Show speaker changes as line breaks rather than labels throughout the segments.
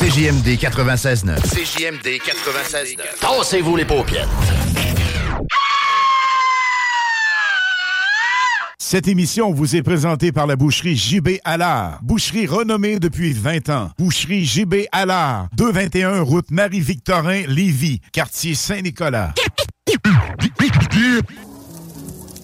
CJMD 96.9.
CJMD 96.9.
Tassez-vous les paupières.
Cette émission vous est présentée par la boucherie JB Allard. Boucherie renommée depuis 20 ans. Boucherie JB Allard. 221 route Marie-Victorin, Lévis, quartier Saint-Nicolas.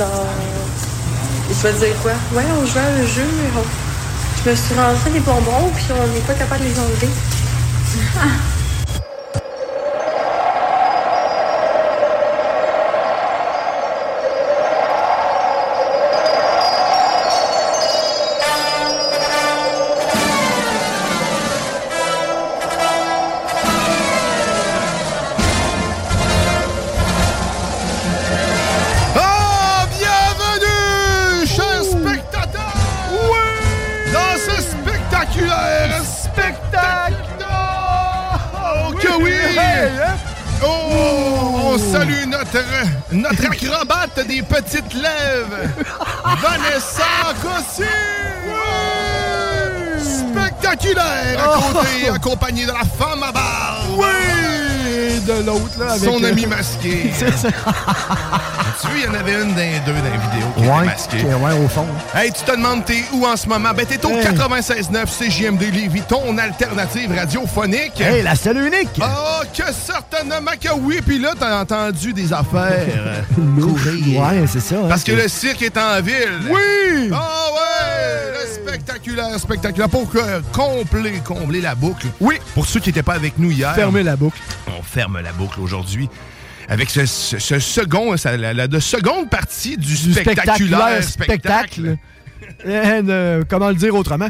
Genre. Je vais dire quoi? Ouais, on joue à un jeu, mais on- je me suis rentré des bonbons, puis on n'est pas capable de les enlever.
salue notre, notre acrobate des petites lèvres, Vanessa Cossi! Oui! Spectaculaire à côté, accompagné de la femme à barbe!
Oui! De l'autre, là, avec...
Son
euh,
ami masqué.
C'est ça.
tu vois, il y en avait une d'un deux dans la vidéo qui était
Ouais,
masquée.
qui- ouais, au fond.
Hey, tu te demandes t'es où en ce moment? Ben, t'es au
Hey.
96.9 CJMD Lévis, ton alternative radiophonique.
Hey, la seule unique!
Oh, que certainement que oui! Puis là, t'as entendu des affaires
Louche.
courir.
Ouais, c'est ça. hein,
Parce que le cirque est en ville.
Oui!
Ah ouais! Le spectaculaire, spectaculaire. Pour euh, combler, combler la boucle.
Oui!
Pour ceux qui n'étaient pas avec nous hier.
Fermer la boucle.
On ferme la boucle aujourd'hui. Avec ce, ce- ce second, ça- la, la- de seconde partie du,
Du
spectaculaire
spectaculaire
spectacle.
spectacle. Euh, comment le dire autrement?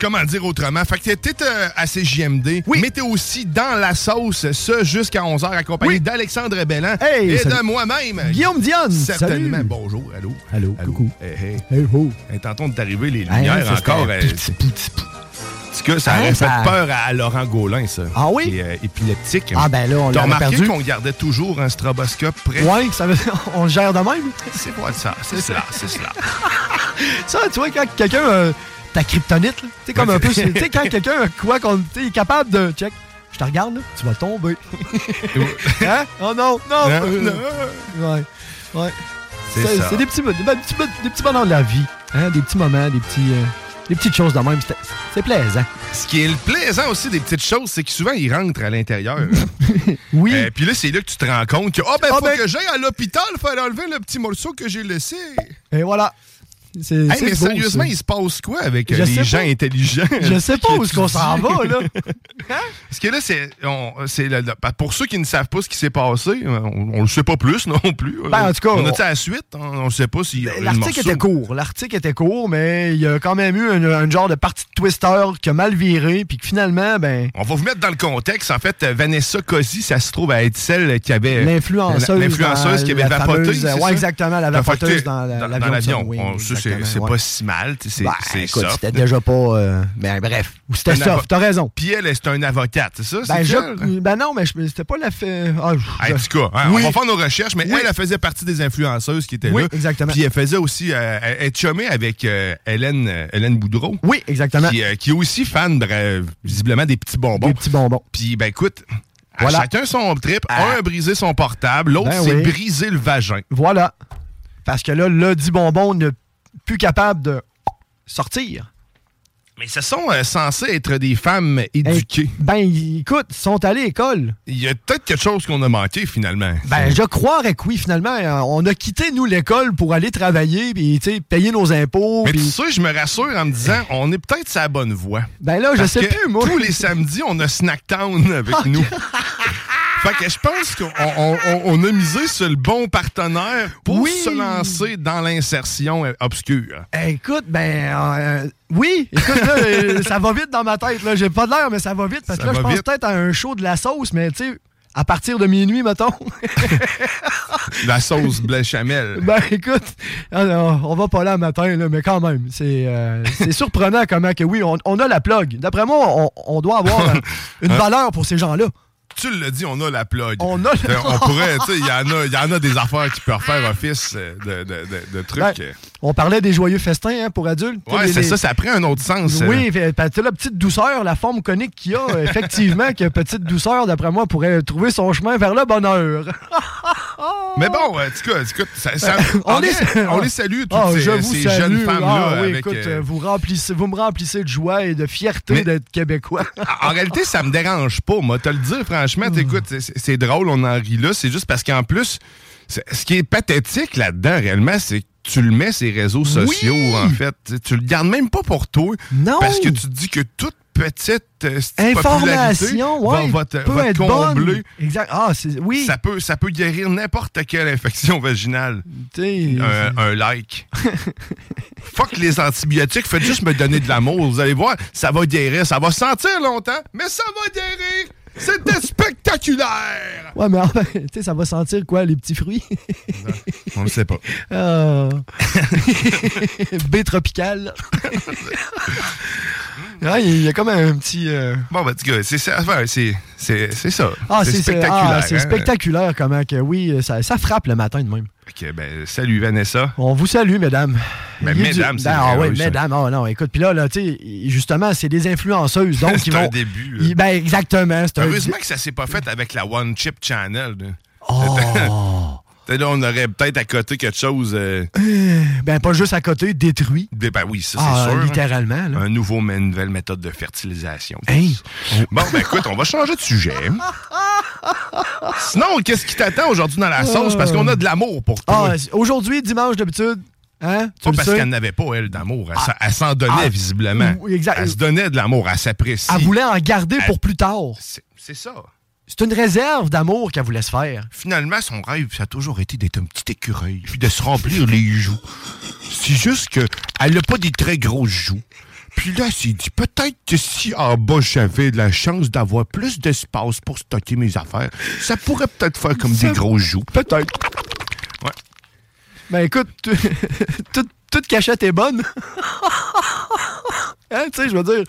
Comment dire autrement? Fait que t'es euh, à CJMD, mais t'es aussi dans la sauce, ça jusqu'à 11h, accompagné
Oui.
d'Alexandre Bellan
Hey,
et
salut.
de moi-même.
Guillaume Dionne!
Certainement.
Salut.
Bonjour, allô?
Allô, coucou.
Hey, hey.
Hey, ho.
Hey, tantôt d'arriver les
Hey,
lumières
c'était
encore. euh, tout cas, ça
Hein,
aurait
ça-
fait peur à, Laurent Gaulin, ça.
Ah oui?
Qui est euh, épileptique.
Ah, ben là, on
T'as
l'aurait
remarqué qu'on gardait toujours un stroboscope prêt?
Ouais, ça veut on le gère de même?
C'est quoi ça? C'est cela, c'est cela.
Ça, tu vois, quand quelqu'un. euh, ta kryptonite, là. Tu sais, comme un peu. Tu sais, quand quelqu'un, quoi, qu'on. Est capable de. Check. Je te regarde, là. Tu vas tomber. hein? Oh non, non.
Non,
euh,
non.
Ouais. Ouais.
C'est ça.
C'est des petits, des, petits, des petits bonheurs de la vie. Hein? Des petits moments, des petits. euh, des petites choses de même. C'est- plaisant.
Ce qui est le plaisant aussi des petites choses, c'est que souvent, ils rentrent à l'intérieur.
oui.
Euh, Puis là, c'est là que tu te rends compte que, ah, ben,
Ah,
faut
ben-
que j'aille à l'hôpital faire enlever le petit morceau que j'ai laissé.
Et voilà. C'est
Hey, mais
beau,
sérieusement,
ça.
il se passe quoi avec euh, les gens
pas.
intelligents?
Je sais pas où est-ce qu'on s'en va, là.
Parce que là, c'est. pour ceux qui ne savent pas ce qui s'est passé, on, on le sait pas plus non plus.
Ben, en tout cas,
on a
on-
la suite, on ne sait pas si.
L'article était court. L'article était court, mais il y a quand même eu un, genre de partie de twister qui a mal viré, puis que finalement, ben.
On va vous mettre dans le contexte. En fait, Vanessa Cosi, ça se trouve à être celle qui avait.
L'influenceuse.
L'influenceuse qui avait vapoté. ça?
exactement, la vapoteuse dans la- l'avion
C'est
ouais.
pas si mal. C'est
Ben,
soft.
c'était déjà pas. euh, ben, bref. Ou c'était soft, t'as raison.
Puis elle, c'est un avocate, c'est ça?
Ben, je- ben non, mais c'était pas la fait. Ah, je-
En tout cas, hein,
Oui.
on va faire nos recherches, mais
Oui.
elle, elle faisait partie des influenceuses qui étaient
Oui,
là.
exactement.
Puis elle faisait aussi, euh, elle avec euh, Hélène, euh, Hélène Boudreau.
Oui, exactement.
Qui, qui est aussi fan, bref, visiblement, des petits bonbons.
Des petits bonbons.
Puis, ben écoute, à chacun son trip.
Ah.
Un a brisé son portable, l'autre
Ben
s'est brisé le vagin.
Voilà. Parce que là, le dit bonbon n'est plus capable de sortir.
Mais ce sont euh, censés être des femmes éduquées.
Ben, écoute, ils sont allés à l'école.
Il y a peut-être quelque chose qu'on a manqué, finalement.
Ben, je croirais que oui, finalement. Euh, On a quitté, nous, l'école pour aller travailler, puis, payer nos impôts.
Mais
puis-
tu sais, je me rassure en me disant, on est peut-être sur la bonne voie.
Ben là, je sais
que
plus, moi.
Tous les samedis, on a Snacktown avec nous. Fait que je pense qu'on on- on- on a misé sur le bon partenaire pour
Oui.
se lancer dans l'insertion obscure.
Eh, Écoute, ben, euh, oui, écoute, là, euh, ça va vite dans ma tête. Là. J'ai pas de l'air, mais ça va vite. Parce que là, je pense peut-être à un show de la sauce, mais tu sais, à partir de minuit, mettons.
La sauce béchamel.
ben, écoute, alors, on va pas là matin, là, mais quand même, c'est euh, c'est surprenant comment que oui, on, on a la plug. D'après moi, on, on doit avoir une
Hein?
valeur pour ces gens-là.
Tu l'as dit, on a la plug.
On a la-
Euh, On pourrait, tu sais, il y, en a- il y en a des affaires qui peuvent faire office euh, de, de- de- de trucs.
Ben,
euh.
on parlait des joyeux festins hein, pour adultes. Tu les-
c'est
les-
ça, ça a pris un autre sens. euh.
Oui, fait- fait- tu sais, la petite douceur, la forme conique qu'il y a, effectivement, que petite douceur, d'après moi, pourrait trouver son chemin vers le bonheur.
Mais bon, en tout cas, écoute, ça- ça-
On les-
vrai, on les salue, toutes
Ah,
ces,
je vous
ces
salue.
jeunes femmes-là.
Ah oui,
avec,
écoute,
euh,
vous, remplissez, vous me remplissez de joie et de fierté
Mais-
d'être québécois.
En réalité, ça me dérange pas, moi. Te le dire, franchement,
Hmm.
t'écoutes, c'est- drôle, on en rit là. C'est juste parce qu'en plus, ce qui est pathétique là-dedans, réellement, c'est que tu le mets les réseaux sociaux, en fait. Tu- Tu le gardes même pas pour toi.
Non!
Parce que tu te dis que toute petite euh,
Information, ouais,
va, va
peut
va
être
combler.
bonne. Exact. Ah, oui.
Ça peut, ça peut guérir n'importe quelle infection vaginale. Un, un like. Fuck les antibiotiques, faites juste me donner de l'amour. Vous allez voir, ça va guérir. Ça va sentir longtemps, mais ça va guérir. C'était spectaculaire!
Ouais, mais enfin, tu sais, ça va sentir quoi, les petits fruits?
On ne sait pas.
Ah. B tropical. Ah, il y a comme un petit. euh,
Bon, ben, c'est ça. enfin, C'est c'est- c'est ça.
Ah,
c'est
c'est
spectaculaire.
ah, c'est
hein.
spectaculaire comment que oui, ça, ça frappe le matin de même.
Ben, salut Vanessa.
On vous salue, mesdames.
Ben,
du-
mesdames, c'est
Ben, Ah oui, mesdames. Ah non, écoute, puis là, là tu sais, justement, c'est des influenceuses. Donc,
C'est
ils
un
vont.
début,
ils- ben, exactement. C'est un.
Heureusement que ça s'est pas fait avec la One Chip Channel. là.
Oh!
Là, on aurait peut-être à côté quelque chose. euh,
ben, pas juste à côté, détruit.
ben, ben oui, ça, c'est
Ah,
sûr.
littéralement, là.
Un nouveau, mais une nouvelle méthode de fertilisation.
Hey!
Bon, ben écoute, on va changer de sujet. Sinon, qu'est-ce qui t'attend aujourd'hui dans la sauce? Parce qu'on a de l'amour pour toi.
Ah, aujourd'hui, dimanche d'habitude, hein?
Pas parce qu'elle n'avait pas, elle, d'amour. Elle, s'en- elle s'en donnait,
Ah.
visiblement.
Oui, exact.
Elle se donnait de l'amour. Elle s'apprécie.
Elle voulait en garder
Elle-
pour plus tard.
C'est ça.
C'est une réserve d'amour qu'elle voulait se faire.
Finalement, son rêve, ça a toujours été d'être un petit écureuil, puis de se remplir les joues. C'est juste que elle n'a pas des très grosses joues. Puis là, s'est dit, peut-être que si en bas, j'avais de la chance d'avoir plus d'espace pour stocker mes affaires, ça pourrait peut-être faire comme
Ça-
des grosses joues.
Peut-être.
Ouais.
Ben écoute, toute, toute cachette est bonne. hein, tu sais, je veux dire.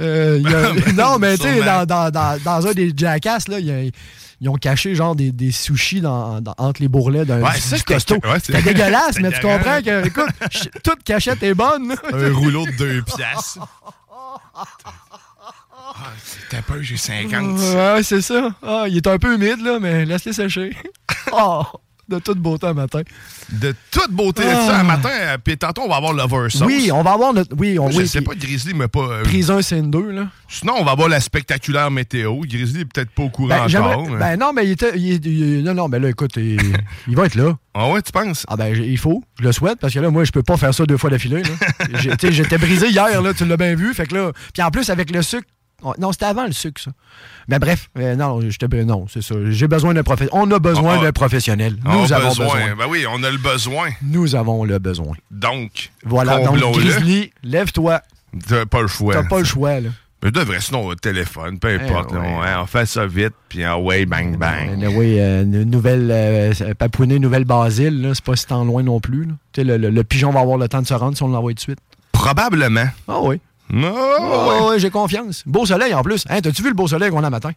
euh, il y a- non, mais tu sais, dans, dans, dans, dans un des Jackass, là, il y a- ils ont caché genre des, des sushis dans, dans- entre les bourrelets d'un
Ouais,
du-
c'était-
costaud.
ouais, c'est-
C'était dégueulasse, mais tu
C'était
comprends que, écoute, toute cachette est bonne.
Un rouleau de deux piastres. Ah, un peu, j'ai 50.
Ouais, c'est ça. Ah, il est un peu humide, là, mais laisse-les sécher. oh, de toute beauté un matin.
De toute beauté.
Ah.
Un matin, euh, puis tantôt, on va avoir Lover Sauce.
Oui, on va avoir notre. Oui, on
je
oui,
sais pas, Grizzly, mais pas... euh,
Prise 1, scène 2, là.
Sinon, on va avoir la spectaculaire météo. Grizzly est peut-être pas au courant
Ben,
encore. mais-
ben non, mais il était. il- il- non, non, mais là, écoute, il, il va être là.
Ah ouais, tu penses?
Ah ben, il faut. Je le souhaite, parce que là, moi, je peux pas faire ça deux fois d'affilée. J'étais brisé hier, là, tu l'as bien vu. Fait que là. Puis en plus, avec le sucre. Non, c'était avant le sucre, ça. Mais bref, euh, non, j'étais br- non, c'est ça. J'ai besoin d'un professionnel. On a besoin
Ah,
d'un professionnel.
On
Nous
a
avons besoin.
Ben oui, on a le besoin.
Nous avons le besoin.
Donc,
Voilà, donc. Grizzly, lève-toi.
T'as pas le choix.
T'as pas le choix, là.
Je devrais sinon au téléphone, peu importe.
Eh ouais.
on, hein, on fait ça vite, puis en way, bang, bang.
oui, euh, nouvelle euh, Papouinie, nouvelle Basile, là, c'est pas si tant loin non plus. là. Tu sais, Le, le- le pigeon va avoir le temps de se rendre si on l'envoie tout de suite.
Probablement.
Ah oui.
Non,
Oh, ouais, j'ai confiance. Beau soleil en plus. Hein, T'as-tu vu le beau soleil qu'on a matin?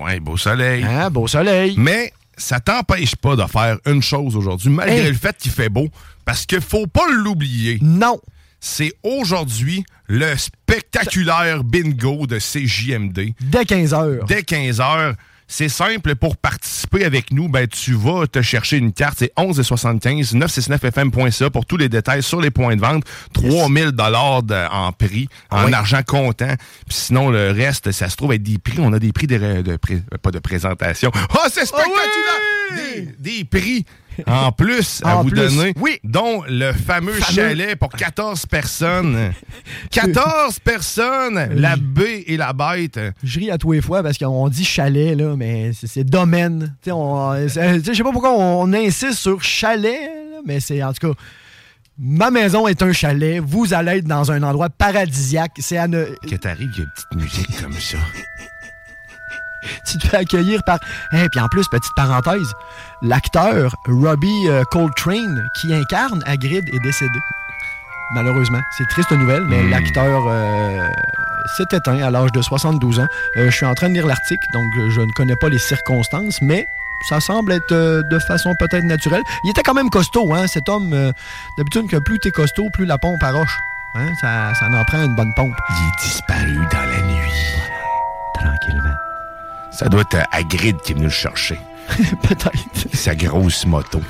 Ouais, beau soleil.
Hein, beau soleil.
Mais ça t'empêche pas de faire une chose aujourd'hui, malgré
Hey.
le fait qu'il fait beau, parce que faut pas l'oublier.
Non.
C'est aujourd'hui le spectaculaire bingo de CJMD.
Dès 15 heures.
Dès 15 heures. C'est simple, pour participer avec nous, ben, tu vas te chercher une carte, c'est 11,75, 969fm.ca pour tous les détails sur les points de vente, 3000 dollars en prix, en
Oui.
argent comptant. Puis sinon, le reste, ça se trouve être des prix. On a des prix de, de pas de présentation. Oh, c'est spectaculaire! Des, des prix en plus à
En
vous
plus,
donner,
oui.
dont le fameux,
Fameux.
chalet pour 14 personnes. 14 personnes! La baie et la bête.
Je ris à tous les fois parce qu'on dit chalet, là, mais c'est- domaine. Euh, sais, Je sais pas pourquoi on insiste sur chalet, là, mais c'est en tout cas. Ma maison est un chalet. Vous allez être dans un endroit paradisiaque. C'est à ne...
Que t'arrives, il y a une petite musique comme ça.
Tu te fais accueillir par. Et puis en plus, petite parenthèse, l'acteur Robbie euh, Coltrane qui incarne Hagrid est décédé. Malheureusement. C'est triste nouvelle, mais
Hmm.
l'acteur euh, s'est éteint à l'âge de 72 ans. Euh, je suis en train de lire l'article, donc je ne connais pas les circonstances, mais ça semble être euh, de façon peut-être naturelle. Il était quand même costaud, hein, cet homme. euh, D'habitude, que plus t'es costaud, plus la pompe arroche. Hein, ça, ça en prend une bonne pompe.
Il est disparu dans la nuit.
Tranquillement.
Ça doit être euh, Hagrid qui est venu le chercher.
Peut-être.
Sa grosse moto.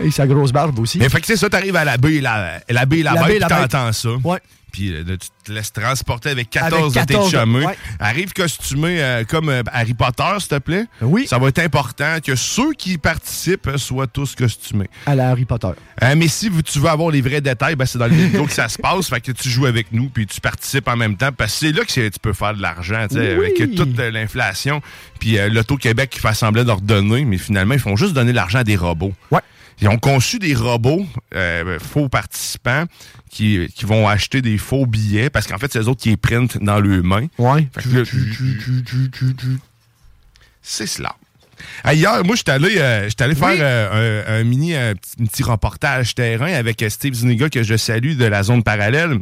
Et sa grosse barbe aussi.
Mais fait que c'est ça, t'arrives à la baie et la, la, baie la,
La baie
bête. t'entends ça.
Ouais.
Puis euh, tu te laisses transporter avec 14,
Avec
de
14,
tes chumeux.
ouais.
Arrive costumé euh, comme euh, Harry Potter, s'il te plaît.
Oui.
Ça va être important que ceux qui participent soient tous costumés.
À la Harry Potter.
Euh, mais si tu veux avoir les vrais détails, ben c'est dans le bingo que ça se passe. Fait que tu joues avec nous puis tu participes en même temps. Parce que c'est là que tu peux faire de l'argent,
Oui.
avec toute l'inflation. Puis euh, l'Auto-Québec qui fait semblant de leur donner, mais finalement, ils font juste donner l'argent à des robots.
Ouais.
Ils ont conçu des robots, euh, faux participants, qui, qui vont acheter des faux billets parce qu'en fait, c'est eux autres qui les printent dans leurs mains.
Ouais.
C'est cela. Hier, moi, j'étais allé, euh, allé faire euh, un, un mini, un petit, un petit reportage terrain avec Steve Zuniga, que je salue, de la zone parallèle.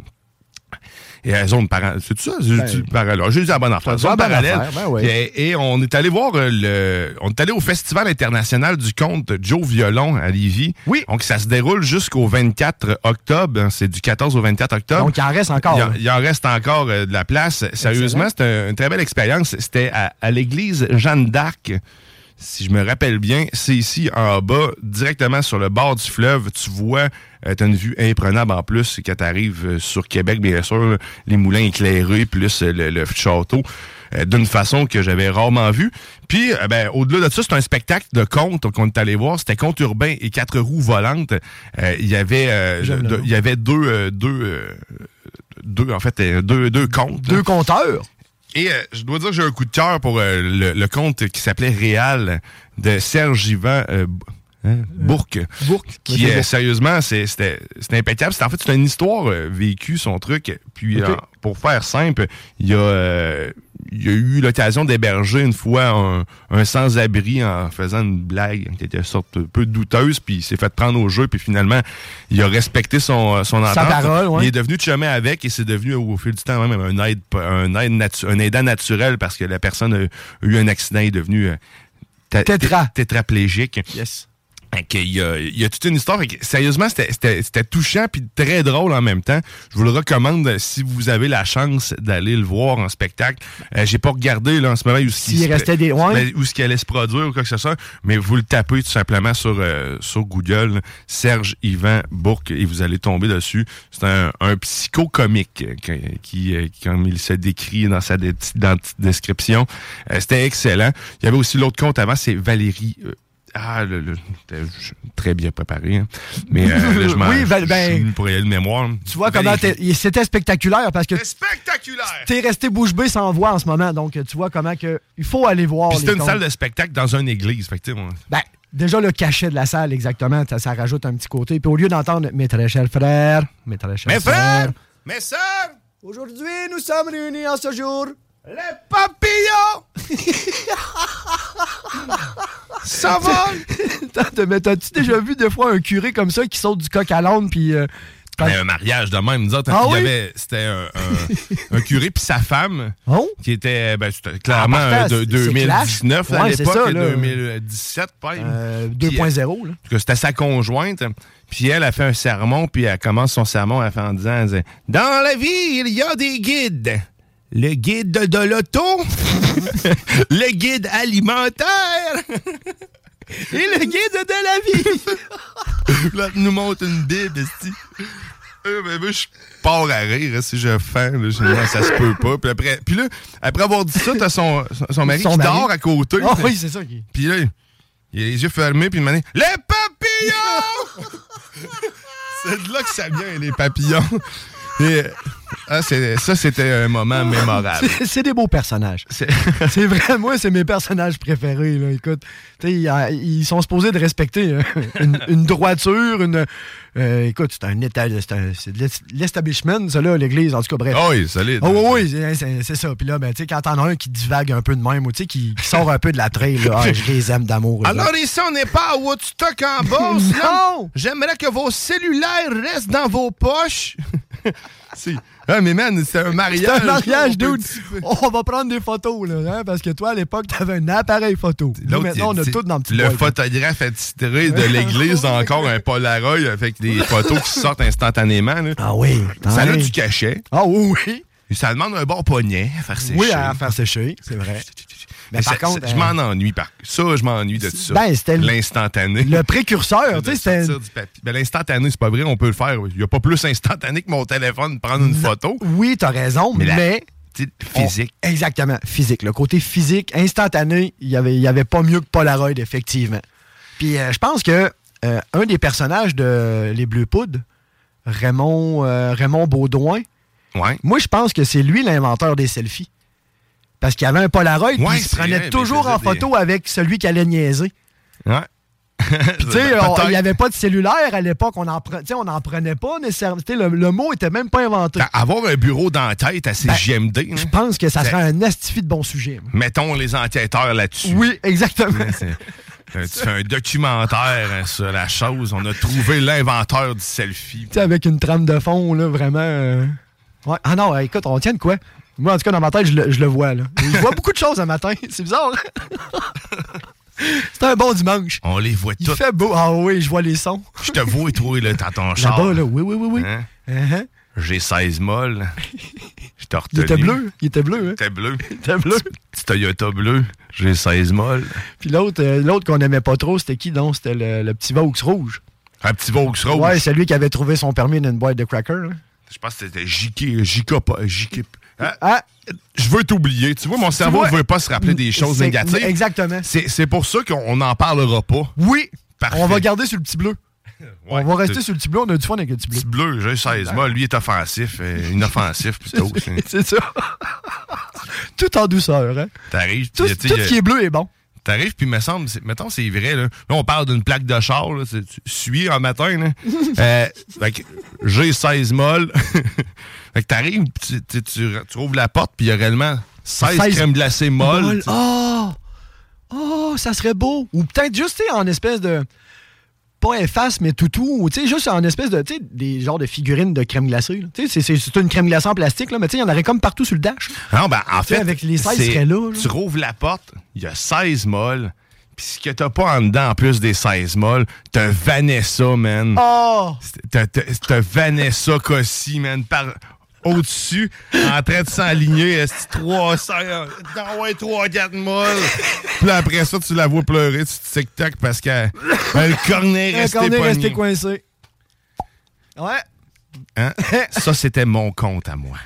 Et la zone parallèle, c'est ça?
Ben,
parallèle. J'ai dit la bonne affaire.
T'as dit
Zone
la bonne
parallèle.
ben oui.
et, et on est allé voir euh, le. On est allé au Festival international du conte Joe Violon à Lévis.
Oui.
Donc, ça se déroule jusqu'au 24 octobre. C'est du 14 au 24 octobre.
Donc, il en reste encore.
Il en,
là.
il en reste encore euh, de la place. Sérieusement, c'était un- une très belle expérience. C'était à, à l'église Jeanne d'Arc. Si je me rappelle bien, c'est ici en bas, directement sur le bord du fleuve. Tu vois, tu as une vue imprenable en plus quand tu arrives sur Québec, bien sûr, là, les moulins éclairés, plus euh, le, le château, euh, d'une façon que j'avais rarement vue. Puis, euh, ben, au-delà de ça, c'est un spectacle de contes qu'on est allé voir. C'était conte urbain et quatre roues volantes. Euh, Il y avait, euh, il y avait deux, euh, deux, euh, deux, en fait, euh, deux, deux contes.
Deux compteurs.
Et euh, je dois dire que j'ai un coup de cœur pour euh, le, le conte qui s'appelait Réal de Serge Yvan euh, hein, Bourque.
Bourque.
Qui, euh,
Bourque.
sérieusement, c'est- c'était c'était impeccable. C'est en fait c'est une histoire euh, vécue, son truc. Puis, euh, pour faire simple, il y a, euh, il y a eu l'occasion d'héberger une fois un, un sans-abri en faisant une blague qui était sorte un peu douteuse, puis il s'est fait prendre au jeu, puis finalement, il a respecté son, son entente.
parole, ouais.
Il est devenu de chemin avec et c'est devenu au fil du temps même un aide, un aide natu- un aidant naturel parce que la personne a, eu un accident, il est devenu euh,
Tétra.
té- tétraplégique.
Yes.
Il, y a, il y a toute une histoire. Sérieusement, c'était- touchant puis très drôle en même temps. Je vous le recommande si vous avez la chance d'aller le voir en spectacle. Euh, J'ai pas regardé là, en ce moment où ce qui
S'il
se-
restait des- ouais.
ben, où ce qui allait se produire ou quoi que ce soit, mais vous le tapez tout simplement sur, euh, sur Google, Serge Yvan Bourque, et vous allez tomber dessus. C'est un, un psychocomique euh, qui, qui, euh, comme il se décrit dans sa dans description. Euh, C'était excellent. Il y avait aussi l'autre compte avant, c'est Valérie. Ah, le, le- très bien préparé. hein. Mais euh, là, je m'en
Oui, ben,
nul pour y aller de mémoire.
Tu vois comment et c'était spectaculaire parce que
spectaculaire!
t'es resté bouche bée sans voix en ce moment. Donc, tu vois comment que il faut aller voir.
C'était une
comptes.
salle de spectacle dans une église. Moi,
Ben, déjà le cachet de la salle, exactement, ça, ça rajoute un petit côté. Puis au lieu d'entendre mes très chers frères, mes très chers
Mes frères! Mes sœurs!
Aujourd'hui, nous sommes réunis en ce jour.
Les papillons! Ça va?
Attends, mais t'as-tu déjà vu des fois un curé comme ça qui saute du coq à l'âne puis. euh, quand-
un mariage de même. Nous autres,
Ah
il y
oui?
avait, c'était un, un- un curé puis sa femme
Oh?
qui était ben, c'était clairement euh, de
c'est-
2019
c'est
à l'époque,
ça, là.
2017 pas.
Euh,
Puis,
2.0, là.
Parce que c'était sa conjointe. Puis elle a fait un sermon, puis elle commence son sermon elle fait en disant Dans la vie, il y a des guides. Le guide de, de l'auto, le guide alimentaire et le guide de la vie. là, nous montre une Bible. Euh, ben, je pars à rire hein, si je fais. Ça se peut pas. Puis, après, puis là, après avoir dit ça, t'as son, son, son mari
Son
qui
mari.
dort à côté.
Ah oui, c'est ça. qui-
Puis là, il a les yeux fermés, puis il m'a dit Les papillons C'est de là que ça vient, les papillons. Et, ah, ça, c'était un moment mémorable.
C'est- des beaux personnages. C'est vrai, moi, c'est mes personnages préférés. Là. Écoute, ils, ils sont supposés de respecter euh, une, une droiture, une. euh, écoute, c'est un état, c'est l'establishment, ça là, l'église, en tout cas, bref.
Ah oui, solide.
Oh, oui, oui, c'est- ça. Puis là, ben, quand t'en as un qui divague un peu de même, ou qui, qui sort un peu de la trail, là, ah, je les aime d'amour.
Alors ici, on n'est pas à Woodstock en Beauce. là.
Non!
J'aimerais que vos cellulaires restent dans vos poches. Si. Ah, mais man, c'est un mariage.
C'est un mariage, dude. On va prendre des photos, là, hein, parce que toi, à l'époque, t'avais un appareil photo. Nous, maintenant, on a tout dans le petit
Le photographe attitré de l'église a encore un Polaroid avec des photos qui sortent instantanément. là.
Ah oui.
Ça a
ouais.
du cachet.
Ah oui, oui.
Ça demande un bon poignet à faire sécher.
Oui, à faire sécher, c'est vrai. Mais par contre,
je
euh,
m'en ennuie. Par... Ça, je m'ennuie de ça.
Ben, c'était
L'instantané.
Le précurseur, tu sais, c'était.
Ben, l'instantané, c'est pas vrai, on peut le faire. Il n'y a pas plus instantané que mon téléphone prendre une photo.
Oui, t'as raison,
Mais la- Physique.
on- exactement, physique. Le côté physique, instantané, il y avait, il y avait pas mieux que Polaroid, effectivement. Puis euh, je pense que euh, un des personnages de Les Bleus Poudres, Raymond, euh, Raymond Baudouin,
Ouais.
moi, je pense que c'est lui l'inventeur des selfies. Parce qu'il y avait un Polaroid, puis
Ouais,
il se prenait
vrai,
toujours en
des-
photo avec celui qui allait niaiser.
Ouais.
Puis, tu sais, il n'y avait pas de cellulaire à l'époque. On n'en prenait pas nécessairement. Le, le mot était même pas inventé.
Avoir un bureau dans la tête à
Ben,
CGMD, hein.
Je pense que ça serait un astifi de bon sujet.
mettons les enquêteurs là-dessus.
Oui, exactement.
Euh, Tu fais un documentaire hein, sur la chose. On a trouvé l'inventeur du selfie.
Tu sais, avec une trame de fond, là, vraiment. euh, Ouais. Ah non, écoute, on tient de quoi? Moi, en tout cas, dans ma tête, je le, je le vois. Là. Je vois beaucoup de choses un matin. C'est bizarre. C'est un bon dimanche.
On les voit
Il
tous.
fait beau. Ah oui, je vois les sons.
Je te vois, toi, là, dans ton char.
Là-bas, là, oui, oui, oui, oui.
Hein?
Uh-huh.
J'ai 16 molles. Je t'ai
Il
retenu.
était bleu. Il était bleu, hein?
T'es bleu.
Il était bleu.
Petit Toyota bleu. J'ai 16 molles.
Puis l'autre, euh, l'autre qu'on aimait pas trop, c'était qui donc? C'était le, le petit Vaux rouge.
Un petit Vaux rouge.
Ouais, c'est lui qui avait trouvé son permis dans une boîte de crackers. hein.
Je pense que c'était JK. JK. Hein?
Ah,
Je veux t'oublier. Tu vois, mon cerveau ne veut pas se rappeler des choses négatives.
Exactement.
C'est pour ça qu'on n'en parlera pas.
Oui.
Parfait.
On va garder sur le petit bleu.
Ouais,
on va rester sur le petit bleu. On a du fun avec le petit bleu.
Petit bleu, j'ai 16 mois. Lui est offensif. euh, inoffensif plutôt. C'est-
ça. tout en douceur. Hein?
T'arrives.
Tout, ce qui est bleu est bon.
T'arrives, puis me semble, mettons, c'est vrai, là. Là, on parle d'une plaque de char, là. Tu suis un matin, là. Euh, fait que j'ai 16 molles. Fait que t'arrives, tu, tu, tu, tu ouvres la porte, puis il y a réellement 16,
16
crèmes glacées molles.
Molle. Oh! Oh, ça serait beau. Ou peut-être juste, tu sais, en espèce de. Pas efface, mais toutou. Ou tu sais, juste en espèce de. Tu sais, des genres de figurines de crème glacée. Tu sais, c'est- une crème glacée en plastique, là, mais tu sais, il y en aurait comme partout sur le dash.
Non, ben, en fait.
avec les 16
c'est-
seraient là, là.
Tu rouvres la porte, il y a 16 molles. Puis ce que t'as pas en dedans, en plus des 16 molles, t'as Vanessa, man.
Oh!
T'as Vanessa Cossi, man, par au-dessus, en train de s'aligner, est 300, non, ouais, 3, 4 molles. Puis là, après ça, tu la vois pleurer, tu tic-tac parce que ben, le cornet est resté
coincé. Ouais.
Hein? Ça, c'était mon compte à moi.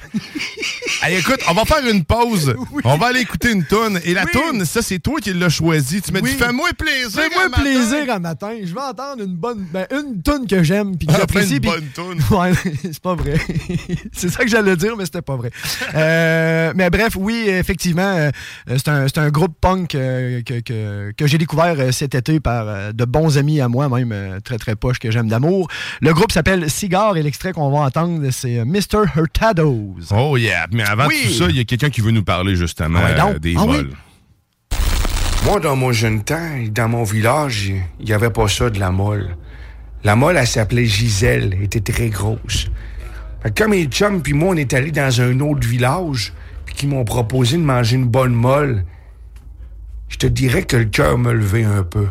Allez, écoute, on va faire une pause. On va aller écouter une toune. Et la
Oui.
toune, ça, c'est toi qui l'as choisi. Tu m'as
Oui.
dit, fais-moi plaisir.
Fais-moi plaisir un matin. Je vais entendre une bonne. Ben, une toune que j'aime puis que
Ah,
j'apprécie.
une bonne toune.
Ouais, c'est pas vrai. c'est ça que j'allais dire, mais c'était pas vrai. Euh, mais bref, oui, effectivement, euh, c'est un, c'est un groupe punk euh, que, que, que j'ai découvert cet été par de bons amis à moi, même très très poches que j'aime d'amour. Le groupe s'appelle Cigare et l'extrait qu'on va entendre, c'est euh, Mr. Hurtados.
Oh yeah. Mais avant
Oui.
tout ça, il y a quelqu'un qui veut nous parler justement
Ah donc.
euh, des
Ah oui.
vols.
Moi, dans mon jeune temps, dans mon village, il n'y avait pas ça de la molle. La molle, elle s'appelait Gisèle, elle était très grosse. Fait que quand mes chums puis moi, on est allés dans un autre village, puis qu'ils m'ont proposé de manger une bonne molle, je te dirais que le cœur me levait un peu.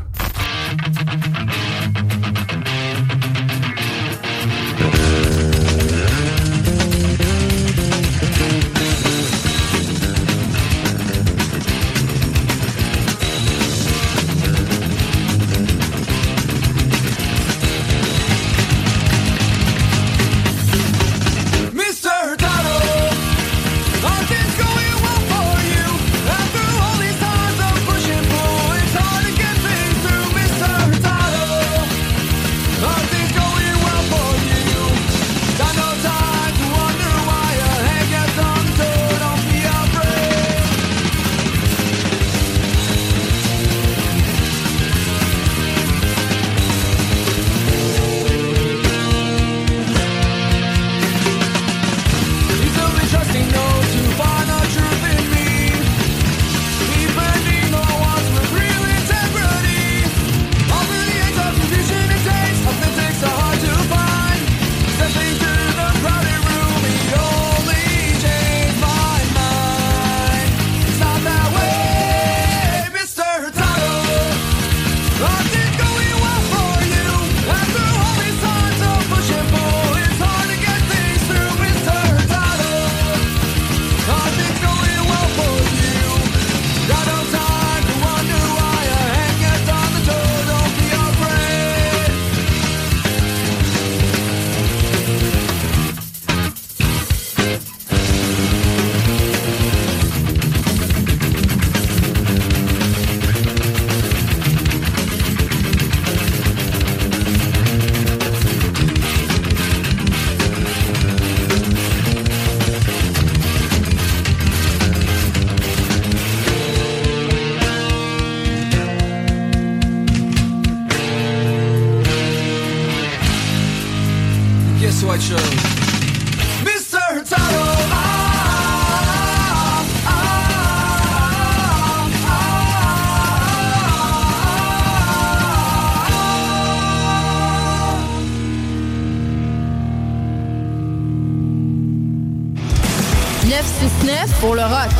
969 pour le rock.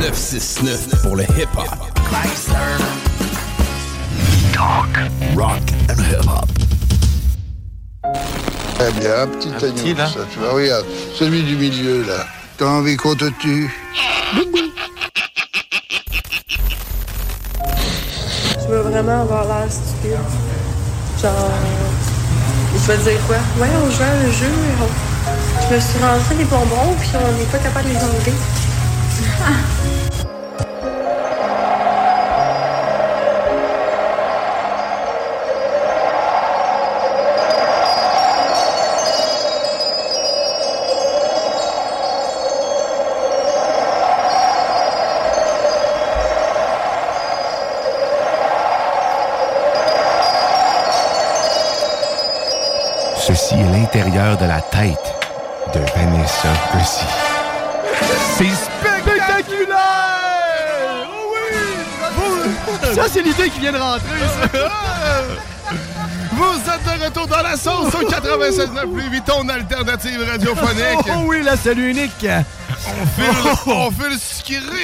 969 pour le hip-hop. Talk, rock and hip-hop.
Eh bien, un petit agneau, ça, tu vois, regarde, celui du milieu, là. T'as envie qu'on te tue
Je veux vraiment avoir l'air stupide? Genre, je vais te dire quoi? Ouais, on joue à un jeu, on- je me suis rentré des bonbons, puis on n'est pas capable de les enlever.
C'est
Spectaculaire! Oh oui! Ça, c'est l'idée qui vient de rentrer, ça.
Vous êtes de retour dans la sauce au 96.9 Louis Vuitton alternative radiophonique.
Oh oui, la salut unique.
On file, on file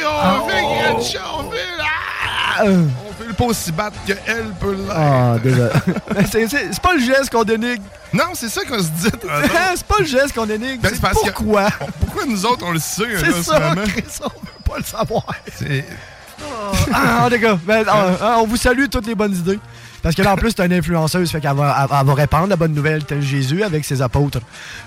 on fait Gretchen, on file... ah! On fait le pas aussi battre qu'elle peut l'être.
Ah, désolé. C'est- pas le geste qu'on dénigre.
Non, c'est ça qu'on se dit.
c'est pas le geste qu'on dénigre.
Ben,
c'est
parce que-
pourquoi.
Pourquoi nous autres, on le sait,
C'est ça? Chris, on veut pas le savoir.
C'est...
Ah, les gars, ben, ah, on vous salue toutes les bonnes idées. Parce que là, en plus, c'est une influenceuse, fait qu'elle va, elle- elle va répandre la bonne nouvelle tel Jésus avec ses apôtres.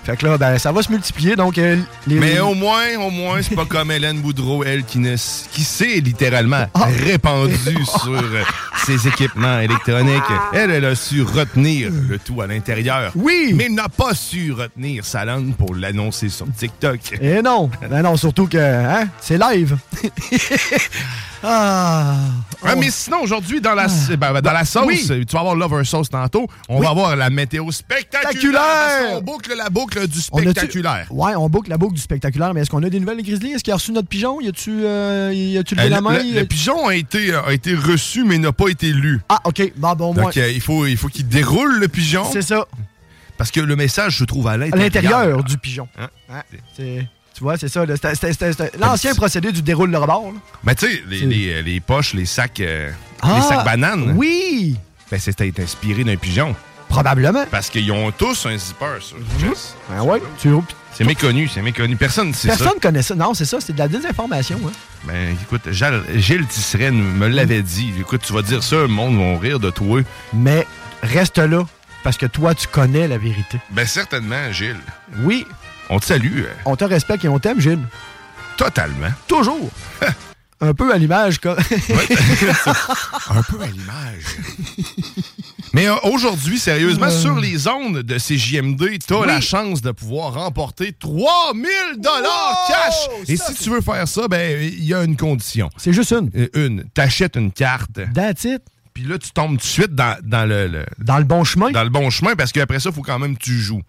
Fait que là, ben, ça va se multiplier, donc... euh, les,
Mais au moins, au moins, c'est pas comme Hélène Boudreau, elle, qui, ne, s- qui s'est littéralement
Ah.
répandue sur euh, ses équipements électroniques. Elle, elle a su retenir le tout à l'intérieur.
Oui!
Mais n'a pas su retenir sa langue pour l'annoncer sur TikTok.
Eh non! Ben non, surtout que, hein, c'est live. Ah!
Ah, mais sinon, aujourd'hui, dans la, ben, ben, dans la sauce,
Oui.
tu vas avoir Lover Sauce tantôt. On
Oui.
va avoir la météo spectaculaire. Parce qu'on boucle la boucle du
On
spectaculaire.
Ouais, on boucle la boucle du spectaculaire, mais est-ce qu'on a des nouvelles, Grizzly? Est-ce qu'il a reçu notre pigeon? Y a-tu euh, levé
Euh,
la
le,
main?
le- le pigeon a été, a été reçu, mais n'a pas été lu.
Ah, OK. Bon, bon, moi.
Donc, euh, il faut, il faut qu'il déroule le pigeon.
C'est ça.
Parce que le message se trouve à
À
l'intérieur.
l'intérieur du pigeon.
Hein?
Ouais, c'est- tu vois, c'est ça. C'était- L'ancien procédé du déroule le rebord. là.
Mais tu sais, les, les poches, les sacs, euh,
Ah,
les sacs bananes.
Oui!
Ben, c'était inspiré d'un pigeon.
Probablement.
Parce qu'ils ont tous un zipper sur le chest.
Ben ouais. Tu...
C'est méconnu, c'est méconnu. Personne ne sait ça.
Personne connaît ça. Non, c'est ça. C'est de la désinformation. Hein.
Ben, écoute, Gilles, Gilles Tisseret me l'avait dit. Écoute, tu vas dire ça, le monde va rire de toi.
Mais reste là, parce que toi, tu connais la vérité.
Ben, certainement, Gilles.
Oui.
On te salue.
On te respecte et on t'aime, Gilles.
Totalement.
Toujours. Un peu à l'image, quoi.
Un peu à l'image. Mais euh, aujourd'hui, sérieusement,
Euh.
sur les ondes de CJMD, tu as
Oui.
la chance de pouvoir remporter 3000 dollars cash. Et si tu veux faire ça, ben il y a une condition.
C'est juste une.
Euh, Une. T'achètes une carte.
That's it.
Puis là, tu tombes tout de suite dans, dans le, le-
Dans le bon chemin.
dans le bon chemin parce qu'après ça, il faut quand même que tu joues.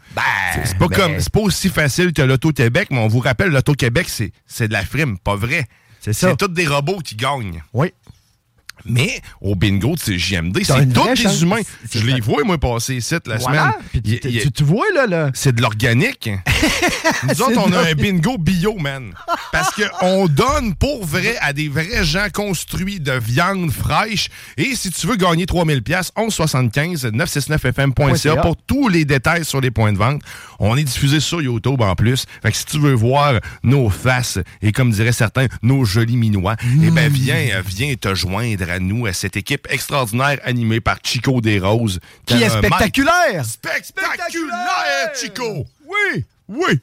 c'est c'est pas
ben-
comme c'est pas aussi facile que l'Auto-Québec, mais on vous rappelle, l'Auto-Québec, c'est c'est de la frime, pas vrai.
C'est ça.
C'est tous des robots qui gagnent.
Oui.
Mais au bingo de CJMD,
T'as
c'est tous des humains. Je les vois, moi, passer ici la semaine.
Tu- tu vois, là, là.
c'est de l'organique. Nous autres, on a un bingo bio, man. Parce qu'on donne pour vrai à des vrais gens construits de viande fraîche. Et si tu veux gagner 3000 pièces 1175 969fm.ca pour tous les détails sur les points de vente. On est diffusé sur YouTube en plus. Fait que si tu veux voir nos faces et comme diraient certains, nos jolis minois, eh ben viens, euh, viens te joindre à nous, à cette équipe extraordinaire animée par Chico Desroses.
Qui est spectaculaire.
Spectaculaire, Chico! Oui! Oui!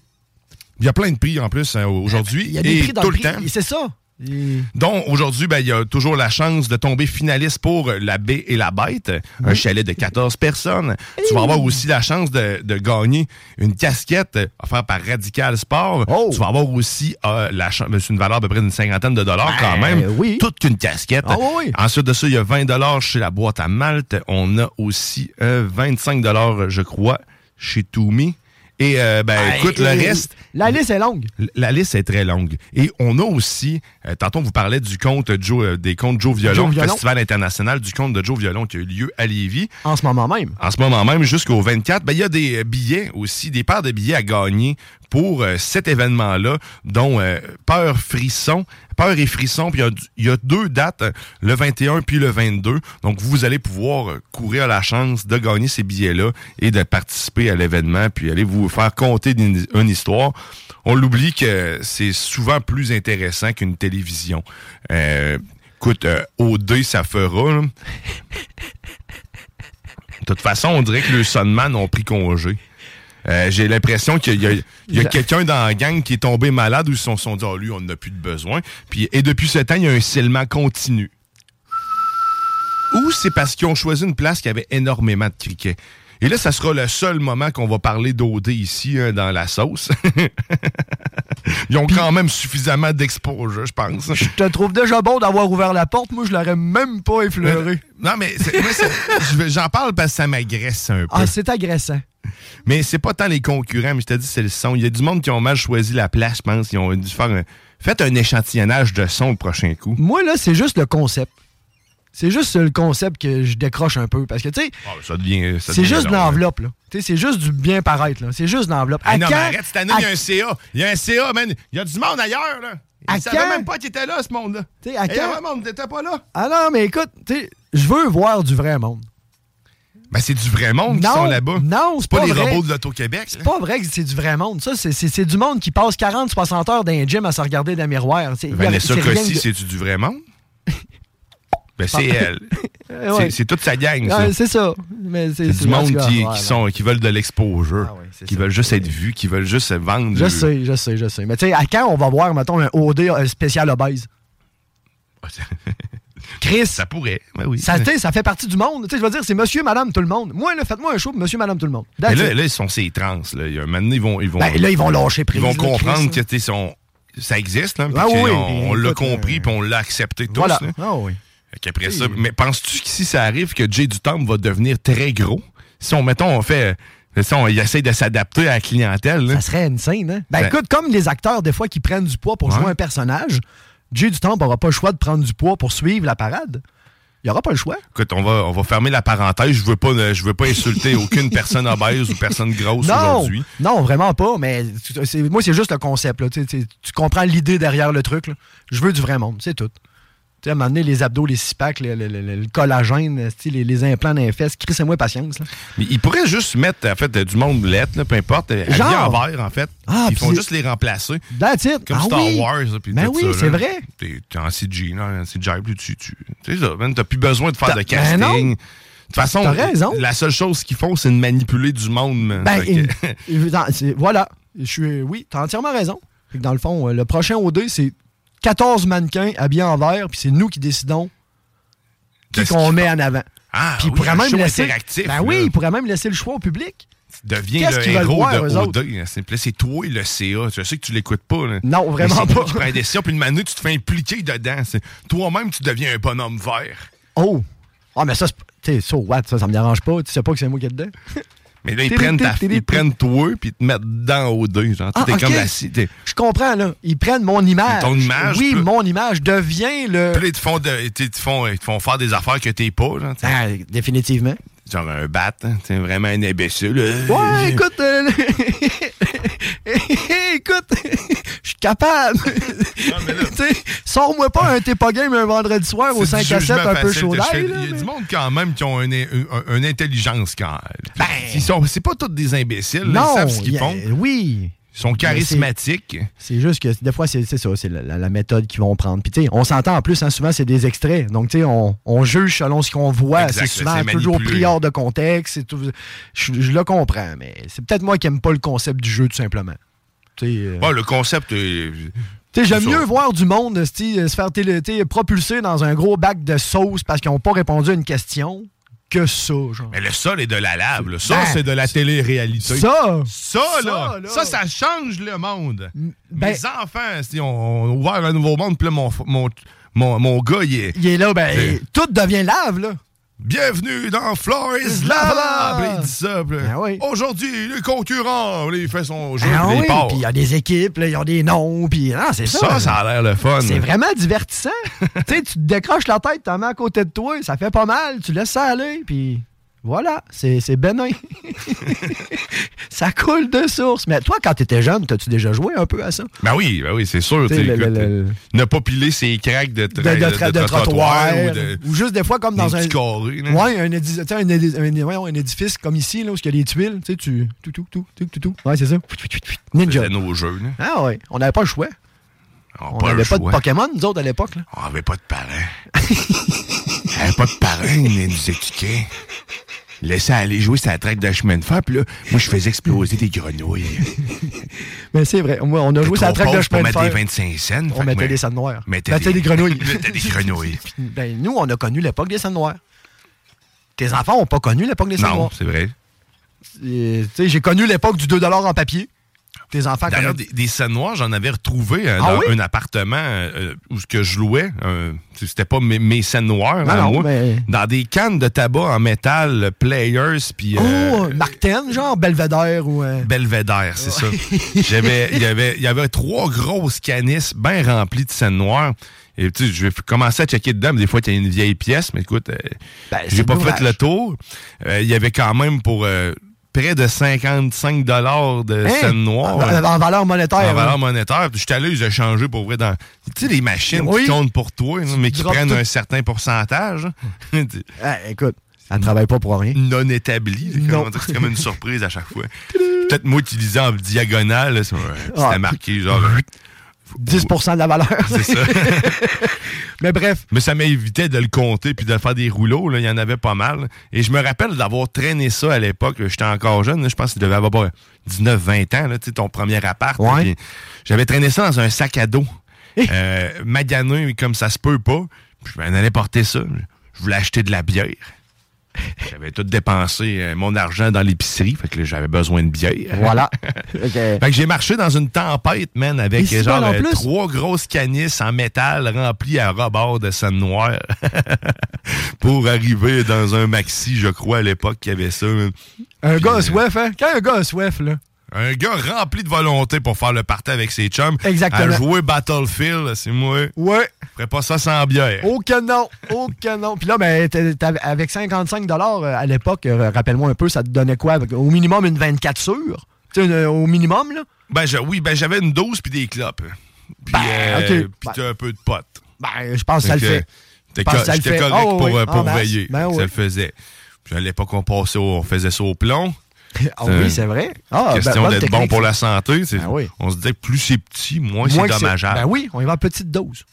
Il y a plein de prix en plus hein, aujourd'hui.
Il y a des
et
prix dans
tout
le prix.
temps.
C'est ça. Et-
Donc, aujourd'hui, ben, il y a toujours la chance de tomber finaliste pour La Baie et la Bête, un chalet de 14 personnes. Tu vas avoir aussi la chance de, de gagner une casquette offerte par Radical Sport.
Oh!
Tu vas avoir aussi euh, la chance, c'est une valeur à peu près d'une cinquantaine de dollars quand
Ben,
même.
oui.
Toute une casquette.
Ah oui.
Ensuite de ça, il y a 20 dollars chez la boîte à Malte. On a aussi euh, 25 dollars, je crois, chez Toumi. Et euh, ben,
Ah,
écoute,
et-
le reste,
La liste est longue.
la liste est très longue. Et on a aussi, euh, tantôt on vous parlait du compte Joe, euh, des comptes Joe Violon,
Joe Violon.
Festival international du compte de Joe Violon qui a eu lieu à Lévis.
En ce moment même.
En ce moment même, jusqu'au 24, ben, il y a des billets aussi, des paires de billets à gagner pour euh, cet événement-là, dont euh, Peur Frisson. Peur et Frisson, puis il y a deux dates, euh, le 21 puis le 22. Donc, vous allez pouvoir courir la chance de gagner ces billets-là et de participer à l'événement, puis aller vous faire compter une histoire. On l'oublie que c'est souvent plus intéressant qu'une télévision. Euh, écoute, euh, OD, ça fera. là. De toute façon, on dirait que le Sunman ont pris congé. Euh, J'ai l'impression qu'il y a, il y a quelqu'un dans la gang qui est tombé malade ou ils se sont, sont dit, Ah, lui, on n'a plus de besoin. Puis, et depuis ce temps, il y a un scellement continu. Ou c'est parce qu'ils ont choisi une place qui avait énormément de criquets. Et là, ça sera le seul moment qu'on va parler d'OD ici, hein, dans la sauce. Ils ont quand même suffisamment d'exposure, je pense.
Je te trouve déjà bon d'avoir ouvert la porte. Moi, je l'aurais même pas effleuré.
Non, mais j'en parle parce que ça m'agresse un peu.
Ah, c'est agressant.
Mais c'est pas tant les concurrents, mais je te dis, c'est le son. Il y a du monde qui ont mal choisi la place, je pense. Ils ont dû faire un... Faites un échantillonnage de son le prochain coup.
Moi, là, c'est juste le concept. C'est juste le concept que je décroche un peu. Parce que, tu sais,
Ah, ça devient. ça
c'est juste de l'enveloppe, là. Tu sais, c'est juste du bien paraître, là. C'est juste de l'enveloppe.
Ah
À
non, mais arrête, cette année, il y a un CA. Il y a un CA, man. Il y a du monde ailleurs, là.
À
Ils savaient
quand?
même pas qu'il était là, ce monde-là.
Tu sais, à quand-
un monde, t'étais pas là.
Ah non, mais écoute, tu sais, je veux voir du vrai monde.
Ben, c'est du vrai monde qui
Non,
sont là-bas.
non, c'est
pas,
pas
les
vrai.
robots de l'Auto-Québec.
C'est pas vrai que c'est du vrai monde. Ça, c'est- c'est c'est du monde qui passe 40-60 heures dans un gym à se regarder dans le miroir.
Vanessa Cossi, c'est du vrai monde? ben, c'est elle.
Ouais.
C'est- toute sa gang, ça.
Ouais, c'est ça.
C'est du monde
cas,
qui,
ouais,
qui sont, qui veulent de l'exposure, qui veulent juste être vus, qui veulent juste se vendre.
Je
du-
sais, je sais, je sais. Mais tu sais, à quand on va voir, mettons, un OD euh, spécial obèse? Chris.
Ça pourrait, ben oui.
Ça, ça fait partie du monde. Tu sais, je veux dire, c'est monsieur, madame, tout le monde. Moi, là, faites-moi un show monsieur, madame, tout le monde.
Mais là, là, ils sont ces trans. Là. Un donné, ils vont, ils vont,
Ben, là, ils vont lâcher
Ils
prise,
vont
là,
comprendre
Chris,
que tu sais, sont. ça existe, là.
Ah oui,
on, on l'a compris,
euh,
puis on l'a accepté tous.
Voilà.
là.
Ah oui.
Qu'après ça, mais penses-tu que si ça arrive que Jay Dutombe va devenir très gros, si on, mettons, on fait, si on il essaie de s'adapter à la clientèle, là,
Ça serait insane, hein? Ben
Ça-
écoute, comme les acteurs, des fois, qui prennent du poids pour
Ouais.
jouer un personnage, Jay du Temple n'aura pas le choix de prendre du poids pour suivre la parade. Il aura pas le choix.
écoute, on va, on va fermer la parenthèse. Je veux pas, je veux pas insulter aucune personne obèse ou personne grosse aujourd'hui.
non, vraiment pas, mais moi, c'est juste le concept. Là. Tu, sais, tu- tu comprends l'idée derrière le truc. là. Je veux du vrai monde, c'est tout. Tu sais, à un moment donné, les abdos, les six packs, le, le- le- le collagène, sais, les, les implants dans les fesses, crissez-moi patience. là.
Mais ils pourraient juste mettre, en fait, du monde lettre, là, peu importe, habillé
Genre.
en vert, en fait.
Ah,
ils font juste les remplacer.
That's it.
Comme
Ah
Star
oui.
Wars. là,
Ben oui, c'est vrai.
T'es en CG, en CGI, puis tu, tu, c'est ça, t'as plus besoin de faire de
ben
casting.
non.
de toute façon,
raison.
la seule chose qu'ils font, c'est de manipuler du monde.
Ben,
Fait que-
il- dans- c'est- voilà. Je suis, oui, t'as entièrement raison. Dans le fond, euh, le prochain OD, c'est 14 mannequins habillés en vert, puis c'est nous qui décidons qui qu'on met en avant.
Ah,
puis il
oui,
pourrait
un
même laisser. Ben
là.
oui, il pourrait même laisser le choix au public.
deviens
Qu'est-ce
le héros
voir,
de? OD. C'est toi le CA. Je sais que tu l'écoutes pas. là.
Non, vraiment pas.
qui prends des décisions, puis une manée, tu te fais impliquer dedans. Toi-même, tu deviens un bonhomme vert.
Oh! Ah, mais ça, c'est- tu sais, so what? Ça, ça me dérange pas. Tu sais pas que c'est moi qui est dedans?
Mais là, ils prennent, ta, ils prennent toi, puis ils te mettent dans OD. Genre,
Ah,
t'es comme assis.
Je comprends, là. Ils prennent mon image.
Ton image,
Oui, mon image devient le.
Puis là, ils te font, de- ils te font, ils te font faire des affaires que t'es pas. Genre.
Ah, définitivement.
Genre un bat. Hein, vraiment un imbécile. Euh,
Ouais, écoute. euh, écoute, je suis capable. Sors-moi pas un t'es pas game un vendredi soir au
c'est
5
du
à 7
jugement
un peu chaud d'ail,
Il y a
mais-
du monde quand même qui ont une, une- une intelligence quand Ils sont, c'est pas tous des imbéciles. là,
Ben. Non,
ils savent ce qu'ils font.
Oui.
Ils sont charismatiques.
C'est juste que des fois, c'est ça, c'est la, la- méthode qu'ils vont prendre. Puis, tu sais, on s'entend en plus, hein, souvent, c'est des extraits. Donc, tu sais, on, on juge selon ce qu'on voit. C'est souvent toujours pris hors de contexte. tout- Je, je le comprends, mais c'est peut-être moi qui aime pas le concept du jeu, tout simplement. Tu sais, euh,
le concept.
sais, j'aime mieux voir du monde euh, se faire propulser dans un gros bac de sauce parce qu'ils n'ont pas répondu à une question que ça, genre.
Mais le sol est de la lave. là. Ça,
Ben,
c'est de la télé-réalité.
Ça!
Ça, là,
là.
ça, ça change le monde.
ben-
Mes enfants, si on, on ouvert un nouveau monde, puis là, mon, mon, mon, mon gars, il est.
Il est là, ben, tout devient lave, là.
Bienvenue dans Floor is Lava! Il dit ça. Aujourd'hui, les concurrents, là, il fait son jeu, puis
oui, puis il y a des équipes, ils ont des noms, puis ah, c'est ça.
Ça, ça a l'air le fun.
C'est vraiment divertissant. tu sais, tu te décroches la tête, t'en mets à côté de toi, ça fait pas mal, tu laisses ça aller, puis voilà, c'est c'est bénin. ça coule de source. Mais toi, quand t'étais jeune, t'as-tu déjà joué un peu à ça?
Ben oui, ben oui, c'est sûr.
T'sais,
tu sais,
le-
écoute,
le- le-
Ne pas piler ses craques de, tra-
de, de, tra-
de
de
trottoir, ou de.
ou juste des fois comme dans
des
un
carrés,
ouais un, édi- tu un, édi- un- voyons, un édifice comme ici là où il y a des tuiles tu sais tu tout tout tout tout tout tout ouais c'est ça ninja
C'était nos jeux. Là.
ah ouais on n'avait pas le choix on
pas
n'avait pas de. Pokémon nous autres à l'époque là
On avait pas de parents. On avait pas de parents, ils nous éduquaient. Laissez aller jouer sur la traque de chemin de fer, puis là, moi, je faisais exploser des grenouilles.
mais c'est vrai moi, on a joué
Trop
traque de chemin de fer
des 25 cents.
on mettait des sandes noires
Mettait
mettait des, grenouilles
mettait des grenouilles.
ben, nous on a connu l'époque des sandes noires tes enfants ont pas connu l'époque des
Non,
noires
c'est vrai.
Et, tu sais j'ai connu l'époque du 2$ en papier tes enfants
D'ailleurs,
connaissent-
des, des scènes noires, j'en avais retrouvé euh,
Ah
dans
oui?
un appartement euh, où ce que je louais. euh, C'était pas mes, mes scènes noires,
Non,
à
non,
moi.
mais-
Dans des cannes de tabac en métal, euh, Players, puis... euh,
oh Martin genre Belvedere ou euh,
Belvédère, c'est ça. J'avais, il y avait, il y avait trois grosses canisses bien remplies de scènes noires. Et tu sais, je vais commencer à checker dedans, mais des fois, il y a une vieille pièce, mais écoute, euh,
Ben,
j'ai pas fait le tour. Euh, Il y avait quand même pour euh, près de 55 dollars de
Hein?
scènes noires.
En, en valeur monétaire.
En
hein.
valeur monétaire. Puis j'étais allé les échanger pour vrai dans. Tu sais, les machines
Oui.
qui comptent pour toi, mais qui prennent
tout.
un certain pourcentage. hein.
Ah, écoute, ça ne travaille pas pour rien.
non établi.
Non.
Comment dire, C'est comme une surprise à chaque fois. Peut-être moi qui lisais en diagonale, ouais, c'était
Ah.
marqué genre.
10% de la valeur.
C'est ça.
Mais bref.
Mais ça m'évitait de le compter puis de faire des rouleaux. là. Il y en avait pas mal. Et je me rappelle d'avoir traîné ça à l'époque. J'étais encore jeune. là. Je pense que je devais avoir 19-20 ans, là, ton premier appart.
Ouais.
J'avais traîné ça dans un sac à dos. Euh, magané comme ça se peut pas. Puis je m'en allais porter ça. Je voulais acheter de la bière. J'avais tout dépensé euh, mon argent dans l'épicerie, fait que là, j'avais besoin de bière.
Voilà.
Fait que j'ai marché dans une tempête, man, avec genre euh, trois grosses canisses en métal remplies à rebord de scène noire pour arriver dans un maxi, je crois, à l'époque, qui avait ça.
Un
Puis,
gars a
euh,
soif, hein? Quand un gars a soif, là?
Un gars rempli de volonté pour faire le party avec ses chums.
Exactement.
À jouer Battlefield, c'est moi.
Ouais.
Je ferais pas ça sans bière.
Au canon, au canon. Puis là, ben, avec 55 euh, à l'époque, euh, rappelle-moi un peu, ça te donnait quoi? Au minimum une 24 sûre? Tu sais, une- au minimum, là?
Ben, je- oui, ben, j'avais une dose puis des clopes. Puis, euh,
ok.
puis t'as un peu de potes.
Ben, je pense que ça le
Fait J'étais correct
Ah,
pour, euh, pour veiller.
Ben
Ça le faisait. Puis à l'époque, on passait au- on faisait ça au plomb.
Ah oui, c'est vrai. Ah, ben,
question d'être bon pour la santé.
Ben oui.
On se disait que plus c'est petit, moins,
Moins
c'est dommageable.
Ben oui, on y va en petite dose.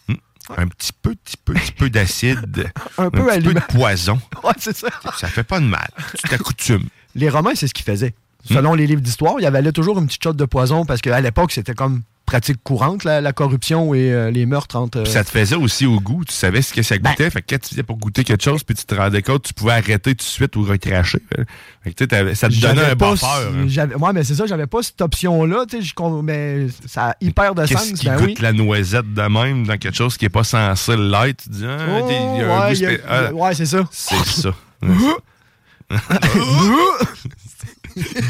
Un petit peu, petit peu, petit peu d'acide.
Un peu
petit peu de poison.
Ouais, c'est ça.
Ça fait pas de mal. Tu t'accoutumes.
Les Romains, c'est ce qu'ils faisaient.
Hmm.
Selon les livres d'histoire, il y avait toujours une petite shot de poison parce qu'à l'époque, c'était comme pratique courante, la, la corruption et euh, les meurtres entre.
Puis ça te faisait aussi au goût. Tu savais ce que ça
Ben.
goûtait. fait que quand tu faisais pour goûter quelque chose, puis tu te rendais compte, tu pouvais arrêter tout de suite ou recracher. Fait que, ça te donnait un
ce-
hein.
j'avais- Ouais, mais c'est ça, j'avais pas cette option-là, mais ça a hyper de sens,
qui
ben
goûte
oui.
la noisette de même dans quelque chose qui n'est pas censé l'être? Tu dis, ah,
Oh,
t'es- il y a un
ouais, y a-
spé- ah,
ouais, c'est ça.
C'est ça.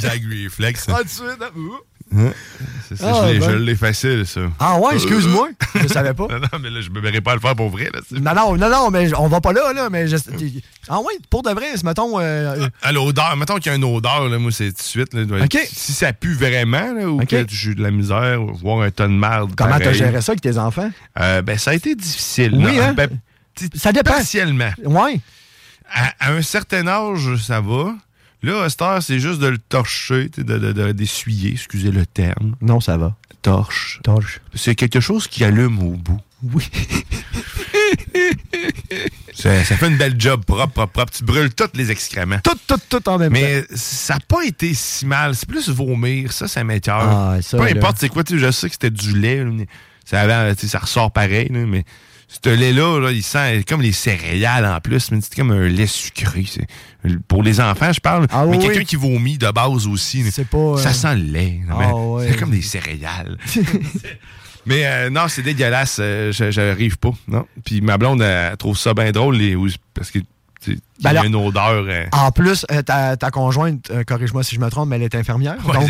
Gag reflex.
Ah, Ah,
je l'ai-
ben.
je l'ai facile, ça.
Ah ouais, excuse-moi, je savais pas.
non, non, mais là, je me verrais pas le faire pour vrai. Là,
Non, non, non, non, mais on va pas là, là, mais je- Ah ouais, pour de vrai, mettons... euh,
À l'odeur, mettons qu'il y a une odeur, là, moi, c'est tout de suite. Là, doit-
OK.
Si ça pue vraiment, là, ou
OK.
que j'ai de la misère, ou voir un ton de merde.
Comment t'as géré ça avec tes enfants?
euh, ben, ça a été difficile.
Oui,
non?
hein?
Ben,
Ça dépend.
Partiellement.
Ouais.
À, à un certain âge, ça va. Là, heure, c'est juste de le torcher, sais, de, de- d'essuyer, excusez le terme.
Non, ça va.
Torche.
Torche.
C'est quelque chose qui allume au bout.
Oui.
Ça, ça fait une belle job propre, propre, propre. Tu brûles tous les excréments.
Tout, tout, tout en même
Mais ça n'a pas été si mal. C'est plus vomir. Ça, ça m'écœure.
Ah, ça,
Peu importe c'est quoi. tu sais, Je sais que c'était du lait. mais ça, avait- ça ressort pareil. là, mais ce lait-là, là, il sent comme les céréales en plus. mais C'est comme un lait sucré. Pour les enfants, je parle.
Ah
mais
oui,
quelqu'un qui vomit de base aussi.
pas...
Ça
euh,
sent le lait.
Ah, ouais.
C'est comme des céréales. Mais euh, non, c'est dégueulasse. euh, je- J'arrive pas. Non. Puis ma blonde, elle, trouve ça bien drôle les, parce que il y
Ben
a
alors-
une odeur. euh,
En plus, euh, ta, ta conjointe, euh, corrige-moi si je me trompe, mais elle est infirmière.
Ouais,
donc,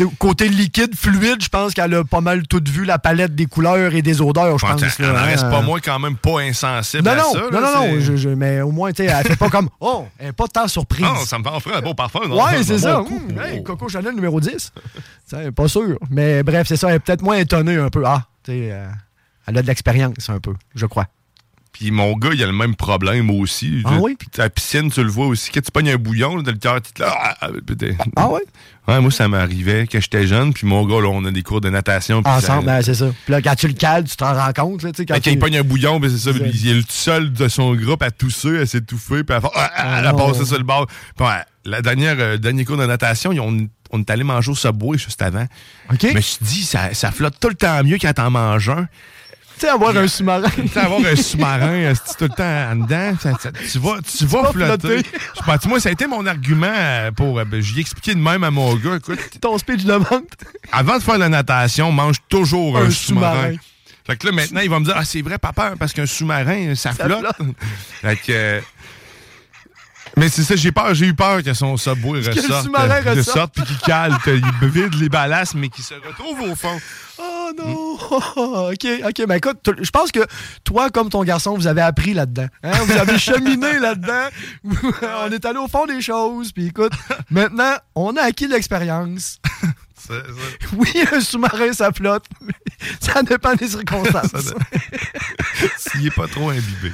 euh, côté liquide, fluide, je pense qu'elle a pas mal tout vu la palette des couleurs et des odeurs, je pense.
elle
là,
en
hein.
reste pas moins quand même pas insensible
Non,
à
non,
ça.
non,
là,
non, non,
c'est-
je- je- mais au moins, tu sais, elle fait pas comme Oh, elle est pas tant surprise.
Non, ça me fait offrir un beau parfum. non?
Ouais, c'est ça. hey, Coco Chanel numéro 10. C'est pas sûr. Mais bref, c'est ça. Elle est peut-être moins étonnée un peu. Ah, tu sais, elle a de l'expérience un peu, je crois.
Puis mon gars, il a le même problème aussi.
Ah oui?
Puis à la piscine, tu le vois aussi. Quand tu pognes un bouillon là, dans le cœur, tu te là. Ah, ah,
Ah ouais?
Ouais, moi, ça m'arrivait quand j'étais jeune. Puis mon gars, là, on a des cours de natation.
Ensemble,
ça-
ben, c'est ça. Puis là, quand tu le cales, tu t'en rends compte. Là, tu sais, quand
Quand il
tu-
pogne un bouillon, ben c'est ça, il est le seul de son groupe à tousser, à s'étouffer, puis à, faire, ah, ah, elle a
non.
passé sur le bord. Puis, ouais, la dernière, euh, dernier cours de natation, ils ont- on est allé manger au Subway juste avant.
OK.
Je me suis dit, ça, ça flotte tout le temps mieux quand t'en manges un.
Sais, avoir un sous-marin.
Tu sais, avoir un sous-marin tout le temps en dedans, ça- ça- tu vas, tu vas
vas
flotter.
flotter.
Je pense, moi, ça a été mon argument euh, pour. euh, ben, J'y ai expliqué de même à mon gars. Écoute,
Ton speech de vente.
avant de faire la natation, mange toujours un,
Un
sous-marin.
sous-marin.
Fait que là, maintenant, il va me dire Ah, c'est vrai, papa, parce qu'un sous-marin, ça,
Ça
flotte.
flotte.
fait que. euh, Mais c'est ça, j'ai peur, j'ai eu peur que son subway
que le
ressorte.
sous-marin
euh,
ressorte.
ressorte, puis qu'il cale, qu'il vide les ballasts, mais qu'il se retrouve au fond.
Oh non! OK, OK. Ben écoute, je pense que toi, comme ton garçon, vous avez appris là-dedans. Hein? Vous avez cheminé là-dedans. on est allé au fond des choses. Puis écoute, maintenant, on a acquis de l'expérience. Oui, un sous-marin, ça flotte. mais ça dépend des circonstances.
S'il est pas trop imbibé.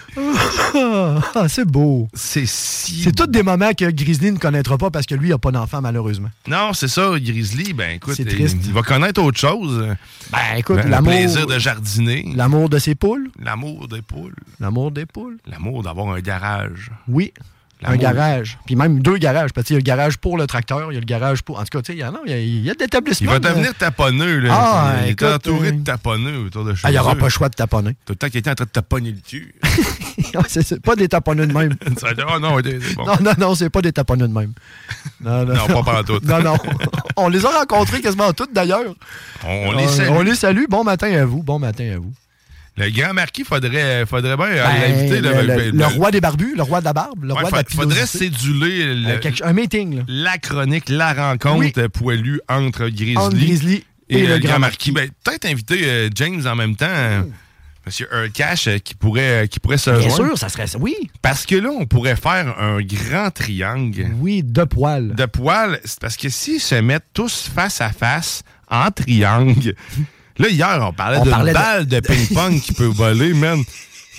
Ah, c'est beau.
C'est si.
C'est tous des moments que Grizzly ne connaîtra pas parce que lui, il n'a pas d'enfant, malheureusement.
Non, c'est ça, Grizzly, ben écoute,
C'est
il, va connaître autre chose.
Ben écoute,
Ben, le
l'amour.
plaisir de jardiner.
L'amour de ses poules.
L'amour des poules.
L'amour des poules.
L'amour d'avoir un garage.
Oui. Un garage. Puis même deux garages. Parce qu'il y a le garage pour le tracteur, il y a le garage pour. En tout cas, tu sais, il y a, non, il y a, il y a de
Il va devenir taponneux, là.
Ah,
il est entouré
euh,
de taponneux autour de chez
Ah, il n'y aura pas le choix de taponner.
Tout le temps qu'il était en train de taponner le cul.
Non, c'est c'est pas des taponneux de même.
Oh non, bon.
Non, non, non, c'est pas des taponneux de même. Non,
Non, pas pantoute.
non, non. On les a rencontrés quasiment toutes d'ailleurs.
On, on les
Euh,
salue.
On les salue. Bon matin à vous. Bon matin à vous.
Le grand marquis, faudrait, faudrait bien euh,
Ben,
l'inviter.
le,
là,
le-
ben,
le roi des barbus, le roi de la barbe, le
Ouais,
roi de la
faudrait céduler le-
Euh, quelque- un meeting, là.
la chronique, la rencontre poilue entre Grizzly,
Entre Grizzly
et,
et
le, grand marquis. Ben, Peut-être inviter euh, James en même temps, euh, Monsieur Urcash, euh, qui pourrait, qui pourrait se
Bien sûr, ça serait ça. Oui.
Parce que là, on pourrait faire un grand triangle.
Oui, de poils.
De poils. Parce que s'ils se mettent tous face à face, en triangle. Là, hier, on parlait d'une
de-
balle de, ping-pong qui peut voler, man.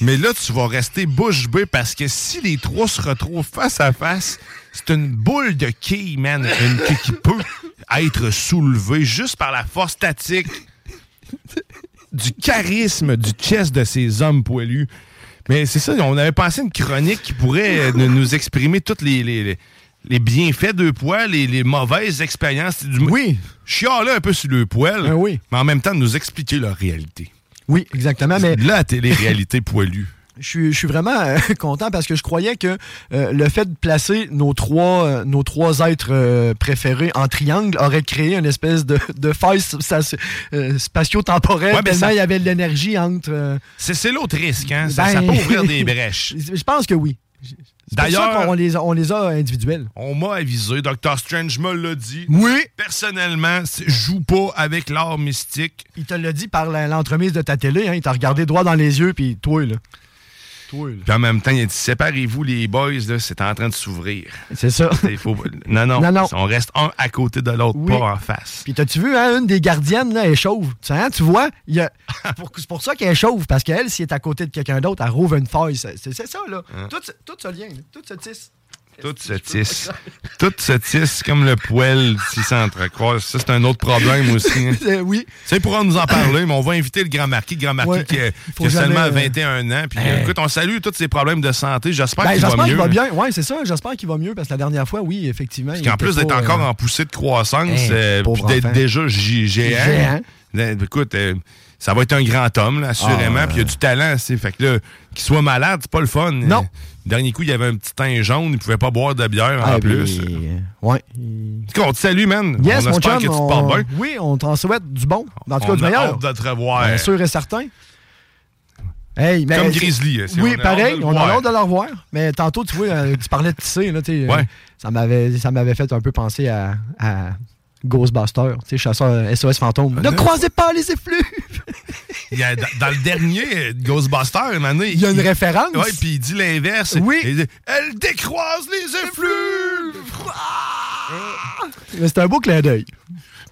Mais là, tu vas rester bouche bée parce que si les trois se retrouvent face à face, c'est une boule de quille, man. Une quille qui peut être soulevée juste par la force statique du charisme du chest de ces hommes poilus. Mais c'est ça, on avait pensé une chronique qui pourrait nous- exprimer les, les, les- les bienfaits de poils, les, les mauvaises expériences. Du...
Oui.
Chialer un peu sur le poil,
Ben oui.
mais en même temps nous expliquer leur réalité.
Oui, exactement. Mais
La télé-réalité poilue.
je suis, je suis vraiment euh, content parce que je croyais que euh, le fait de placer nos trois, euh, nos trois êtres préférés en triangle aurait créé une espèce de, de faille spatio-temporelle.
Ouais, mais
tellement
ça-
il y avait de l'énergie entre.
C'est l'autre risque, hein? Ça, ça
ben-
peut ouvrir des brèches.
Je pense que oui.
D'ailleurs-
qu'on les, on les a individuels.
On m'a avisé, Dr. Strange me l'a dit.
Oui.
Personnellement, c'est- joue pas avec l'art mystique.
Il te l'a dit par l'entremise de ta télé. Hein, il t'a regardé droit dans les yeux, puis toi, là. Toi, là.
Puis en même temps, il a dit séparez-vous les boys, là, c'est en train de s'ouvrir.
C'est ça.
Il faut- Non, non,
Non, non.
On reste un à côté de l'autre,
Oui.
pas en face.
Puis t'as-tu vu, hein, une des gardiennes, là, elle est chauve. Tu, sais, hein, tu vois, il y a... c'est pour, c'est pour ça qu'elle est chauve, parce qu'elle, si elle est à côté de quelqu'un d'autre, elle rouvre une faille. C'est ça, là.
Hein?
Tout, ce- tout ce lien, tout ce tisse.
Tout se tisse. Tout se tisse comme le poêle si ça entrecroise. Ça, c'est un autre problème aussi. hein.
C'est- oui.
C'est pour nous en parler, mais on va inviter le grand marquis. Le grand marquis
Ouais.
qui, a,
Faut
qui a seulement
euh,
21 ans. Puis
Hey.
écoute, on salue tous ses problèmes de santé. J'espère
Ben,
qu'il va
j'espère
mieux.
qu'il va bien. Oui, c'est ça. J'espère qu'il va mieux, parce que la dernière fois, oui, effectivement.
Qu'en
était
plus d'être encore
euh,
en poussée de croissance,
Hey,
euh,
pauvre
puis d'être déjà géant, euh, écoute, euh, ça va être un grand homme, là, assurément.
Ah,
puis il y a du talent, c'est fait que là, qu'il soit malade, c'est pas le fun.
Non.
Dernier coup, il y avait un petit teint jaune, il pouvait pas boire de bière en
Ah,
plus.
puis, ouais.
En tout cas, on te salue, man.
Yes,
on
mon
espère
chum,
que tu te
on-
portes bien.
Oui, on t'en souhaite du bon. En tout cas,
On
du
a
meilleur.
hâte de te revoir.
Bien sûr et certain. Hey,
Comme Grizzly, si
Oui,
on a
pareil, on a hâte de le revoir. Mais tantôt, tu vois, euh, tu parlais de tisser, là, euh,
Ouais.
ça m'avait ça m'avait fait un peu penser à, à Ghostbusters, tu sais, chasseur euh, SOS fantôme. Ne croisez pas les effluves!
Il y a- dans, dans le dernier euh, Ghostbuster, une année,
Il y a une référence.
Ouais, puis il dit l'inverse.
Oui.
Il dit, Elle décroise les effluves!
C'est un beau clin d'œil.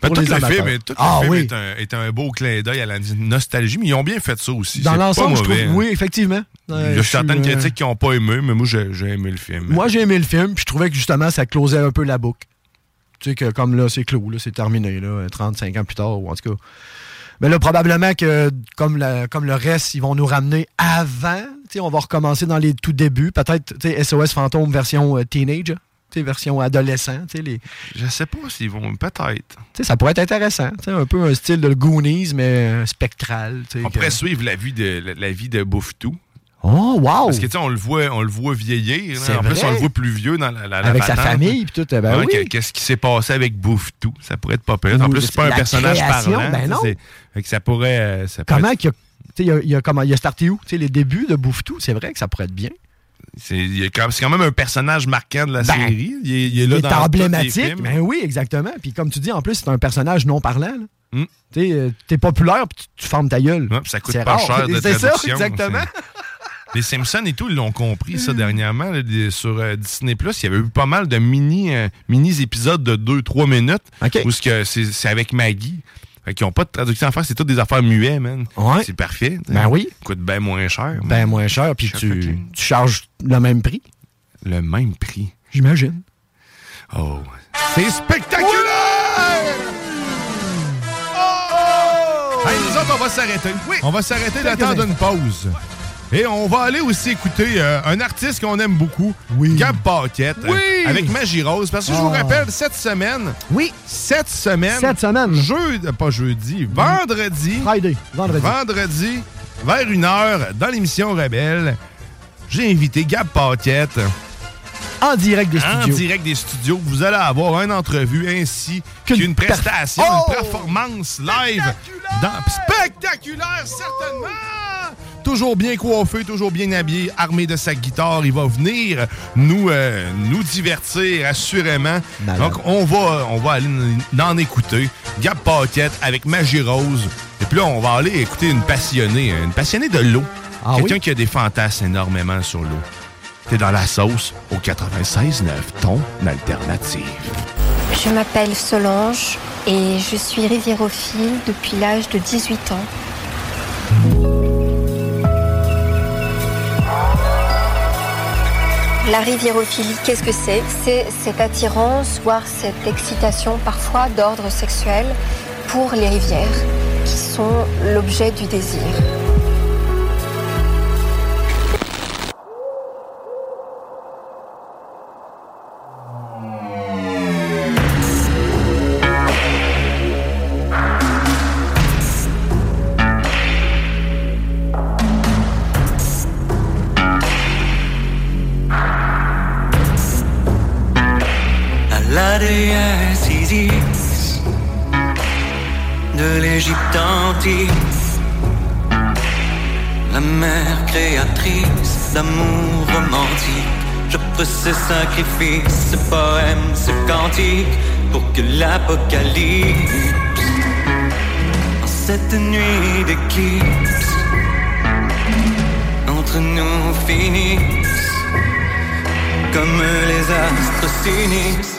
Ben, tout
les
le
amateurs.
film, est- tout le
Ah
film
oui.
est, un, est un beau clin d'œil à la nostalgie, mais ils ont bien fait ça aussi.
Dans l'ensemble, je trouve.
hein.
Oui, effectivement.
Il y a certaines
euh,
critiques qui n'ont pas aimé, mais moi, j'ai j'ai aimé le film.
Moi, j'ai aimé le film, puis je trouvais que justement, ça closait un peu la boucle. Tu sais, que comme là, c'est clos, là, c'est terminé, là, 35 ans plus tard, ou en tout cas. Mais là, probablement que, comme, la- comme le reste, ils vont nous ramener avant. Tu sais, on va recommencer dans les tout débuts. Peut-être, tu sais, SOS Fantôme version euh, teenage, version adolescent. Les-
Je sais pas s'ils vont. Peut-être.
tu sais, ça pourrait être intéressant. Tu sais, un peu un style de Goonies, mais euh, spectral. tu sais,
On
que-
pourrait suivre la vie de, la, la vie de Bouffetou.
Oh, wow!
Parce que, tu sais, on le voit, on le voit vieillir. En plus, on le voit plus vieux dans la, la- la
Avec sa famille, puis tout. Ben oui.
que- Qu'est-ce qui s'est passé avec Bouffetou? Ça pourrait être pas pire. En plus, c'est pas un personnage
création,
parlant.
ben
tu sais,
non.
fait que ça pourrait. euh, ça peut
Comment
être-
qu'il y a, tu sais, il a, il a comment, il a starté où? Les débuts de Bouffetou, c'est vrai que ça pourrait être bien.
C'est quand- même un personnage marquant de la
Ben,
série. Il est, il est
Il
là
est
dans tous les
emblématique. Ben oui, exactement. Puis comme tu dis, en plus, c'est un personnage non parlant.
Hmm.
Tu euh, t'es populaire, puis tu, tu fermes ta gueule.
Ouais, ça coûte pas
rare.
cher de
C'est ça, exactement.
Les Simpsons et tout, ils l'ont compris, ça, dernièrement. là, des- sur euh, Disney+, il y avait eu pas mal de mini, euh, mini épisodes de 2-3 minutes. Où ce que c'est avec Maggie. Fait qu'ils n'ont pas de traduction à faire. C'est toutes des affaires muets, man.
Ouais.
C'est parfait.
Ben oui.
coûte bien moins cher.
Ben moins cher, puis tu, tu charges le même prix.
Le même prix.
J'imagine.
Oh. C'est spectaculaire! Oh! Hey, nous autres, on va s'arrêter. On va s'arrêter
Quelques
d'attendre
instants.
une pause. Et on va aller aussi écouter euh, un artiste qu'on aime beaucoup, Gab Paquette,
Oui.
euh, avec Magie Rose. Parce que je vous
Ah.
rappelle, cette semaine,
oui,
cette semaine,
Cette semaine.
jeudi, pas jeudi, vendredi,
Friday, vendredi.
vendredi, vers une heure, dans l'émission Rebelle, j'ai invité Gab Paquette.
En direct des
En
studios.
direct des studios. Vous allez avoir une entrevue ainsi qu'une prestation,
Oh!
une performance live. Dans... Spectaculaire, certainement! Toujours bien coiffé, toujours bien habillé, armé de sa guitare. Il va venir nous, euh, nous divertir, assurément. Donc, on va, on va aller en- en écouter. Gab Paquette avec Magie Rose. Et puis là, on va aller écouter une passionnée, une passionnée de l'eau.
Ah
Quelqu'un
oui?
qui a des fantasmes énormément sur l'eau. T'es dans la sauce au 96.9, ton alternative.
Je m'appelle Solange et je suis riviérophile depuis l'âge de 18 ans. La riviérophilie, qu'est-ce que c'est? C'est cette attirance, voire cette excitation parfois d'ordre sexuel pour les rivières, qui sont l'objet du désir.
La mère créatrice d'amour romantique. J'offre ce sacrifice, ce poème, ce cantique pour que l'apocalypse, en cette nuit d'éclipse, entre nous finisse comme les astres s'unissent.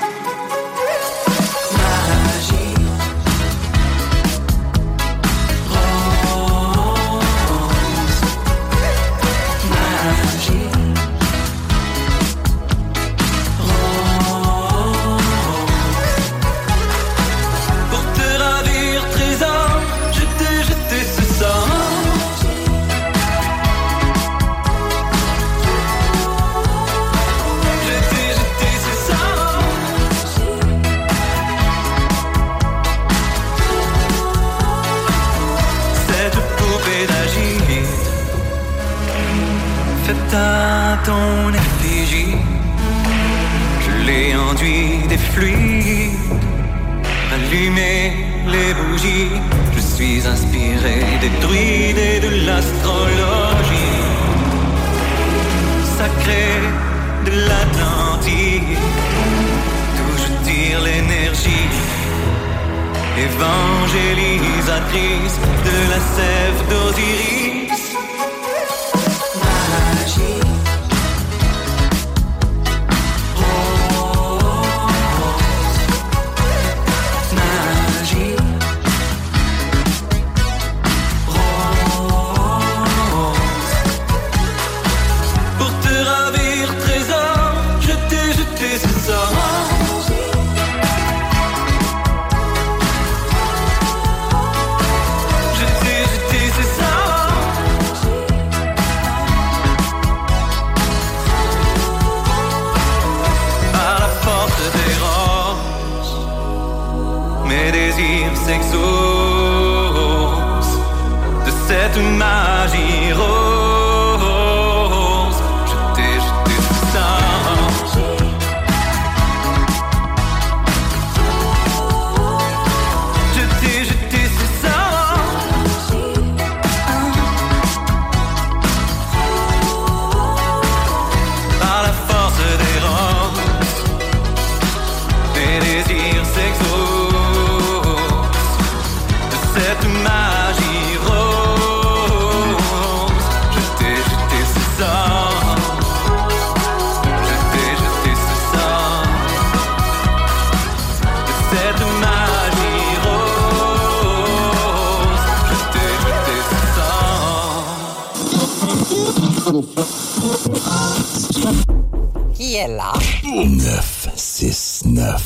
Qui est là? 969.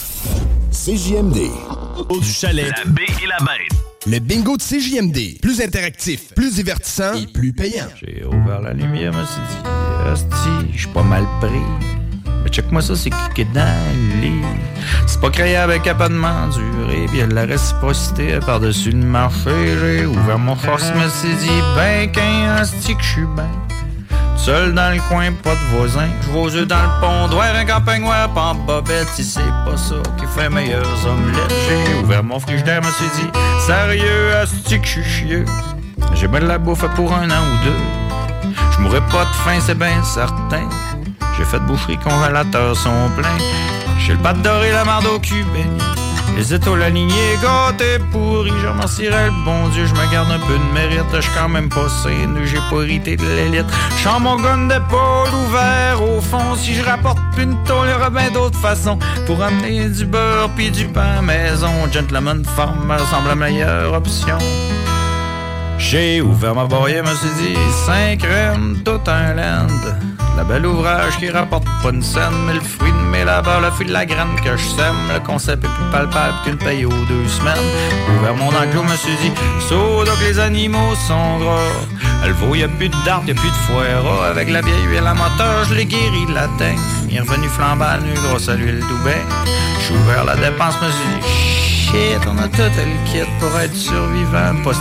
CJMD.
Du chalet. La baie et la bête.
Le bingo de CJMD. Plus interactif, plus divertissant et plus payant.
J'ai ouvert la lumière, me suis dit, hostie, je suis pas mal pris. Mais check-moi ça, c'est qui qui est dans le lit? C'est pas créé avec de m'endurer. Puis de la réciprocité par-dessus le marché. J'ai ouvert mon force, me suis dit, ben qu'un hostie que je suis ben. Seul dans le coin, pas de voisin. Je vois aux yeux dans le pont, un campagne noir, pas en bobette. Si c'est pas ça qui fait meilleures omelettes. J'ai ouvert mon frigidaire, me suis dit, sérieux, hostie que je suis chieux. J'ai bien de la bouffe pour un an ou deux. Je mourrai pas de faim, c'est bien certain. J'ai fait de boucherie, congélateurs sont pleins. J'ai le de doré, la marde au cubain. Les étoiles alignées, gâtés pourris. Je remercierais le bon Dieu, je me garde un peu de mérite. Je quand même pas sain, j'ai pas hérité de l'élite. J'sens mon gun d'épaule ouvert au fond. Si je rapporte plus une tôle, il y aura bien d'autres façons. Pour amener du beurre puis du pain maison. Gentleman Farmer semble la meilleure option. J'ai ouvert ma boîte, me suis dit, cinq crèmes, tout un land. La belle ouvrage qui rapporte pas une scène, mais le fruit de mes labeurs, le fruit de la graine que je sème. Le concept est plus palpable qu'une paye aux deux semaines. Ouvert mon enclos, me suis dit, saut donc les animaux sont gras. Le veau, y a plus dard, y a plus de foire. Avec la vieille huile à moteur, je l'ai guéri de la teigne. Il est revenu flambant nu grâce à l'huile d'Oubin. J'ai ouvert la dépense, me suis dit, shit, on a tout le pour être survivant. post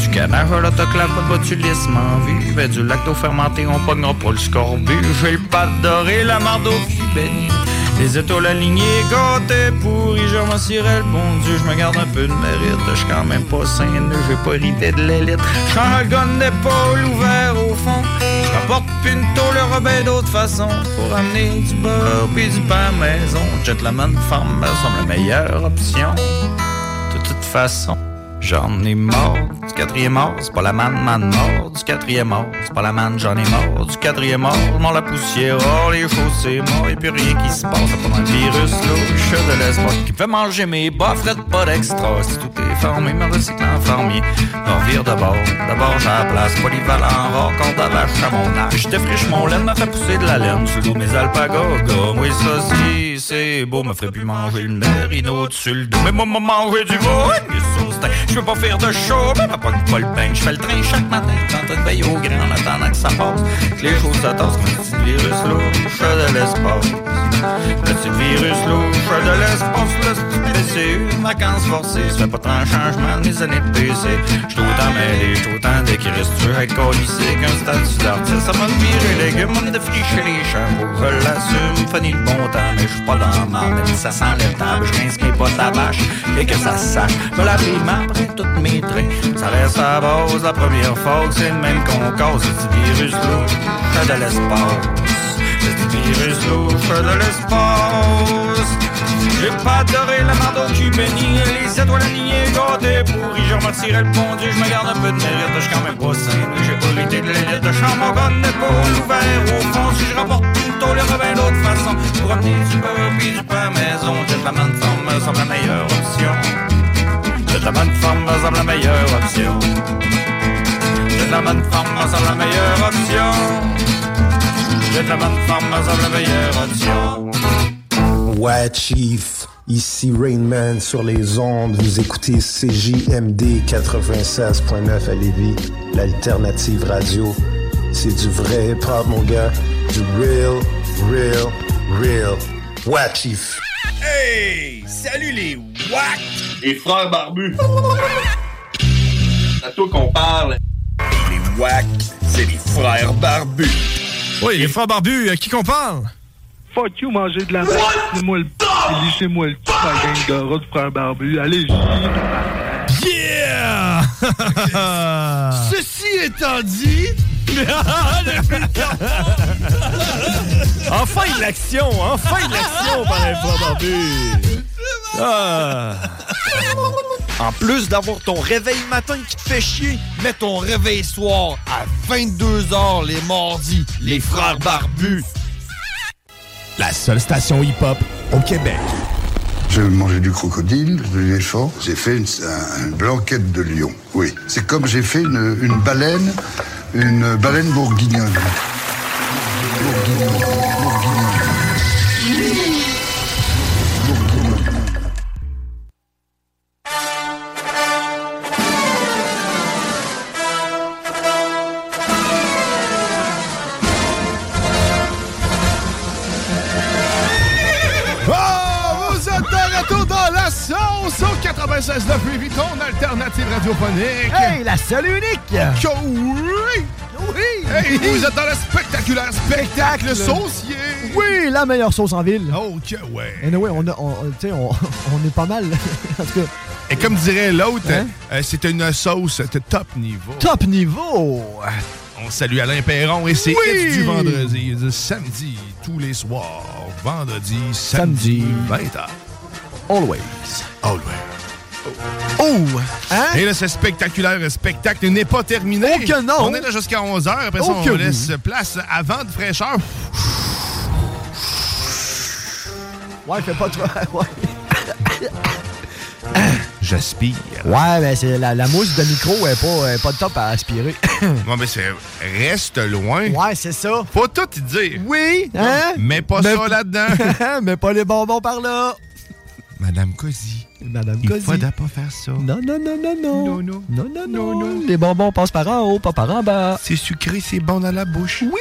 Du canard à l'autoclave, pas de botulisme en vue. Du lacto fermenté, on pognera pas le scorbut. J'ai le pâte doré, la marde au. Les étoiles alignées, gâtés pourris, je m'en le bon Dieu, je me garde un peu de mérite, je quand même pas sain, j'ai pas hérité de l'élite. Un gun d'épaule ouvert au fond, je rapporte tôle, y'aura ben d'autres façons pour amener du beurre puis du pain à maison. Gentleman Farm me semble la meilleure option. De toute façon. J'en ai mort, du quatrième mort, c'est pas la manne, manne mort, du quatrième mort, c'est pas la manne, j'en ai mort, du quatrième mort, mort la poussière, oh les choses c'est mort, et puis rien qui se passe, pas un virus louche de l'espoir qui fait manger mes bas, fret pas d'extra, si tout est formé, me recycle en fermier, me revire d'abord, d'abord j'ai la place, polyvalent, rare, corde à vache à mon âge, je défriche mon laine, me fait pousser de la laine, le de mes alpagas, oui ça c'est beau, me ferait plus manger le merino dessus le dos, mais moi m'a mangé du veau, je veux pas faire de show, mais ma pas le pain. Je fais le train chaque matin, en train de veiller au grain en attendant que ça passe. Que les choses se tassent comme petit virus louche de l'espace. Le petit virus louche de l'espace, le petit PCU, vacances forcées. Ça fait pas tant de changement mes années de PC. J'suis autant mêlé, j'suis autant décrire. Si tu être colissé qu'un statut d'artiste, ça m'a viré les légumes, on défricher les champs. Je l'assume, fini le bon temps, mais j'suis pas ça sent le table, j'rince mes potes à vache et que ça sache. Me la rime après toutes mes traits. Ça reste à la base, la première fois c'est le même qu'on cause. Ce petit virus louche de l'espace. De l'espace. J'ai pas adoré la marde au cubéni Les étoiles alignées, gâtées pourries. Je remercierais le bon je me garde un peu de mérite Je suis quand même pas sain, j'ai pas hérité de l'élite Je chante mon gun d'épaule ouvert au fond Si je rapporte une tôle, y'aura bien d'autres façons Pour amener du beurre pis du pain maison Gentleman Farm me semble la meilleure option. Gentleman Farm me semble la meilleure option. Gentleman Farm me semble la meilleure option Gentleman Farm me semble la meilleure option
Ouais, Chief. Ici Rainman sur les ondes. Vous écoutez CJMD 96.9 à Lévis, l'alternative radio. C'est du vrai hip-hop, mon gars. Du real, real, real Ouais, Chief.
Hey! Salut les WAC! Les frères barbus! C'est à toi qu'on parle. Les WAC, c'est les frères barbus.
Oui, les frères barbus, à qui qu'on parle?
Fuck you, manger de la merde. Lissez-moi le p. Lissez-moi le p. La gang de rats du frère barbu. Allez,
Yeah!
Ceci étant dit.
enfin de l'action! Enfin de l'action par les frères barbus! Ah.
En plus d'avoir ton réveil matin qui te fait chier, mets ton réveil soir à 22h les mardis. Les frères barbus.
La seule station hip-hop au Québec.
J'ai mangé du crocodile, de l'éléphant. J'ai fait une, un- une blanquette de lion. Oui. C'est comme j'ai fait une, une baleine, une baleine bourguignonne. Bourguignonne. Bourguignonne.
Alternative radiophonique.
Hey, la seule et unique!
Que oui!
Oui!
Hey, vous êtes dans le spectaculaire spectacle saucier!
Oui, la meilleure sauce en ville.
Oh, que ouais!
Anyway, on, a- on, on, on est pas mal. en tout cas,
Et comme dirait l'autre,
Hein?
euh, c'était une sauce de top niveau.
top niveau!
On salue Alain Perron et c'est
Oui!
Du vendredi, du samedi, tous les soirs. Vendredi, samedi, 20h.
Always.
Always.
Oh! Hein?
Et là, ce spectaculaire spectacle n'est pas terminé.
Oh que non!
On est là jusqu'à 11h. Après ça,
Oh
on
que
laisse
oui.
place à vent de fraîcheur.
Ouais, fais pas trop. Ouais,
J'aspire.
ouais ben c'est la, la mousse de micro est pas, est pas le top à aspirer.
Non, mais c'est reste loin.
ouais, c'est ça.
Faut tout y dire.
Oui, hein?
Mais pas
Mais-
ça là-dedans.
Mais pas les bonbons par là.
Madame Cozy.
Madame
Il
Cozy.
faudra pas faire ça.
Non, non, non, non, non. Non, non. Non, non, Les bonbons passent par en haut, pas par en bas.
C'est sucré, c'est bon dans la bouche.
Oui.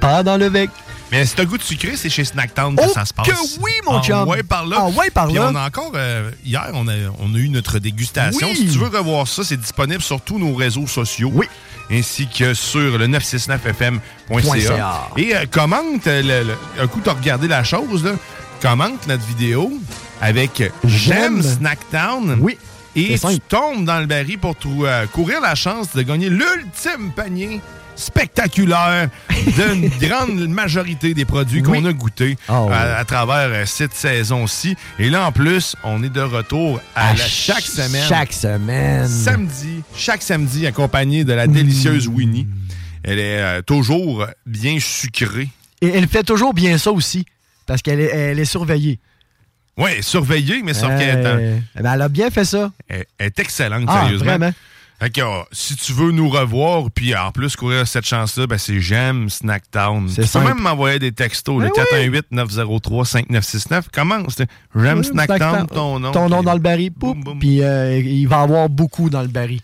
Pas dans le bec.
Mais c'est un goût de sucré, c'est chez Snacktown que
Oh
ça se passe.
que oui, mon
Ah
chum.
Ouais, par là.
Ah ouais, par
Puis
là.
on a encore, euh, hier, on a, on a eu notre dégustation.
Oui.
Si tu veux revoir ça, c'est disponible sur tous nos réseaux sociaux.
Oui.
Ainsi que sur le 969fm.ca.
.ca.
Et euh, commente, euh, le- le- un coup, tu as regardé la chose, là, commente notre vidéo avec J'aime. Snacktown.
Oui.
Et tu tombes dans le baril pour euh, courir la chance de gagner l'ultime panier spectaculaire d'une grande majorité des produits qu'on a goûtés
Ah ouais.
à, à travers euh, cette saison-ci. Et là, en plus, on est de retour à,
À
la- chaque
ch-
semaine.
chaque semaine.
Samedi, chaque samedi, accompagné de la délicieuse Winnie. Elle est euh, toujours bien sucrée.
Et elle fait toujours bien ça aussi. Parce qu'elle est, elle est surveillée.
Oui, surveillée, mais sauf qu'elle est en-
Euh, ben, elle a bien fait ça.
Elle est excellente,
Ah,
sérieusement.
vraiment?
Fait que, euh, si tu veux nous revoir, puis en plus courir cette chance-là, ben c'est J'aime Snacktown. Tu peux
simple.
même m'envoyer des textos, le
Ben oui.
418-903-5969. Commence. J'aime Snacktown, ton nom.
Ton nom dans le baril. Puis euh, il va y avoir beaucoup dans le baril.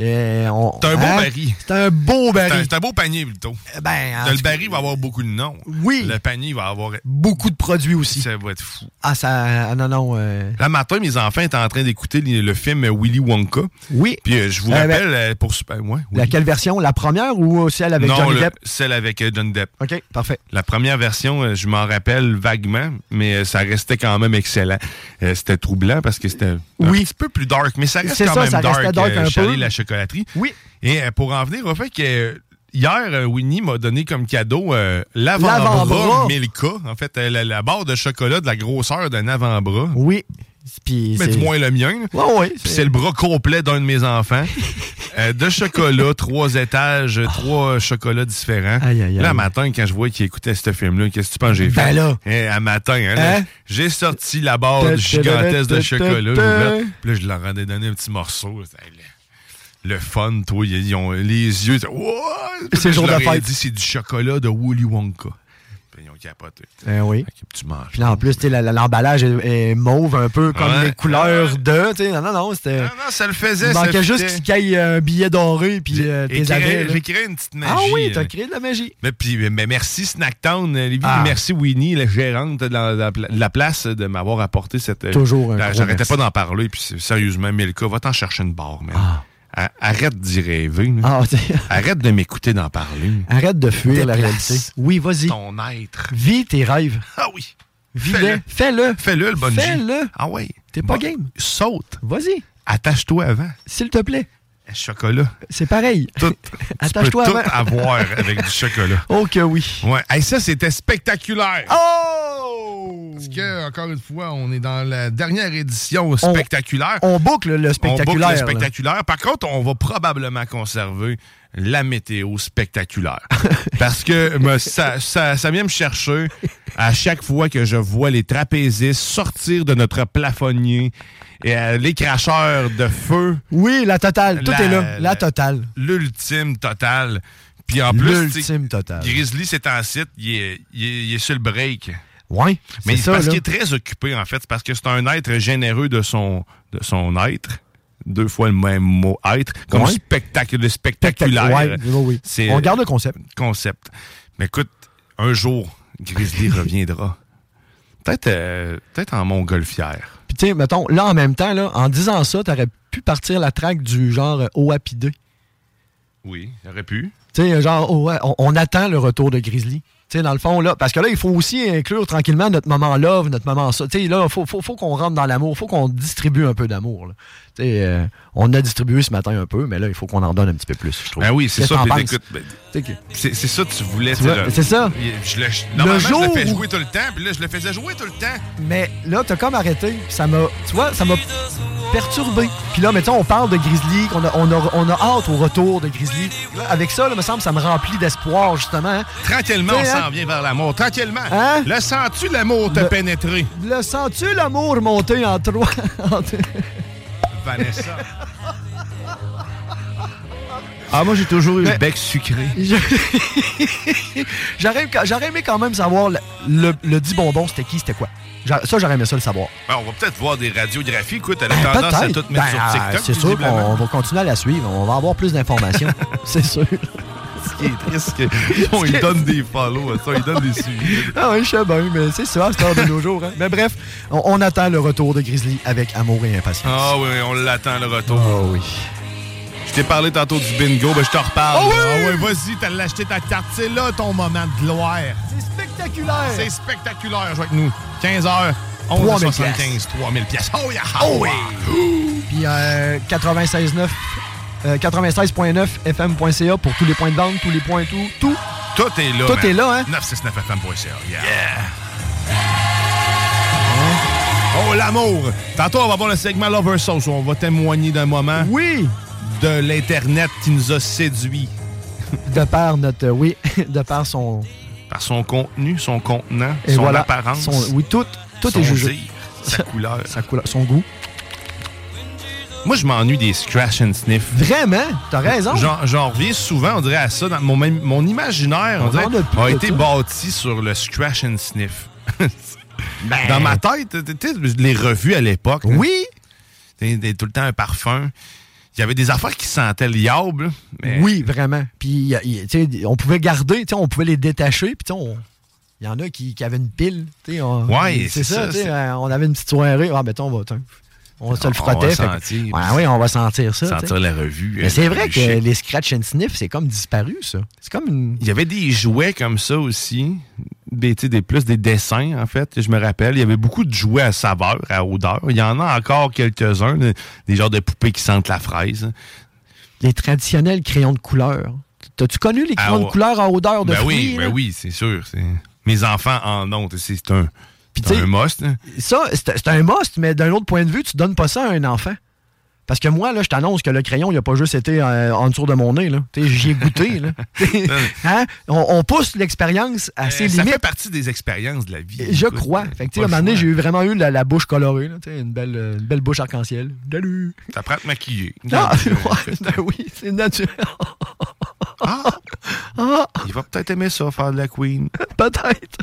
Euh, on-
C'est un beau
hein?
baril.
C'est un beau
un,
baril.
c'est un beau panier, plutôt.
Ben, en
le baril va avoir beaucoup de noms.
Oui.
Le panier va avoir...
Beaucoup de produits aussi.
Ça va être fou.
Ah, ça. ah, non, non. euh,
Là, matin, mes enfants étaient en train d'écouter le, le film Willy Wonka.
Oui.
Puis euh, je vous
Euh,
rappelle, euh, pour... ben, ouais, oui.
Laquelle version? La première ou celle avec
non,
Johnny
le-
Depp?
celle avec euh, Johnny Depp.
OK, parfait.
La première version, euh, je m'en rappelle vaguement, mais euh, ça restait quand même excellent. Euh, c'était troublant parce que c'était un
Oui.
petit peu plus dark, mais ça reste quand
ça,
même
ça
dark,
restait dark
euh,
un peu.
la chocolaterie.
Oui.
Et euh, pour en venir au fait que euh, hier, euh, Winnie m'a donné comme cadeau euh, l'avant-bras. Milka. En fait, la, la barre de chocolat de la grosseur d'un avant-bras.
Oui. Puis
Mais du moins le mien.
Ouais,
c'est le bras complet d'un de mes enfants. Euh, de chocolat, trois étages, trois chocolats différents.
Aïe, aïe,
Là,
aïe.
matin, quand je vois qu'il écoutait ce film-là, qu'est-ce que tu penses j'ai fait?
Ben là.
Eh, à matin, hein, là,
Hein?
j'ai sorti la barre gigantesque de chocolat. Puis là, je leur ai donné un petit morceau. Le, fun, toi, ils, ont les yeux.
C'est jour de fête.
dit, c'est du chocolat de Willy Wonka. Puis ils ont capoter.
Ben oui.
Fait que tu manges.
Puis là, en plus, l'emballage est, est mauve, un peu comme
Ouais.
les couleurs de. sais, Non, non, non, c'était.
Non, ça le faisait.
Il manquait juste qu'il y ait un billet doré, puis euh, tes.
J'ai créé une petite magie.
Ah oui, t'as
là.
créé de la magie.
Mais, puis, mais merci Snacktown, euh, Lévis,
Ah.
merci Winnie, la gérante de la, la- de la place, de m'avoir apporté cette. euh,
Toujours gros
J'arrêtais pas d'en parler, puis sérieusement, Milka, va t'en chercher une barre, man. A- Arrête d'y rêver.
Ah.
Arrête de m'écouter d'en parler.
Arrête de fuir la réalité. Oui, vas-y.
Ton être.
Vis tes rêves.
Ah oui.
Vis-le. Fais-le.
Fais-le, le bungee.
Fais-le.
Ah oui.
T'es pas game.
Saute.
Vas-y.
Attache-toi avant.
S'il te plaît.
Chocolat.
C'est pareil.
Tout.
Attache-toi
tu peux
avant.
tout avoir avec du chocolat.
Oh que oui.
Ouais. Hey, ça, c'était spectaculaire.
Oh!
Parce que, encore une fois, on est dans la dernière édition spectaculaire.
On boucle le spectaculaire.
On boucle le
là.
spectaculaire. Par contre, on va probablement conserver la météo spectaculaire. Parce que moi, ça, ça, ça vient me chercher à chaque fois que je vois les trapézistes sortir de notre plafonnier et euh, les cracheurs de feu.
Oui, la totale. Tout
La-
est là. La totale.
L'ultime totale. Puis en plus,
L'ultime totale.
Grizzly, c'est en site, il est, il est- il est sur le break.
Ouais.
Mais
c'est
parce qu'il est très occupé, en fait. C'est parce que c'est un être généreux de son, de son être. Deux fois le même mot être. Comme
Ouais.
spectacle, le spectaculaire.
Ouais, oui, On garde le concept.
Concept. Mais écoute, un jour, Grizzly reviendra. Peut-être, euh, peut-être en montgolfière.
Puis tu sais, mettons, là en même temps, là, en disant ça, t'aurais pu partir la traque du genre euh, OAPD.
Oui, il aurait pu.
Tu sais, genre, oh, ouais, on, on attend le retour de Grizzly. Tu sais, dans le fond, là, parce que là, il faut aussi inclure tranquillement notre moment love, notre moment ça. Tu sais, là, il faut, faut, faut qu'on rentre dans l'amour, faut qu'on distribue un peu d'amour. Euh, on a distribué ce matin un peu, mais là, il faut qu'on en donne un petit peu plus, je trouve.
Ben oui, c'est ça. écoute, ben, c'est, ça que tu voulais.
C'est ça.
Je le, je- normalement, je
jour
le fais
où-
jouer tout le temps, puis là, je le faisais jouer tout le temps.
Mais là, t'as comme arrêté. puis Ça m'a. Tu vois, ça m'a perturbé. Puis là, mettons, on parle de Grizzly, qu'on a, on a, on a hâte au retour de Grizzly. Avec ça, là, me semble, ça me remplit d'espoir, justement. hein.
Tranquillement, on
sais, hein?
s'en vient vers l'amour. Tranquillement.
Hein?
Le sens-tu l'amour te pénétrer?
Le sens-tu l'amour monter en trois?
Vanessa. Ah, moi, j'ai toujours eu
Mais-
le bec sucré.
J'aurais aimé quand même savoir le, le, le dit bonbon, c'était qui, c'était quoi. Ça, j'aurais aimé ça le savoir.
Ben, on va peut-être voir des radiographies. Écoute, elle a tendance à tout mettre
Ben,
sur TikTok.
C'est sûr qu'on va continuer à la suivre. On va avoir plus d'informations. c'est sûr.
Ce qui est triste, c'est qu'on lui donne des follow, ça, il donne des suivis.
Ah oui, je sais bien, mais c'est ça, c'est l'heure de nos jours. hein. Mais bref, on, on attend le retour de Grizzly avec amour et impatience.
Ah oui, on l'attend, le retour.
Ah oui.
Je t'ai parlé tantôt du bingo, ben je te reparle.
Ah oui!
Ah ouais, vas-y, t'as acheté ta carte. C'est là ton moment de gloire.
C'est spectaculaire!
C'est spectaculaire. Joue avec nous. 15h,
3000
11h75, 3000 pièces. Oh yeah!
Oh oui! Puis euh, 96.9 euh, 96.9 fm.ca pour tous les points de vente, tous les points, tout, tout.
Tout est là.
Tout
man.
est là, hein?
969fm.ca. Yeah. Oh, l'amour! Tantôt, on va voir le segment Lover Sauce où on va témoigner d'un moment.
Oui!
De l'Internet qui nous a séduits.
De par notre, euh, oui, de par son,
Par son contenu, son contenant,
et
son
voilà,
apparence.
son- oui, tout, tout est jugé.
sa couleur.
Sa couleur, son goût.
Moi, je m'ennuie des scratch and sniff.
Vraiment? T'as raison.
J'en, reviens souvent, on dirait, à ça. Dans mon, imaginaire, on
On
dirait,
en a
été
ça.
bâti sur le scratch and sniff.
Ben.
Dans ma tête, les revues à l'époque. là,
Oui!
t'sais, tout le temps un parfum. Il y avait des affaires qui sentaient mais-
Oui, vraiment. Puis, on pouvait garder, on pouvait les détacher, puis on- il y en a qui, qui avaient une pile. on-
Ouais,
c'est ça. on avait une petite soirée. Ah, mettons, on va, on se le
On va
fait que-
sentir.
Ouais, oui, on va sentir ça.
Sentir la revue.
Mais
euh,
c'est
la
vrai que les scratch and sniff, c'est comme disparu, ça. C'est comme une.
Il y avait des jouets comme ça aussi. Des, des plus des dessins, en fait. Je me rappelle. Il y avait beaucoup de jouets à saveur, à odeur. Il y en a encore quelques-uns. Des, des genres de poupées qui sentent la fraise.
Les traditionnels crayons de couleur. T'as-tu connu les crayons
Ah,
de couleur à odeur de
ben
fruits?
oui, ben oui, c'est sûr. Mes enfants en ont. C'est un, c'est un must. hein.
Ça, c'est un must, mais d'un autre point de vue, tu donnes pas ça à un enfant. Parce que moi, là, je t'annonce que le crayon, il n'a pas juste été euh, en dessous de mon nez. J'y ai goûté. là. Hein? on, on pousse l'expérience à ses
Euh, ça
limites.
fait partie des expériences de la vie.
Je
Écoute,
crois.
euh,
Fait que, à un moment donné, j'ai eu vraiment eu la, la bouche colorée. là, une, belle, une belle bouche arc-en-ciel.
Ça prend à te maquiller.
Ah, ouais, ben oui, c'est naturel.
Il va peut-être aimer ça, faire de la queen.
peut-être.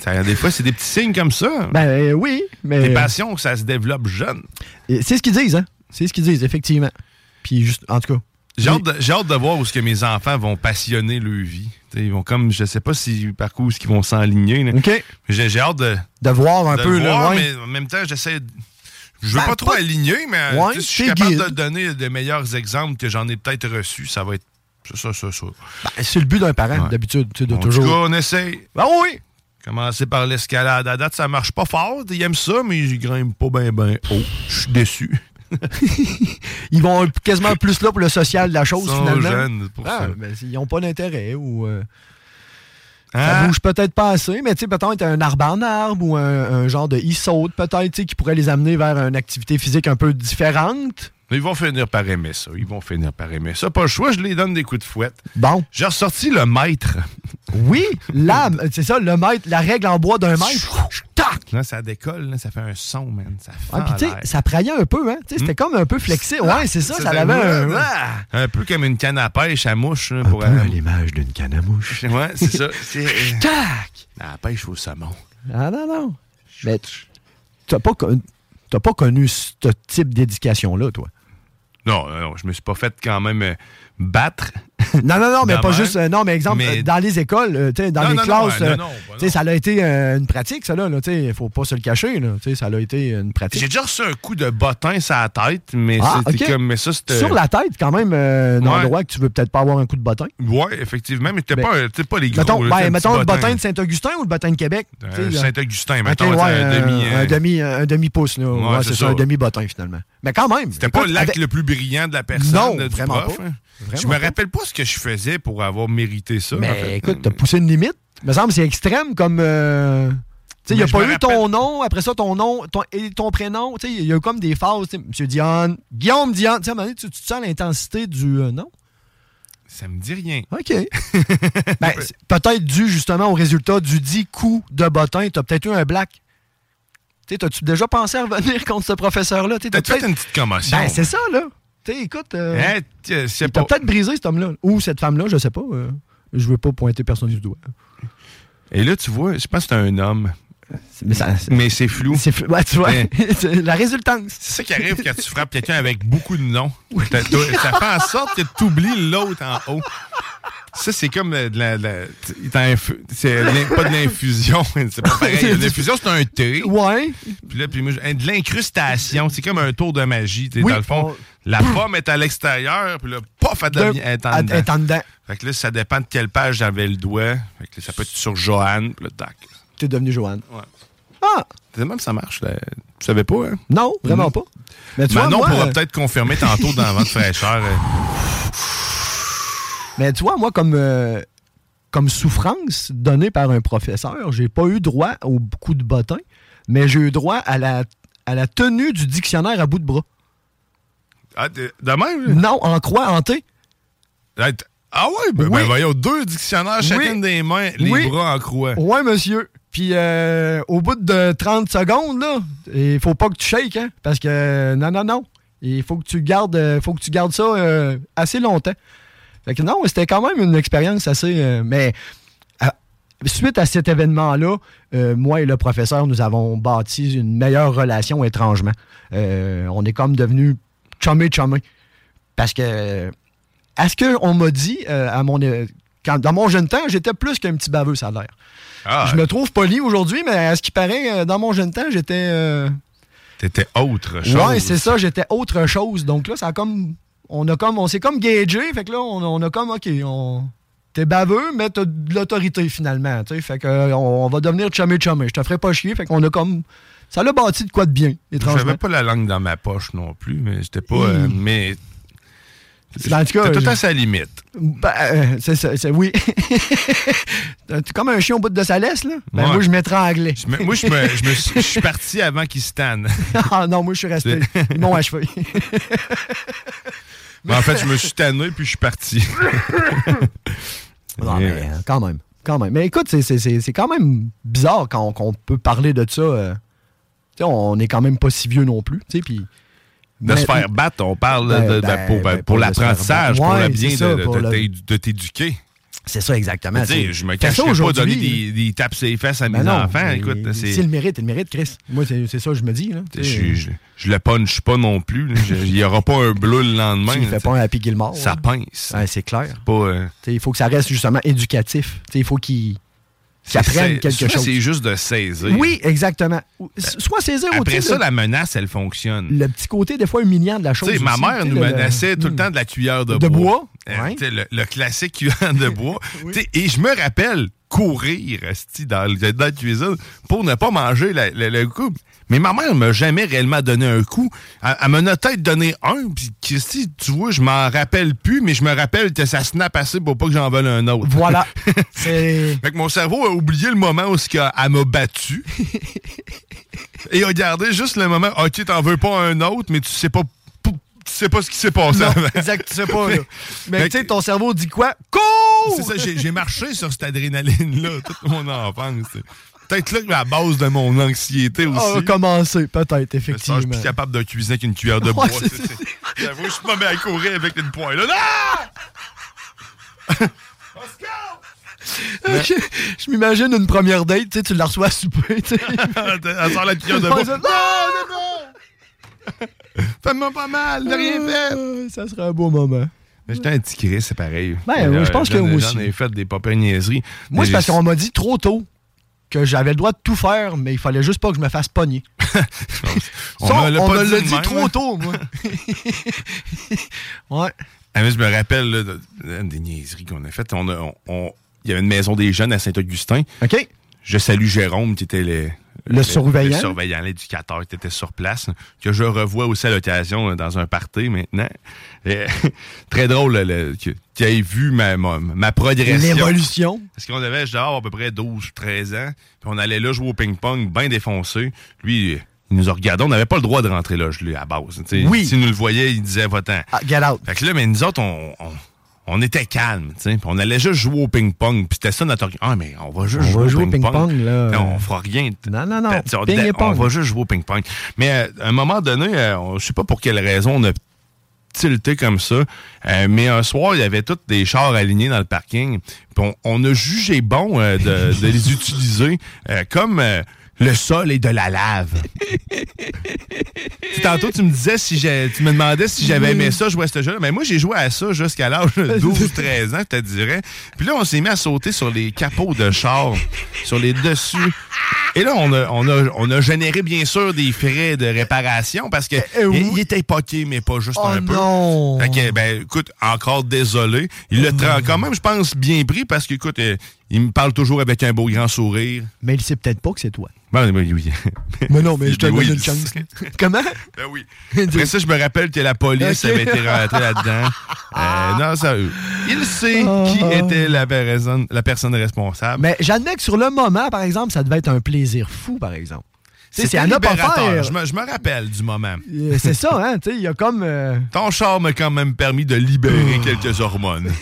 Ça, des fois, c'est des petits signes comme ça.
Ben euh, oui, mais.
Des passions, ça se développe jeune.
C'est ce qu'ils disent, hein? C'est ce qu'ils disent, effectivement. Puis, juste, en tout cas.
J'ai hâte, hâte de voir où ce que mes enfants vont passionner leur vie. T'sais, ils vont comme, je sais pas si par où est-ce qu'ils vont s'enligner. là. J'ai, j'ai hâte de,
De voir un
de
peu,
le voir, mais en même temps, j'essaie. de- Je veux
Ben,
pas trop
pas-
aligner, mais
Ouais,
si je suis capable
guide.
de donner de meilleurs exemples que j'en ai peut-être reçus. Ça va être ça, ça, ça, ça.
Ben, c'est le but d'un parent,
Ouais.
d'habitude, tu sais, de
En
toujours.
tout cas, on essaye.
Ben oui!
Commencer par l'escalade. À date, ça marche pas fort. Ils aiment ça, mais ils grimpent pas bien, bien haut. Je suis déçu.
Ils vont quasiment plus là pour le social de la chose,
Ils sont
finalement.
jeunes pour
Ah,
ça.
ben, ils n'ont pas d'intérêt ou. euh,
Hein?
Ça bouge peut-être pas assez, mais tu sais, peut-être un arbre en arbre ou un, un genre de e-saute, peut-être, tu sais, qui pourrait les amener vers une activité physique un peu différente.
Ils vont finir par aimer ça. Ils vont finir par aimer ça. Pas le choix, je les donne des coups de fouette.
Bon.
J'ai ressorti le maître.
Oui, là, c'est ça, le maître, la règle en bois d'un maître. Tac!
Là, ça décolle, là, ça fait un son, man. Ça fait
Ah, puis tu sais, ça praillait un peu, hein? C'était comme un peu flexé. Ouais, c'est ça, ça, avait un.
ouais,
Ah!
Un peu comme une canne à pêche à mouche. là, pour, euh,
l'image d'une canne à mouche.
Ouais, c'est ça.
Tac!
à la pêche au saumon.
Ah non, non. Mais tu- t'as pas, con- pas connu ce type d'éducation-là, toi?
Non, non, je me suis pas fait quand même euh, battre.
Non, non, non, mais pas juste. euh, non, mais exemple,
Mais-
euh, dans les écoles, euh, tu dans
Non,
les
non,
classes,
non,
tu ça a été euh, une pratique, ça, là. là, tu Il faut pas se le cacher, là. Tu Ça a été une pratique.
J'ai déjà reçu un coup de bottin sur la tête, mais
Ah,
c'était comme. Mais ça.
Sur la tête, quand même, euh, un
Ouais.
endroit que tu veux peut-être pas avoir un coup de bottin.
Ouais, effectivement, mais c'était
Ben,
pas, pas les gros.
Mettons,
là,
ben, mettons le bottin de Saint-Augustin ou le bottin de Québec? Tu.
Saint-Augustin, mettons,
ouais,
c'est un demi,
un demi, un demi-pouce, là. Ouais,
Ouais,
c'est ça, un demi-bottin, finalement. Mais quand même.
C'était pas l'acte le plus brillant de la personne,
Non, vraiment
prof.
pas.
hein. Je me rappelle pas ce que je faisais pour avoir mérité ça.
Mais
en fait.
écoute, t'as poussé une limite. Il me semble que c'est extrême comme. euh, Tu sais, il n'y a pas eu ton nom, après ça, ton nom ton, et ton prénom. Tu sais, il y a eu comme des phases. tu sais, Monsieur Dion, Guillaume Dion. Tu sais, à un moment donné, tu, tu sens l'intensité du euh, nom?
Ça me dit rien.
OK. Ben, peut-être dû justement au résultat du dit coup de bottin. T'as peut-être eu un black. Tu t'as-tu déjà pensé à revenir contre ce professeur-là? Tu sais,
T'as
t'as
fait une petite commotion?
Ben, c'est ça, là. Sais, écoute. euh,
Hein,
il t'a peut-être brisé cet homme-là. Ou cette femme-là, je sais pas. euh, je veux pas pointer personne du doigt.
Et là, tu vois, je pense que c'est un homme.
Mais,
c'est flou.
C'est flou. Ouais, tu vois.
Mais-
la résultance.
C'est ça qui arrive quand tu frappes quelqu'un avec beaucoup de noms. Ça fait en sorte que tu oublies l'autre en haut. Ça, c'est comme euh, de la. de c'est pas de l'infusion. C'est pas pareil. L'infusion, c'est un thé.
Ouais.
Puis là, puis moi, j'ai- de l'incrustation. C'est comme un tour de magie.
Oui,
dans le fond,
on-
la pomme est à l'extérieur, puis là, pof, elle, elle est en dedans.
elle est en dedans.
Fait que là, ça dépend de quelle page j'avais le doigt. Fait que là, ça peut être sur Joanne, puis là, tac.
T'es devenu Joanne.
Ouais.
Ah!
C'est même ça marche. Là. Tu savais pas, hein?
Non, vraiment
Mhm.
pas. Mais tu vois,
Manon
moi,
pourra
euh,
peut-être confirmer tantôt dans Vent de fraîcheur. euh,
Mais tu vois, moi, comme, euh, comme souffrance donnée par un professeur, j'ai pas eu droit au coup de bottin, mais j'ai eu droit à la, à la tenue du dictionnaire à bout de bras.
Ah, de, même?
Non, en croix, T.
Ah, Ah ouais? Ben,
Oui.
ben voyons, deux dictionnaires, chacune des mains, les
Oui.
bras en croix.
Ouais, monsieur. Puis euh, au bout de 30 secondes, là, il faut pas que tu shakes, hein, parce que non, non, non. Il faut que tu gardes, euh, faut que tu gardes ça euh, assez longtemps. Fait que non, c'était quand même une expérience assez. euh, mais à- suite à cet événement-là, euh, moi et le professeur, nous avons bâti une meilleure relation étrangement. Euh, on est comme devenus chumé chumé. Parce que à ce qu'on m'a dit euh, à mon euh, quand, dans mon jeune temps, j'étais plus qu'un petit baveux, ça a l'air.
Ah,
Je me trouve poli aujourd'hui, mais à ce qui paraît, euh, dans mon jeune temps, j'étais. euh,
T'étais autre chose.
Ouais, c'est ça, j'étais autre chose. Donc là, ça a comme. On a comme. On s'est comme gagé. Fait que là, on, on a comme. OK, on. T'es baveux, mais t'as de l'autorité finalement. tu sais. Fait que euh, on, on va devenir chumé chumé. Je te ferai pas chier. Fait qu'on a comme. Ça l'a bâti de quoi de bien, étrangement.
J'avais pas la langue dans ma poche non plus, mais j'étais pas. euh, mais.
En tout cas,
tout à sa limite.
Ben, euh, c'est ça, c'est oui. Comme un chien au bout de sa laisse, là. Ben,
Ouais.
moi, je m'étranglais.
Moi, je, me, je, me suis, je suis parti avant qu'il se tanne.
ah non, moi, je suis resté. Ils m'ont achevé.
Mais en fait, je me suis tanné puis je suis parti.
Non, mais quand même. Quand même. Mais écoute, c'est- c'est c'est- c'est quand même bizarre quand on, qu'on peut parler de ça. euh. Tu sais, on est quand même pas si vieux non plus. tu sais, Puis
De
Mais-
se faire battre, on parle
Ben,
de, de-
ben,
pour,
ben,
l'apprentissage, pour le bien
ça,
de, t'éduquer.
C'est ça, exactement.
Je me cache pas donner
aujourd'hui.
des, des tapes sur les fesses à mes
Ben non,
enfants. Écoute,
C'est le mérite, le mérite, Chris. Moi, c'est ça que je me dis. Là.
Je, je, le punch pas non plus. Il n'y aura pas un bleu le lendemain.
Tu ne fais pas un Happy Gilmore.
Ça
là.
pince.
Ouais, c'est clair.
Pas, euh,
Il faut que ça reste justement éducatif. Il faut qu'ils qu'ils apprennent
c'est-
quelque chose.
C'est juste de saisir.
Oui, exactement. Soit saisir
Après
sais,
ça,
le-
la menace, elle fonctionne.
le petit côté, des fois, humiliant de la chose.
Tu sais, ma
aussi,
mère nous
le-
menaçait tout le
Hmm.
temps de la cuillère de,
De bois,
Euh,
ouais.
tu sais, le, le classique cuillère de bois. Et je me rappelle courir dans, dans la cuisine pour ne pas manger la- la- le coup. Mais ma mère ne m'a jamais réellement donné un coup. Elle, elle m'en a peut-être donné un, puis Christy, tu vois, je m'en rappelle plus, mais je me rappelle que ça snap assez pour pas que j'en vole un autre.
Voilà.
Fait que mon cerveau a oublié le moment où elle m'a battu. Et a gardé juste le moment, OK, t'en veux pas un autre, mais tu sais pas tu sais pas ce qui s'est passé
Non,
avant.
exact, tu sais pas. Là. Mais tu sais, ton cerveau dit quoi?
C'est
Cours!
ça, j'ai marché sur cette adrénaline-là toute mon enfance. C'est Peut-être là que la base de mon anxiété aussi.
On va commencer, peut-être,
Ça, Je
effectivement.
suis plus capable de cuisiner qu'une cuillère de bois.
Ouais, c'est-
c'est- c'est- J'avoue, je suis pas mis à courir avec une poêle. Là. Non!
je je m'imagine une première date, tu sais, tu la reçois à souper.
Elle sort la cuillère de bois.
ça-
Fais-moi pas mal, de rien fait.
Euh, Ça serait un beau moment.
Mais j'étais un petit Chris, c'est pareil.
Ben, je pense que
J'en ai-
moi
J'en
aussi.
ai fait des papiers niaiseries.
Moi, c'est parce qu'on m'a dit trop tôt que j'avais le droit de tout faire, mais il fallait juste pas que je me fasse pogner.
On
Ça,
me l'a
on
pas
me
dit
l'a trop tôt, moi. ouais.
Ah, mais je me rappelle là, de- de- des niaiseries qu'on a faites. On a- on- on- Il y avait une maison des jeunes à Saint-Augustin.
OK.
Je salue Jérôme, qui était le,
Le surveillant.
Le surveillant, l'éducateur qui était sur place, que je revois aussi à l'occasion euh, dans un party maintenant. Et, très drôle le- que- ait vu ma, ma, ma progression.
L'évolution.
Parce qu'on avait genre à peu près 12 13 ans, puis on allait là jouer au ping-pong, bien défoncé. Lui, il nous a regardé, on n'avait pas le droit de rentrer là, lui, à base. tu sais.
Oui.
S'il nous le voyait, il disait va-t'en.
Ah, get out.
Fait que là, mais nous autres, on, on, on était calmes, tu sais. On allait juste jouer au ping-pong. Puis c'était ça notre... Ah, mais on va juste
On
jouer,
va
au
jouer au
ping-pong.
ping-pong, là.
On fera rien.
Non, non, non.
On,
Ping
on va juste jouer au ping-pong. Mais euh, à un moment donné, euh, on- je sais pas pour quelle raison, on a tilté comme ça. Euh, mais un soir, il y avait tous des chars alignés dans le parking. Puis on, on a jugé bon euh, de, de les utiliser comme le sol et de la lave. Tantôt, tu me disais si j'ai, tu me demandais si j'avais aimé ça, jouer à ce jeu-là. Mais moi, j'ai joué à ça jusqu'à l'âge de 12-13 ans, je te dirais. Puis là, on s'est mis à sauter sur les capots de chars, sur les dessus. Et là, on a, on, a, on a généré, bien sûr, des frais de réparation parce que il, il était poqué, mais pas juste
Oh
un peu.
non.
Fait que, ben, écoute, encore désolé. Il l'a tra- quand même, je pense, bien pris parce que, écoute, euh, il me parle toujours avec un beau grand sourire.
Mais il sait peut-être pas que c'est toi.
Ben, oui, oui.
Mais non, mais je te donne une chance. Comment?
Ben oui. Après ça, je me rappelle que la police avait été rentrée là-dedans. Euh, non, ça, il sait
Ah.
qui était la personne, la personne responsable.
Mais j'admets que sur le moment, par exemple, ça devait être un plaisir fou, par exemple. C'est
libérateur.
faire.
Je me, je me rappelle du moment.
Euh, C'est ça, hein? Tu sais, il y a comme. euh,
Ton char m'a quand même permis de libérer quelques hormones.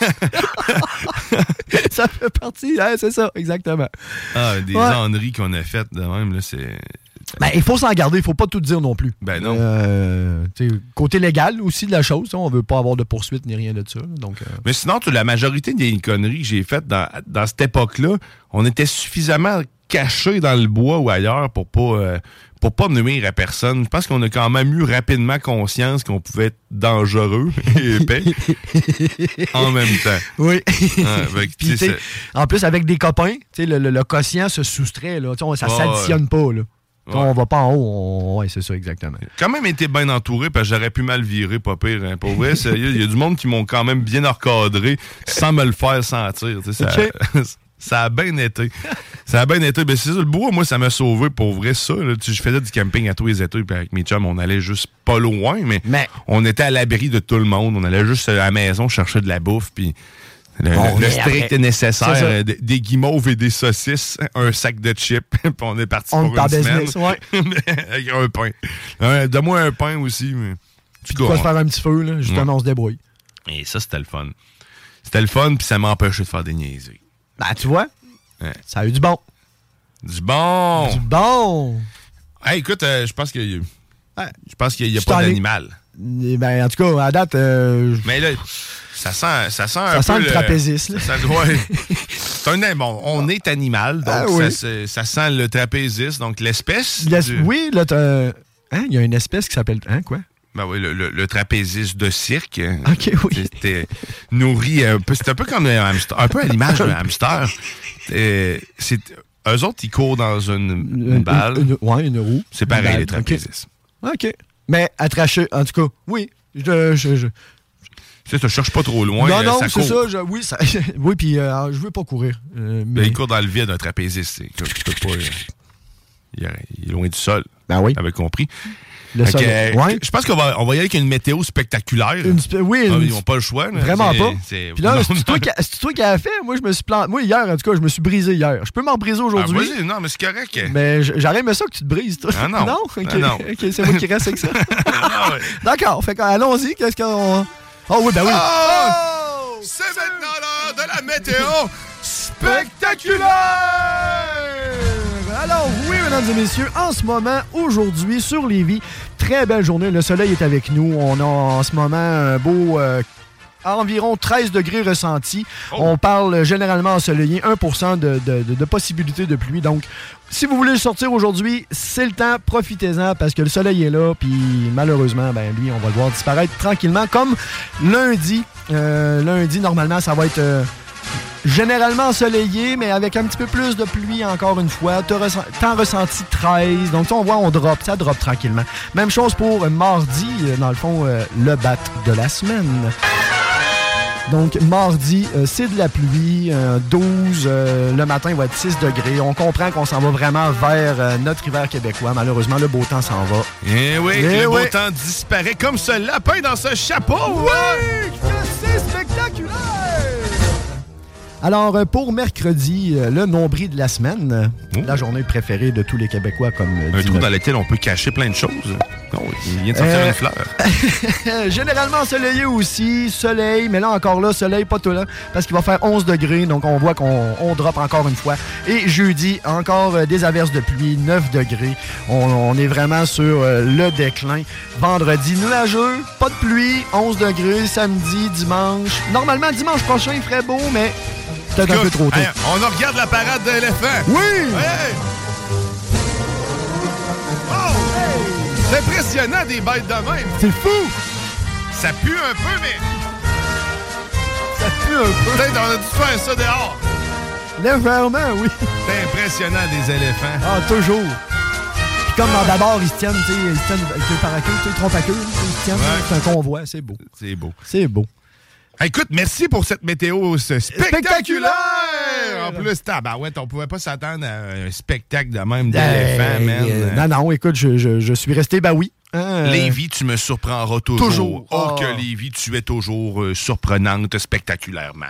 ça fait partie, hein, c'est ça, exactement.
Ah, des
Ouais.
qu'on a faites de même, là, c'est.
Ben, il faut s'en garder, il faut pas tout dire non plus.
Ben non.
Euh, côté légal aussi de la chose, sais, on veut pas avoir de poursuite ni rien de ça. Donc, euh,
Mais sinon, la majorité des conneries que j'ai faites dans, dans cette époque-là, on était suffisamment cachés dans le bois ou ailleurs pour pas, euh, pour pas nuire à personne. Je pense qu'on a quand même eu rapidement conscience qu'on pouvait être dangereux et épais en même temps.
Oui.
Ah,
en plus, avec des copains, tu sais, le, le- le quotient se soustrait. Là, on- ça
Ouais,
s'additionne pas. Là.
Ouais.
On va pas en haut. on- Ouais, c'est ça, exactement.
quand même été bien entouré parce que j'aurais pu mal virer, pas pire. hein. Pour vrai, sérieux, il y a du monde qui m'ont quand même bien recadré sans me le faire sentir. sais, Ça, a bien été. Ça a bien été. Ben, c'est ça, le bois, moi, ça m'a sauvé pour vrai, ça. là. Tu Je faisais du camping à tous les étés, puis avec mes chums, on allait juste pas loin, mais, on était à l'abri de tout le monde. On allait juste à la maison chercher de la bouffe, puis le, strict
après.
nécessaire, euh, des, des guimauves et des saucisses, un sac de chips, puis on est parti
On
pour une semaine.
business, ouais.
avec un pain. Un- Donne-moi un pain aussi. Mais...
Puis de quoi se faire un petit feu, là, justement,
Ouais.
on se débrouille.
Et ça, c'était le fun. C'était le fun, puis ça m'empêchait de faire des niaiseries.
Ben, tu vois,
Ouais.
ça a eu du bon.
Du bon!
Du bon!
Hey, écoute, euh, je pense qu'il je pense qu'il n'y a pas d'animal.
Eh Ben, en tout cas, à date, euh,
Mais là, ça sent, ça sent un
Ça
peu
sent le trapéziste, là.
Ça, un bon, on est animal, donc
Ah oui.
se- ça sent le trapéziste, donc l'espèce. du-
oui, là, t'as- hein, il y a une espèce qui s'appelle. Hein, quoi?
Ben oui, le, le- le trapéziste de cirque.
Ok, oui.
C'était nourri un peu. C'est un peu comme un hamster, un peu à l'image d'un hamster. Euh, c'est, eux autres, ils courent dans une, une
Une-
balle.
une- ouais, une roue.
C'est pareil,
balle,
les trapézistes.
OK. Mais attraché, en tout cas, oui. Je, je, je-
Tu sais, tu cherches pas trop loin.
non,
euh,
non, c'est ça. je- oui, ça, oui, puis euh, je veux pas courir. euh,
Ben,
mais-
il court dans le vide, un trapéziste. euh, il, est, il est loin du sol.
Ben oui.
T'avais compris.
Le
que, euh,
ouais.
Je pense qu'on va, on va y aller avec une météo spectaculaire.
Une oui,
Ah,
une-
ils n'ont pas le choix. là.
Vraiment pas.
c'est-
Puis là, c'est toi, toi qui as fait? Moi, je me suis planté. Moi, hier, en tout cas, je me suis brisé hier. Je peux m'en briser
Ah,
aujourd'hui.
vas-y, non, mais c'est correct.
mais j'aurais aimé ça que tu te brises, toi.
Ah non.
Non?
Ah non.
C'est moi qui reste avec ça.
Ah, ouais.
D'accord. Fait allons-y. Qu'est-ce qu'on. Oh oui, ben oui.
Oh! C'est maintenant l'heure de la météo spectaculaire!
Mesdames et messieurs, en ce moment, aujourd'hui, sur Lévis, très belle journée. Le soleil est avec nous. On a en ce moment un beau. euh, environ 13 degrés ressentis. On parle généralement ensoleillé, 1 de, de, de- de possibilité de pluie. Donc, si vous voulez sortir aujourd'hui, c'est le temps, profitez-en parce que le soleil est là. Puis malheureusement, ben lui, on va le voir disparaître tranquillement. Comme lundi. Euh, lundi, normalement, ça va être. euh, Généralement ensoleillé, mais avec un petit peu plus de pluie encore une fois. Temps ressenti 13. Donc, on voit, on drop. Ça drop tranquillement. Même chose pour euh, mardi, euh, dans le fond, euh, le bat de la semaine. Donc, mardi, euh, c'est de la pluie. euh, 12, euh, le matin, il va être 6 degrés. On comprend qu'on s'en va vraiment vers notre hiver québécois. Malheureusement, le beau temps s'en va.
Eh oui,
Eh
le beau
oui.
temps disparaît comme ce lapin dans ce chapeau!
Oui! Que c'est spectaculaire! Alors, euh, pour mercredi, euh, le nombril de la semaine, euh, la journée préférée de tous les Québécois, comme euh,
Un trou dans lequel on peut cacher plein de choses. Non, il vient de sortir
Euh,
une fleur.
Généralement ensoleillé aussi, soleil, mais là encore là, soleil pas tout là, parce qu'il va faire 11 degrés, donc on voit qu'on on drop encore une fois. Et jeudi, encore des averses de pluie, 9 degrés. On, on est vraiment sur le déclin. Vendredi, nuageux, pas de pluie, 11 degrés. Samedi, dimanche. Normalement, dimanche prochain, il ferait beau, mais peut-être un peu trop tôt.
Hey, on en regarde la parade d'éléphants.
Oui!
Hey! Oh! C'est impressionnant des bêtes de même.
C'est fou!
Ça pue un peu, mais
Ça pue un peu.
peut-être on a dû faire ça dehors.
Légèrement, oui.
C'est impressionnant des éléphants.
Ah, toujours. Puis comme dans d'abord, ils se tiennent, tu sais, ils se tiennent avec le paracule, tu sais, trompe à queue, ils se tiennent,
Ouais.
c'est un convoi, c'est beau.
C'est beau.
C'est beau.
Écoute, merci pour cette météo ce spectaculaire!
Spectaculaire!
En plus, tabarouette, on pouvait pas s'attendre à un spectacle de même
Hey,
d'éléphants, man.
euh, non, non, écoute, je, je- je suis resté, bah oui. Hein, euh,
Lévi, tu me surprendras toujours.
Toujours.
Oh,
Ah.
que Lévi, tu es toujours euh, surprenante spectaculairement.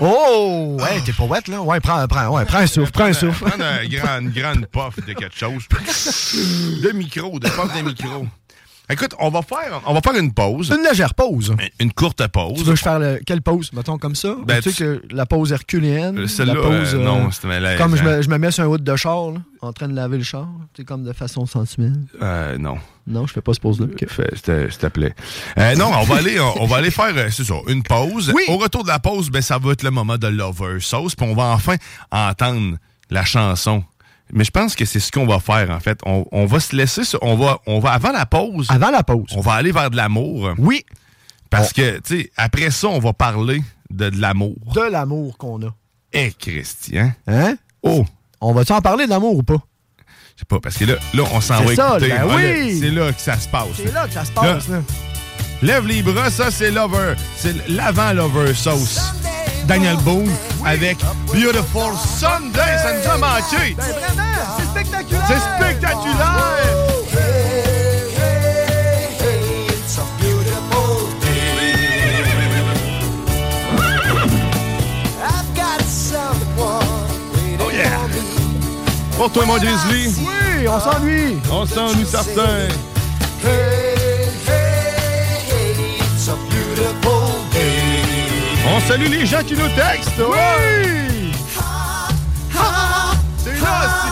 Oh! Ouais, t'es pas wet, là? Ouais, prends, prends, ouais, prends un souffle, prends un souffle.
Un grand- une grande puff de quelque chose. De micro, de puff de micro. Écoute, on va faire, on va faire une pause.
Une légère pause.
Une courte pause.
Tu veux que je fasse le- quelle pause, mettons, comme ça?
Ben,
tu sais que la pause herculéenne,
Euh, celle-là,
la pause...
euh, non, c'était.
Comme je me, je me mets sur un hood de char, là, en train de laver le char, tu sais, comme de façon sensuelle.
Euh, non.
Non, je fais pas ce pause-là. Ok.
Fait, s'il te- s'il te plaît. Euh, non, on va aller, on, on va aller faire, euh, c'est ça, une pause. Au retour de la pause, ben, ça va être le moment de Lover Sauce, puis on va enfin entendre la chanson. Mais je pense que c'est ce qu'on va faire, en fait. On, on va se laisser, ça- on va, on va, avant la pause.
Avant la pause.
On va aller vers de l'amour.
Oui.
Parce que, tu sais, après ça, on va parler de, de l'amour.
De l'amour qu'on a.
Eh, Christian.
Hein?
Oh.
On va-tu en parler de l'amour ou pas?
Je sais pas, parce que là, là on s'en va
C'est ça,
écouter.
ben
Ah, là,
oui.
C'est là que ça se passe.
C'est là que ça se passe, là.
Lève les bras, ça c'est Lover. C'est l'avant Lover Sauce. Daniel Boone avec Beautiful Sunday. Ça nous a manqué.
Ben vraiment, c'est spectaculaire!
C'est spectaculaire. Oh yeah. Pour toi, mon Grizzly.
Oui, on s'ennuie.
On s'ennuie certain. On salue les gens qui nous textent. Oui! C'est là,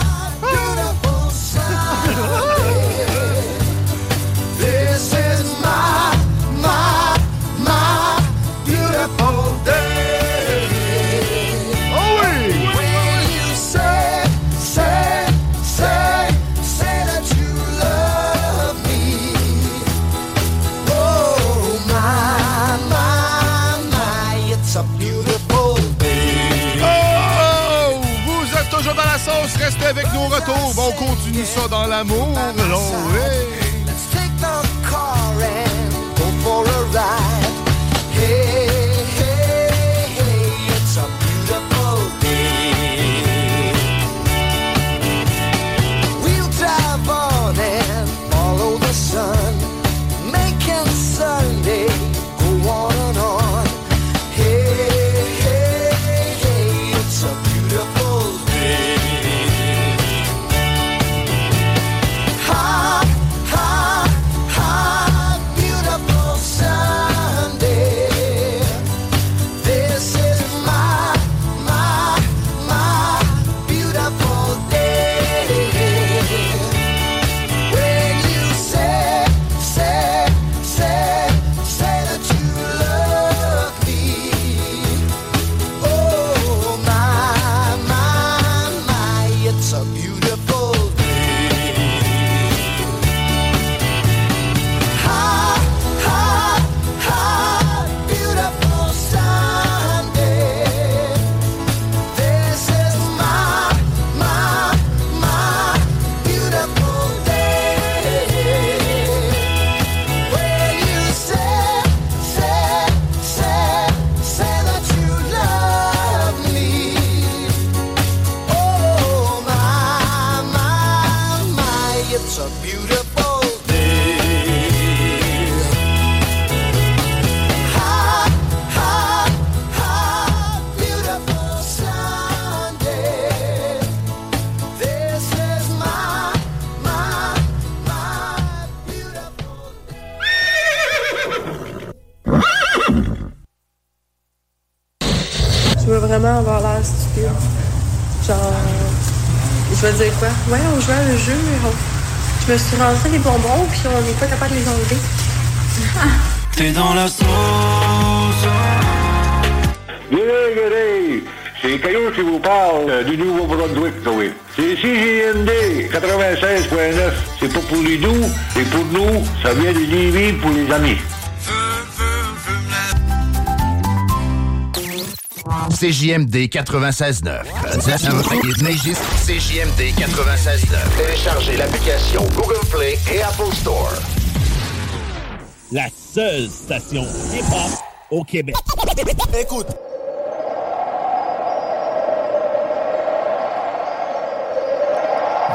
retours. On continue ça dans l'amour. Oh,
me
suis rentré des bonbons, puis on n'est pas capable de les enlever.
T'es dans la sauce.
G'day, g'day. C'est Caillou qui vous parle euh, du Nouveau-Brunswick, oui. C'est CJMD 96.9. C'est pas pour les doux, c'est pour nous. Ça vient de Lévis pour les amis.
CJMD 96.9. CJMD 96.9. Téléchargez l'application Google Play et Apple Store. La seule station hip-hop au Québec.
Écoute.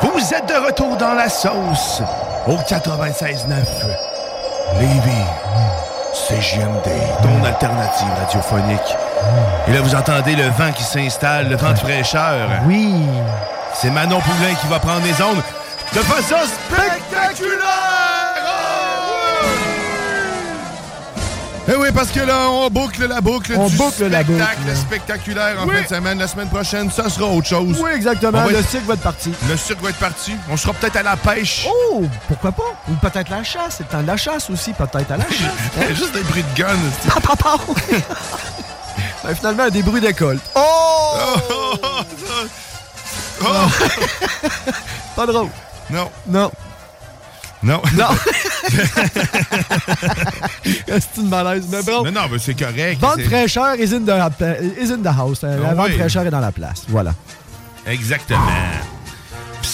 Vous êtes de retour dans la sauce au 96.9 Lévis. CGMD, ton alternative radiophonique. Et là, vous entendez le vent qui s'installe, le vent de fraîcheur.
Oui.
C'est Manon Poulain qui va prendre les ondes de façon spectaculaire! Eh oui, parce que là, on boucle la boucle
On
du
boucle la
spectacle
boucle.
spectaculaire en
Oui.
fin de semaine. La semaine prochaine, ça sera autre chose.
Oui, exactement.
Va
Le cirque va être parti.
Le cirque va être parti. On sera peut-être à la pêche.
Oh, pourquoi pas? Ou peut-être la chasse. C'est le temps de la chasse aussi, peut-être à la chasse.
Juste des bruits de gun.
Ben, finalement, des bruits d'école. Oh! Pas drôle.
Non.
Non.
Non.
Non. C'est une malaise. Mais bon.
Non, non, mais c'est correct.
Vente fraîcheur is in the, is in the house. La
Ah
vente
oui.
fraîcheur est dans la place. Voilà.
Exactement.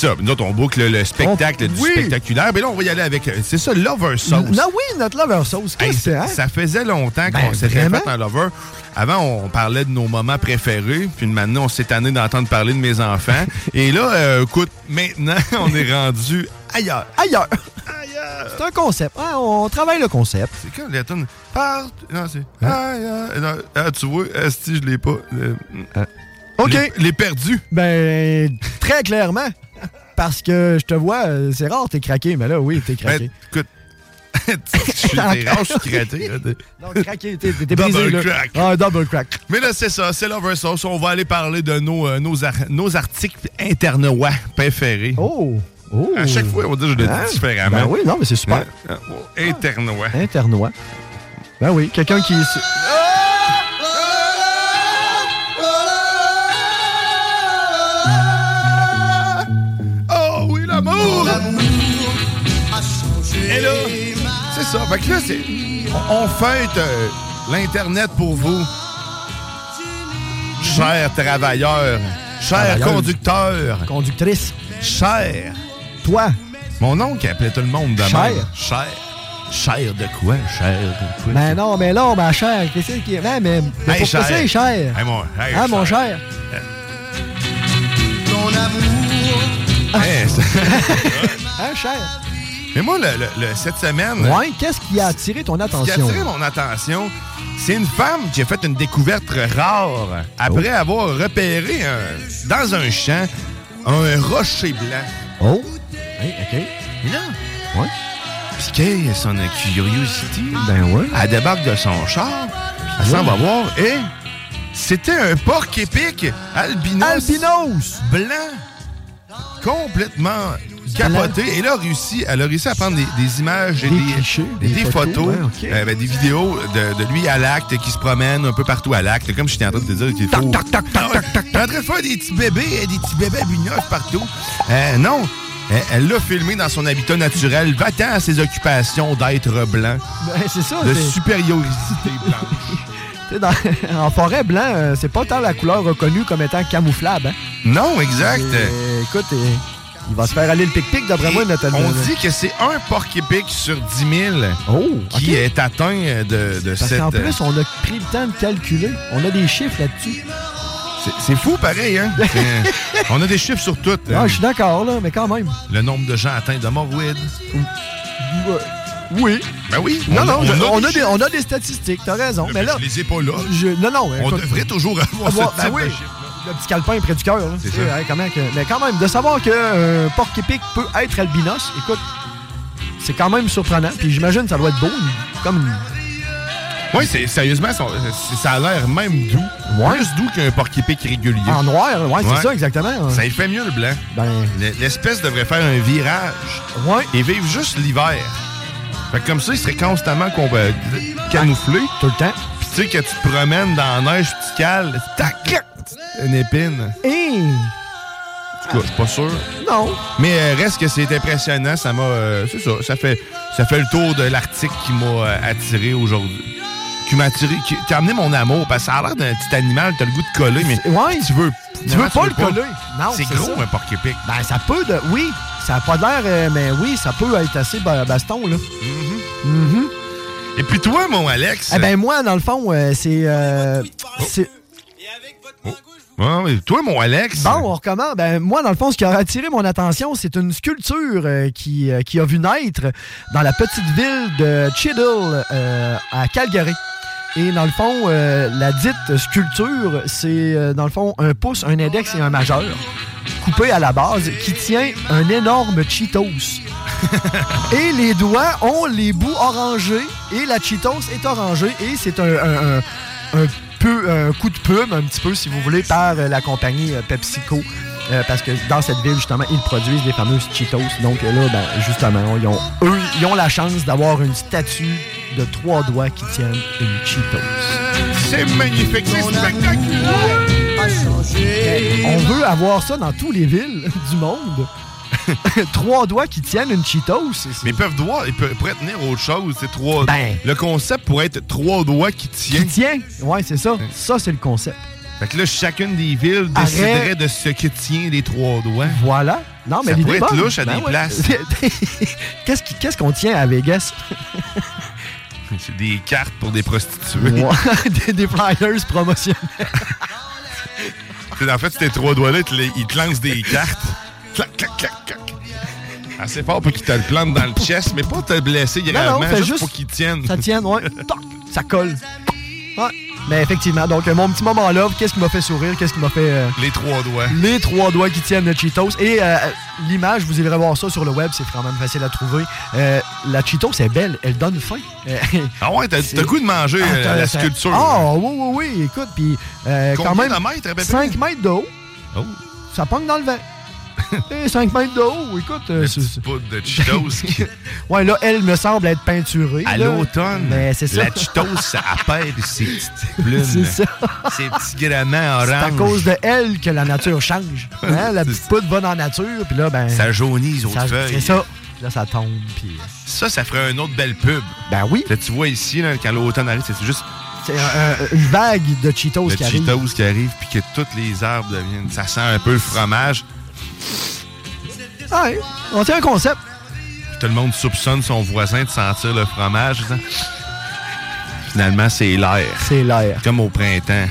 Ça, nous autres, on boucle le spectacle du
oui.
spectaculaire. Mais là, on va y aller avec. euh, C'est ça, Lover Sauce.
Non, oui, notre lover sauce.
Hey,
c'est, hein?
ça faisait longtemps qu'on
Ben,
s'était
vraiment?
fait un lover. Avant, on parlait de nos moments préférés. Puis maintenant, on s'est tanné d'entendre parler de mes enfants. Et là, euh, écoute, maintenant, on est rendu ailleurs.
Ailleurs. C'est un concept. hein, on travaille le concept.
C'est quand les tonnes Part... Non, c'est. Ailleurs. Non, ah, tu vois, si je l'ai pas. euh,
OK.
Les, les perdus.
Ben, très clairement. Parce que je te vois, euh, c'est rare, t'es craqué. Mais là, oui, t'es craqué.
Ben, écoute, je suis rare, je suis craqué.
Non, craqué, t'es
Double
brisé. là.
crack.
Ah, double crack.
Mais là, c'est ça, c'est Lover Sauce. On va aller parler de nos, euh, nos, ar- nos articles internois préférés.
Oh! Oh!
À chaque fois, on va dire que je le
Hein?
dis différemment.
Ben oui, non, mais c'est super.
Internois.
Internois. Ben oui, quelqu'un qui.
Oh Et là, c'est ça. Fait que là, c'est. On, on fête euh, l'Internet pour vous. Chers travailleurs,
Cher
Travailleuse.
conducteur.
Conductrice.
Cher.
Toi.
Mon oncle appelait tout le monde de
Cher.
même. Cher. Cher de quoi? Cher de quoi?
Ben non, mais là, ma chère, qu'est-ce qui est. Ben, mais, mais
Hey,
pourquoi
cher.
c'est cher?
Hey, mon, hey,
hein, mon cher?
Ton amour.
Hey, c'est-
Hein, cher?
Mais moi, le- le- le- cette semaine.
Ouais, qu'est-ce qui a attiré ton
Ce qui a
attention?
attiré mon attention, c'est une femme qui a fait une découverte rare après
Oh.
avoir repéré un- dans un champ un rocher blanc.
Oh! Hey, OK.
Là,
Ouais.
piqué son curiosité.
Ben ouais.
Elle débarque de son char, elle s'en
Ouais.
va voir, et c'était un porc épic albinos.
Albinos!
Blanc. Complètement capoté. Et là, elle a réussi, elle a réussi à prendre des, des images et
Des
des,
clichés,
des photos,
photos, ouais, ok.
euh, ben, des vidéos de, de lui à l'acte qui se promène un peu partout à l'acte. Comme j'étais en train de te dire qu'il faut...
Tac, tac, tac, tac, tac,
en train de faire des petits bébés, euh, des petits bébés albinos partout. Euh, non, elle- l'a filmé dans son habitat naturel, va-t'en à ses occupations d'être blanc,
Ben, c'est ça.
de supériorité blanche.
dans- en forêt blanc, euh, c'est pas tant la couleur reconnue comme étant camouflable. Hein?
Non, exact.
Et, écoute, il va se faire aller le pic-pic, d'après moi, notre
On dit que c'est un porc épic sur 10 000 qui est atteint de, de
Parce
cette...
qu'en plus, on a pris le temps de calculer. On a des chiffres là-dessus.
C'est- fou, pareil, hein? On a des chiffres sur tout.
Ah,
hein.
je suis d'accord, là, mais quand même.
Le nombre de gens atteints de morroïdes.
Oui.
Ben oui.
Non, non, je- on, a des, on a des statistiques, t'as raison. Mais là,
Je les ai pas là.
je- non, non.
On
écoute,
devrait toujours avoir
avoir-
ce
ben
type
oui,
de chiffre.
Le petit calepin près du cœur.
C'est ça.
comment que- mais quand même, de savoir qu'un porc épic peut être albinos, écoute, c'est quand même surprenant. Puis j'imagine que ça doit être beau, comme
Oui, c'est, sérieusement, ça a l'air même doux. Plus doux qu'un porc épic régulier.
en noir. Ouais, c'est ça, exactement.
Ça y fait mieux le blanc.
Ben,
L'espèce devrait faire un virage
ouais.
et vivre juste l'hiver. Fait que comme ça, il serait constamment euh, camouflé.
Tout le temps.
Tu sais que tu te promènes dans la neige, tu cales, tac, une épine. En tout cas, c'est pas sûr.
Non.
Mais euh, reste que c'est impressionnant. Ça m'a. euh, c'est ça. Ça fait, ça fait le tour de l'article qui m'a euh, attiré aujourd'hui. Qui m'a attiré. Qui, qui a amené mon amour. Parce que ça a l'air d'un petit animal. T'as le goût de coller, mais
Ouais.
tu veux.
Tu veux pas le coller. Non,
C'est gros,
ça.
un porc épic.
Ben, ça peut de. Oui, ça a pas l'air, mais oui, ça peut être assez ba- baston, là. Mhm.
Et puis toi, mon Alex?
Eh ben, moi, dans le fond, euh, c'est. euh, c'est-
Ouais. Toi, mon Alex?
Bon, on recommence. Ben, moi, dans le fond, ce qui a attiré mon attention, c'est une sculpture euh, qui, euh, qui a vu naître dans la petite ville de Chiddle, euh, à Calgary. Et dans le fond, la dite sculpture, c'est dans le fond un pouce, un index et un majeur, coupé à la base, qui tient un énorme Cheetos. et les doigts ont les bouts orangés et la Cheetos est orangée et c'est un, un- un- un peu un coup de pub un petit peu si vous voulez par euh, la compagnie euh, PepsiCo Euh, parce que dans cette ville justement ils produisent les fameuses Cheetos donc là ben, justement ils ont, eux ils ont la chance d'avoir une statue de trois doigts qui tiennent une Cheetos.
C'est magnifique, c'est spectaculaire.
On veut avoir ça dans toutes les villes du monde. trois doigts qui tiennent une Cheetos. c'est- c'est-
Mais ils peuvent doigts, ils peuvent- pourraient tenir autre chose. C'est trois.
Ben.
Le concept pourrait être trois doigts qui tiennent.
Qui tient? Ouais, c'est ça. Ça, c'est le concept.
Fait que là, chacune des villes
Arrête.
déciderait de ce que tient les trois doigts.
Voilà. Non, mais
Ça
l'idée
pourrait être
bonne.
louche à des
ouais.
places.
Qu'est-ce qui- qu'est-ce qu'on tient à Vegas?
C'est des cartes pour des prostituées.
Ouais, des, des flyers promotionnels.
En fait, ces trois doigts-là, ils te les- ils te lancent des cartes. Clac, clac, clac, clac. Assez fort pour qu'ils te le plantent dans le chest, mais pas te blesser
Non, non,
gravement,
fais
juste,
juste-
pour qu'ils tiennent.
Ça tienne, ouais. Toc, ça colle. Ouais. Mais effectivement, donc euh, mon petit moment là, qu'est-ce qui m'a fait sourire? Qu'est-ce qui m'a fait. euh,
Les trois doigts.
les trois doigts qui tiennent le Cheetos. Et euh, l'image, vous irez voir ça sur le web, c'est quand même facile à trouver. Euh, la Cheetos est belle, elle donne faim. Euh,
Ah ouais, t'as le goût de manger
Ah,
euh,
t'as-
la sculpture.
Ah, oui, oui, oui, écoute, puis euh, quand même.
de mètres, à peu près?
5 mètres de haut.
Oh.
Ça pogne dans le vent. Et 5 mètres de haut, écoute. euh, c'est- c'est-
Poudre de Cheetos. qui-
Ouais, là, elle me semble être peinturée.
À l'automne,
ça.
la Cheetos, ça appelle ses petites plumes.
C'est ça.
Ses petits orange.
C'est à cause de elle que la nature change. Hein, La petite poudre va dans la nature, puis là, ben.
Ça jaunit les autres
ça-
feuilles.
C'est ça. Là, ça tombe, puis.
Ça, ça ferait une autre belle pub.
Ben oui.
Là, tu vois ici, là, quand l'automne arrive, c'est juste
C'est un- un- une vague de Cheetos qui arrive.
Cheetos qui arrive, puis que tous les arbres deviennent. Ça sent un peu le fromage.
Ouais, on tient un concept.
Tout le monde soupçonne son voisin de sentir le fromage. ça. Finalement, c'est l'air.
C'est l'air.
Comme au printemps.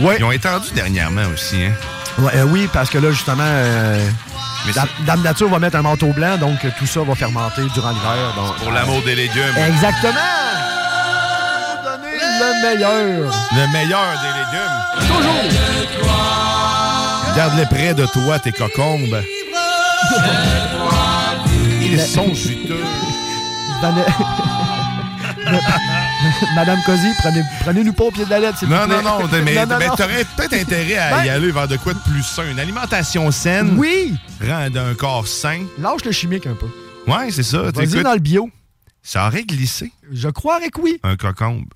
Ouais.
Ils ont étendu dernièrement aussi, hein?
Ouais, euh, oui, parce que là, justement, euh,
Mais
Dame, Nature va mettre un manteau blanc, donc tout ça va fermenter durant l'hiver. donc-
Pour l'amour des légumes.
Exactement! Donner le meilleur.
Le meilleur des légumes.
Toujours!
Garde-les près de toi, tes cocombes. Ils sont juteux.
Madame Cozy, prenez, prenez-nous pas au pied de la lettre, s'il
Non,
vous plaît.
non, non, mais,
Non, non,
mais
non.
t'aurais peut-être intérêt à y
Ben-
aller vers de quoi de plus sain. Une alimentation saine
Oui!
rend un corps sain.
Lâche le chimique un peu.
Ouais, c'est ça.
Vas-y dans le bio.
Ça aurait glissé.
Je croirais que oui.
Un cocombe.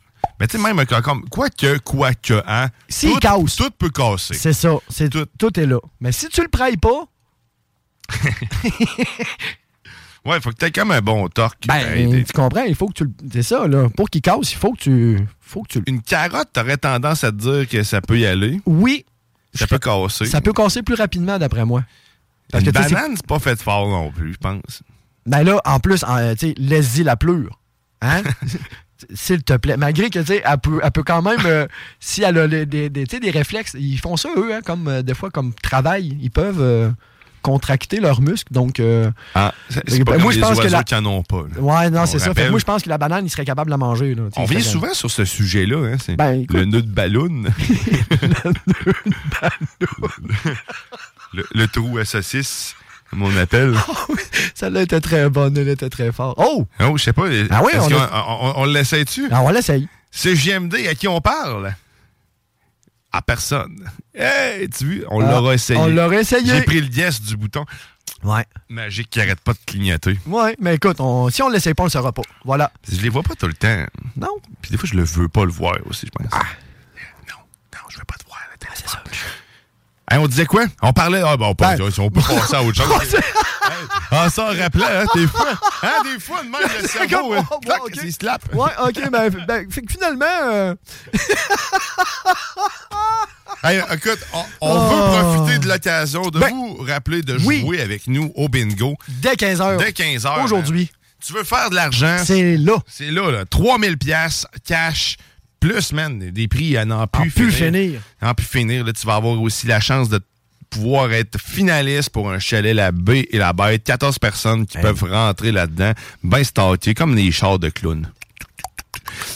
Mais tu sais, même un cocombe, quoique, quoique, hein.
S'il
tout,
casse.
Tout peut casser.
C'est ça. C'est tout. est là. Mais si tu le prailles pas,
Ouais, faut que t'aies comme un bon torque.
ben,
Hey,
tu comprends, il faut que tu le. C'est ça, là. Pour qu'il casse, il faut que tu. Faut que tu.
Une carotte, t'aurais tendance à te dire que ça peut y aller.
Oui.
Ça peut casser.
Ça peut casser plus rapidement, d'après moi. Parce
Une
que,
banane, c'est pas fait fort non plus, je pense.
Ben là, en plus, en, tu sais, laisse-y la pleure. Hein? S'il te plaît. Malgré que, tu sais, elle peut, elle peut quand même, euh, si elle a les- des, des, réflexes, ils font ça, eux, hein, comme euh, des fois, comme travail. Ils peuvent euh, contracter leurs muscles. Donc, euh,
Ah, c'est
ben,
pas
moi,
comme
je
les
pense que
oiseaux
la-
qui en ont pas. là.
Ouais, non,
On
c'est ça. Fait que
rappelle.
moi, je pense que la banane, il serait capable de la manger. Là,
On vient souvent sur ce sujet-là. Hein, c'est
Ben,
le nœud de ballon. le, le trou à saucisse, comme on appelle.
Celle-là était très bonne, elle était très forte. Oh!
Oh, je sais pas.
Ah oui, on a-
on, on l'essaye-tu?
Ah, on l'essaye.
C'est JMD à qui on parle? À personne. Hey, tu vois, on
Ah,
l'aura essayé.
on l'aura essayé.
J'ai pris le yes du bouton.
Ouais.
Magique qui arrête pas de clignoter.
Ouais, mais écoute, on- si on l'essaye pas, on le saura pas. Voilà.
Je les vois pas tout le temps.
Non.
Puis des fois, je le veux pas le voir aussi, je pense.
Ah.
Hey, on disait quoi? On parlait. Ah, bon, pas,
Ben.
si on peut passer à autre chose. Hey, ah, ça, en rappelant, hein, des fois. Hein, des fois, de même, le cerveau, hein,
oh,
clac,
ouais, ok.
il slap.
Ouais, ok, ben, ben, fait que finalement. euh,
Hey, écoute, on, on
Oh.
veut profiter de l'occasion de
Ben,
vous rappeler de
oui.
jouer avec nous au bingo.
Dès 15h.
Dès 15h.
Aujourd'hui.
Tu veux faire de l'argent?
C'est là.
C'est là, là. 3000 pièces cash, plus, man, des prix à n'en plus,
plus finir.
À n'en plus finir. Là, tu vas avoir aussi la chance de pouvoir être finaliste pour un chalet La Baie et la Bête. 14 personnes qui peuvent rentrer là-dedans, bien stockées, comme des chars de clowns.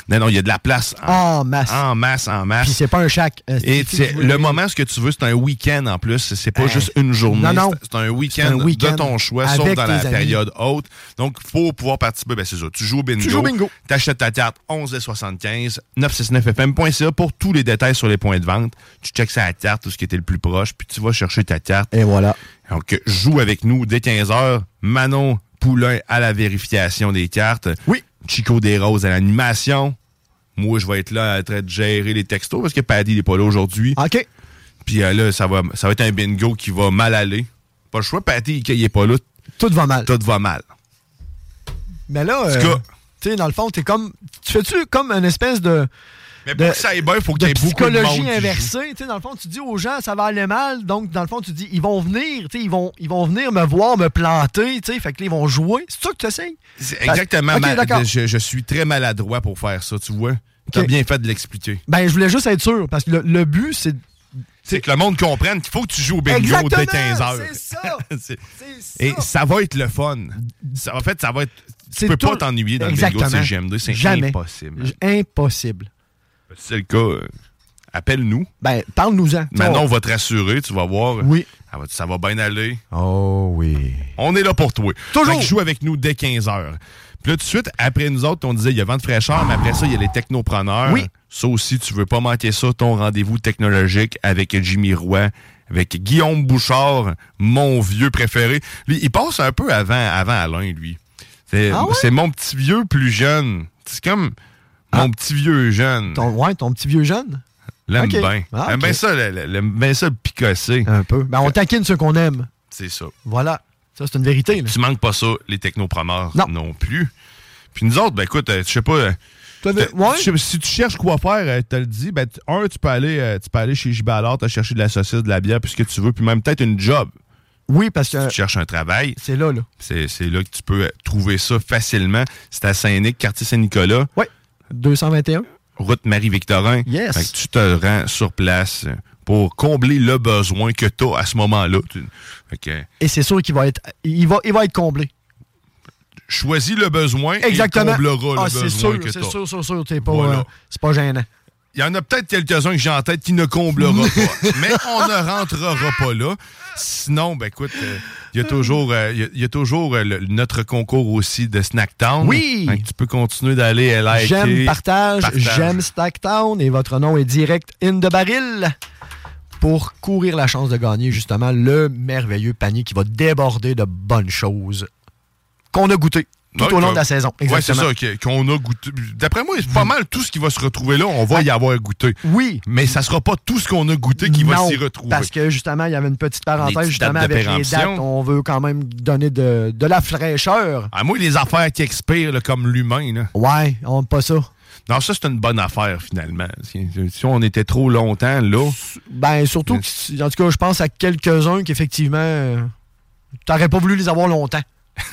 Non, non, il y a de la place
En masse.
en masse, en masse.
Puis c'est pas un chac. euh,
Et le moment, ce que tu veux, c'est un week-end en plus. C'est pas
Euh,
juste une journée.
non, non.
C'est- un week-end de ton choix, sauf dans la
amis.
période haute. Donc, pour pouvoir participer, ben, c'est ça. Tu joues au bingo.
Tu joues au bingo.
T'achètes ta carte 11,75, 969fm.ca pour tous les détails sur les points de vente. Tu checks la carte, tout ce qui était le plus proche, puis tu vas chercher ta carte.
Et voilà.
Donc, joue avec nous dès 15h. Manon Poulain à la vérification des cartes.
Oui.
Chico Desroses à l'animation. Moi, je vais être là train de gérer les textos parce que Paddy n'est pas là aujourd'hui.
OK.
Puis euh, là, ça va, ça va être un bingo qui va mal aller. Pas le choix, Patty, qu'il n'est pas là.
Tout va mal.
Tout va mal.
Mais là, euh, tu sais, dans le fond, t'es comme. Tu fais-tu comme une espèce de.
Mais pour
de-
que ça aille bien, il faut qu'il y ait beaucoup de
psychologie inversée. Tu dans le fond, tu dis aux gens, ça va aller mal. Donc, dans le fond, tu dis, ils vont venir, tu sais, ils vont, ils vont venir me voir, me planter, tu sais, fait que là, ils vont jouer. C'est ça que tu essayes?
Exactement. Je, je suis très maladroit pour faire ça, tu vois. T'as bien fait de l'expliquer.
Ben, je voulais juste être sûr, parce que le, le but, c'est.
C'est que le monde comprenne qu'il faut que tu joues au bingo
Exactement,
dès 15h.
c'est ça.
C'est-
C'est
Et ça va être le fun. Ça, en fait, ça va être. Tu peux pas t'ennuyer dans
Exactement.
le bingo de CGM2. C'est
Jamais.
impossible.
Impossible.
Si c'est le cas, euh, appelle-nous.
Ben, parle-nous-en.
Maintenant, on va te rassurer, tu vas voir.
Oui.
Ça va, ça va bien aller.
Oh oui.
On est là pour toi.
Toujours.
Fait que joue avec nous dès 15h. Puis là, tout de suite, après nous autres, on disait, il y a vent de fraîcheur, mais après ça, il y a les technopreneurs.
Oui.
Ça aussi, tu veux pas manquer ça, ton rendez-vous technologique avec Jimmy Roy, avec Guillaume Bouchard, mon vieux préféré. Lui, il passe un peu avant, avant Alain, lui. C'est
Ah ouais?
mon petit vieux plus jeune. C'est comme mon petit vieux jeune.
Ton, ouais, ton petit vieux jeune?
L'aime
Ok.
bien.
Ah,
bien ça, l'aime bien ça le picosser.
Un peu. Ben, on taquine ceux qu'on aime.
C'est ça.
Voilà. Ça, c'est une vérité. là.
Tu manques pas ça, les technopreneurs
Non.
non, plus. Puis nous autres, ben écoute, euh, je sais pas, euh,
ouais.
tu- Si tu cherches quoi faire, euh, te le dis, ben, un, tu peux aller, euh, tu peux aller chez Giballard, t'as cherché de la saucisse, de la bière, puis ce que tu veux, puis même peut-être une job.
Oui, parce que.
Si tu cherches un travail.
C'est là, là.
C'est là que tu peux euh, trouver ça facilement. C'est à Saint-Nic, quartier Saint-Nicolas.
Oui. 221.
Route Marie-Victorin.
Yes.
Fait que tu te rends sur place pour combler le besoin que tu as à ce moment-là.
Et c'est sûr qu'il va être. Il va, il va être comblé.
choisis le besoin
Exactement.
et comblera
Ah,
le
c'est
besoin
sûr,
que tu
c'est sûr, sûr, sûr. C'est pas,
Voilà.
euh, c'est pas gênant.
Il y en a peut-être quelques-uns que j'ai en tête qui ne comblera pas. Mais on ne rentrera pas là. Sinon, ben écoute, euh, il y a toujours, euh, il y a- il y a toujours euh, le- notre concours aussi de Snacktown.
Oui.
Que tu peux continuer d'aller liker.
J'aime partage,
Partage.
j'aime Stacktown et votre nom est direct in the baril pour courir la chance de gagner justement le merveilleux panier qui va déborder de bonnes choses qu'on a goûté tout au long de la saison.
Ouais, c'est
Exactement.
ça, qu'on a goûté. D'après moi, c'est pas mal tout ce qui va se retrouver là, on va y avoir goûté.
Oui.
Mais ça sera pas tout ce qu'on a goûté qui va s'y retrouver.
Parce que justement, il y avait une petite parenthèse justement avec les dates. On veut quand même donner de, de la fraîcheur.
Ah, moi, les affaires qui expirent là, comme l'humain, là.
Ouais, on pas ça.
Non, ça, c'est une bonne affaire, finalement. Si, si on était trop longtemps là.
Ben, surtout, en tout cas, je pense à quelques-uns qu'effectivement, euh, t'aurais pas voulu les avoir longtemps.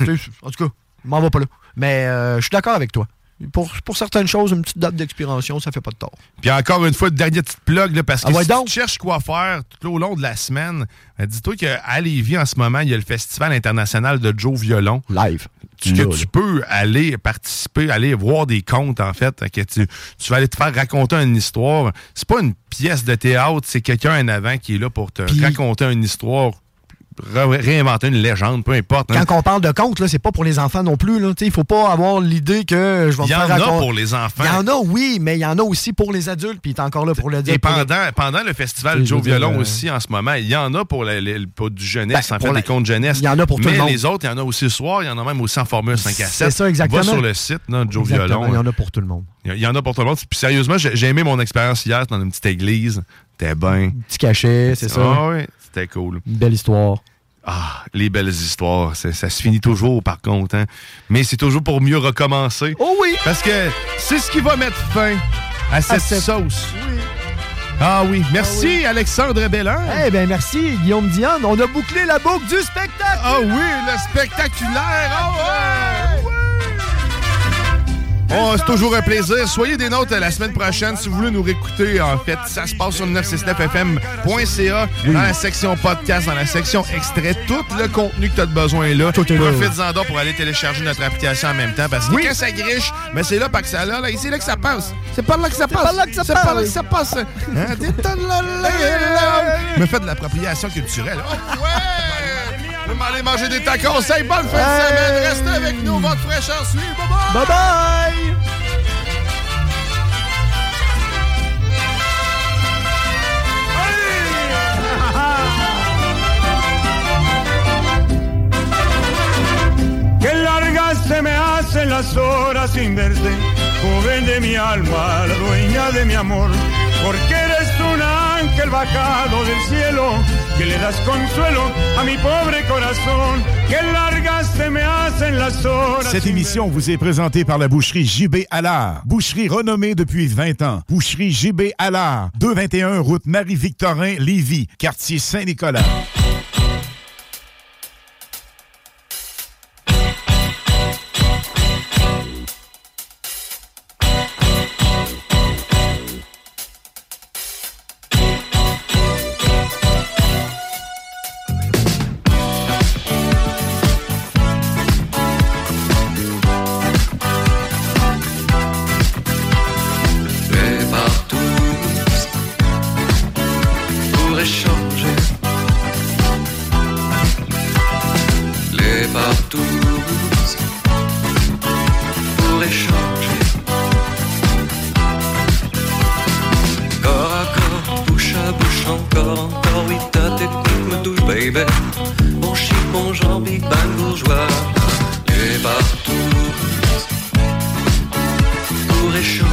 En tout cas, m'en va pas là. Mais euh, je suis d'accord avec toi. Pour, pour certaines choses, une petite date d'expiration, ça fait pas de tort.
Puis encore une fois, dernière petite plug, là, parce que
Ah ouais,
si
donc?
tu cherches quoi faire tout au long de la semaine, ben, dis-toi qu'à Lévis, en ce moment, il y a le Festival international de Joe Violon.
Live.
Tu, que tu peux aller participer, aller voir des contes, en fait. Que tu, tu vas aller te faire raconter une histoire. C'est pas une pièce de théâtre, c'est quelqu'un en avant qui est là pour te raconter une histoire, réinventer une légende, peu importe. hein.
Quand on parle de contes, c'est pas pour les enfants non plus. là. Il faut pas avoir l'idée que je vais me
Il y
faire
en a pour les enfants.
Il y en a, oui, mais il y en a aussi pour les adultes, puis il est encore là pour le dire.
Et
les-
pendant, pendant le festival Joe Violon
euh,
aussi, en ce moment, il y en a pour, la- pour du jeunesse,
Ben,
en
pour
fait,
la-
des contes jeunesse.
il y en a pour tout
Mais
le monde.
les autres, il y en a aussi le soir, il y en a même aussi en formule 5 à 7.
C'est ça, exactement.
Va sur le site, là, Joe
Exactement,
Violon.
Il y en a pour tout le monde.
Il y- en a pour tout le monde. Puis sérieusement, j'ai aimé mon expérience hier dans une petite église. C'était bien.
Petit cachet, c'est ça.
Ah oui, c'était cool.
Une belle histoire.
Ah, les belles histoires. Ça se finit toujours, par contre. hein. Mais c'est toujours pour mieux recommencer.
Oh oui!
Parce que c'est ce qui va mettre fin à cette,
cette-
sauce. Ah oui. Merci, Alexandre Bellin.
Eh bien, merci, Guillaume Diane. On a bouclé la boucle du spectacle.
Ah oui, le spectaculaire. Ah ouais. Oh, c'est toujours un plaisir. Soyez des notes la semaine prochaine si vous voulez nous réécouter. En fait, ça se passe sur 969fm.ca dans la section podcast, dans la section extrait. Tout le contenu que tu as besoin est là. Profites-en donc pour aller télécharger notre application en même temps parce que quand ça griche, mais c'est là pas que ça là, là c'est là que ça passe. C'est par là que ça passe.
par là que ça
C'est par là
passe.
que ça passe. Hein, Me fait de l'appropriation culturelle. Oh, ouais! Vais m'aller manger des tacos. Hey, bonne fin de semaine. Restez avec nous. Votre fraîcheur suit. Bye bye.
Bye bye!
Qué largas se me hacen las horas sin verte, joven de mi alma, la dueña de mi amor, porque eres un ángel bajado del cielo, que le das consuelo a mi pobre corazón. Qué largas se me hacen las horas.
Cette émission vous est présentée par la boucherie JB Allard. Boucherie renommée depuis 20 ans. Boucherie JB Allard. 221 route Marie-Victorin, Lévis, quartier Saint-Nicolas.
Bon chic, bon genre, big bang bourgeois. Les partout pour échanger.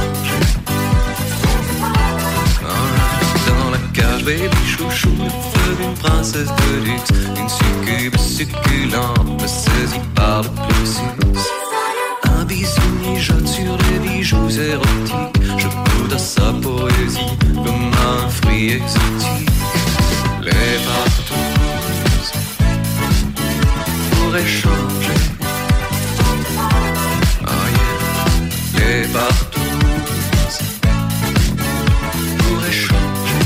Dans la cage, baby chouchou, le feu d'une princesse de luxe, une succube succulente me saisit par le plexus. Un bisou mijote sur les bijoux érotique. Je goûte à sa poésie comme un fruit exotique. Les partous pour échanger. Oh yeah. Les partous pour échanger.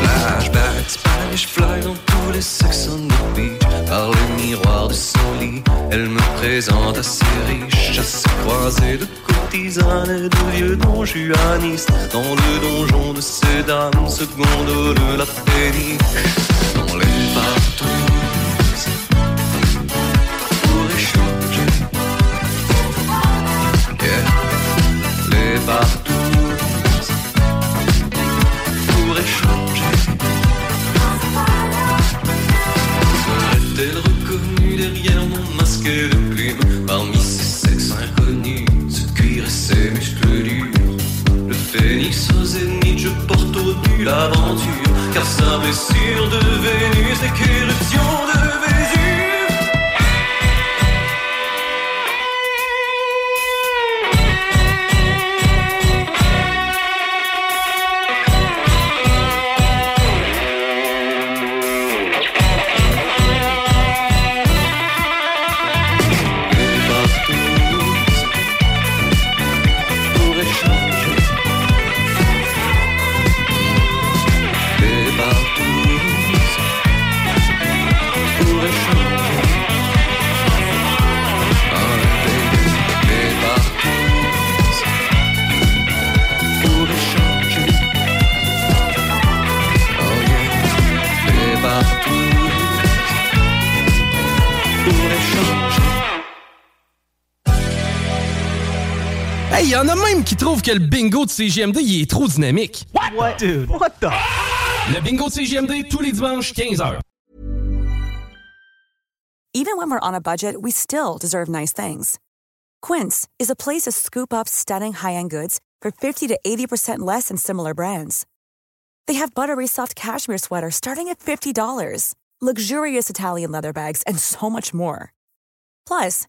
Flashback, Spanish fly dans tous les sex on the beach. Par le miroir de son lit, elle me présente assez riche. À se croiser de courtisanes et de vieux don juanistes. Dans le donjon de ces dames, seconde de la péniche. Dans les partous pour échanger. Les partous pour échanger. Serait-elle reconnue derrière mon masque de plume Parmi ces sexes inconnus, ce cuir et ces muscles durs Le phénix au zénith, je porte au nu l'aventure Car sa blessure de Vénus qu'éruption de
qui trouvent que le bingo de CGMD il est trop dynamique. What? Dude, what the? Le bingo de CGMD tous les dimanches 15h.
Even when we're on a budget, we still deserve nice things. Quince is a place to scoop up stunning high-end goods for 50 to 80% less than similar brands. They have buttery soft cashmere sweaters starting at $50, luxurious Italian leather bags, and so much more. Plus,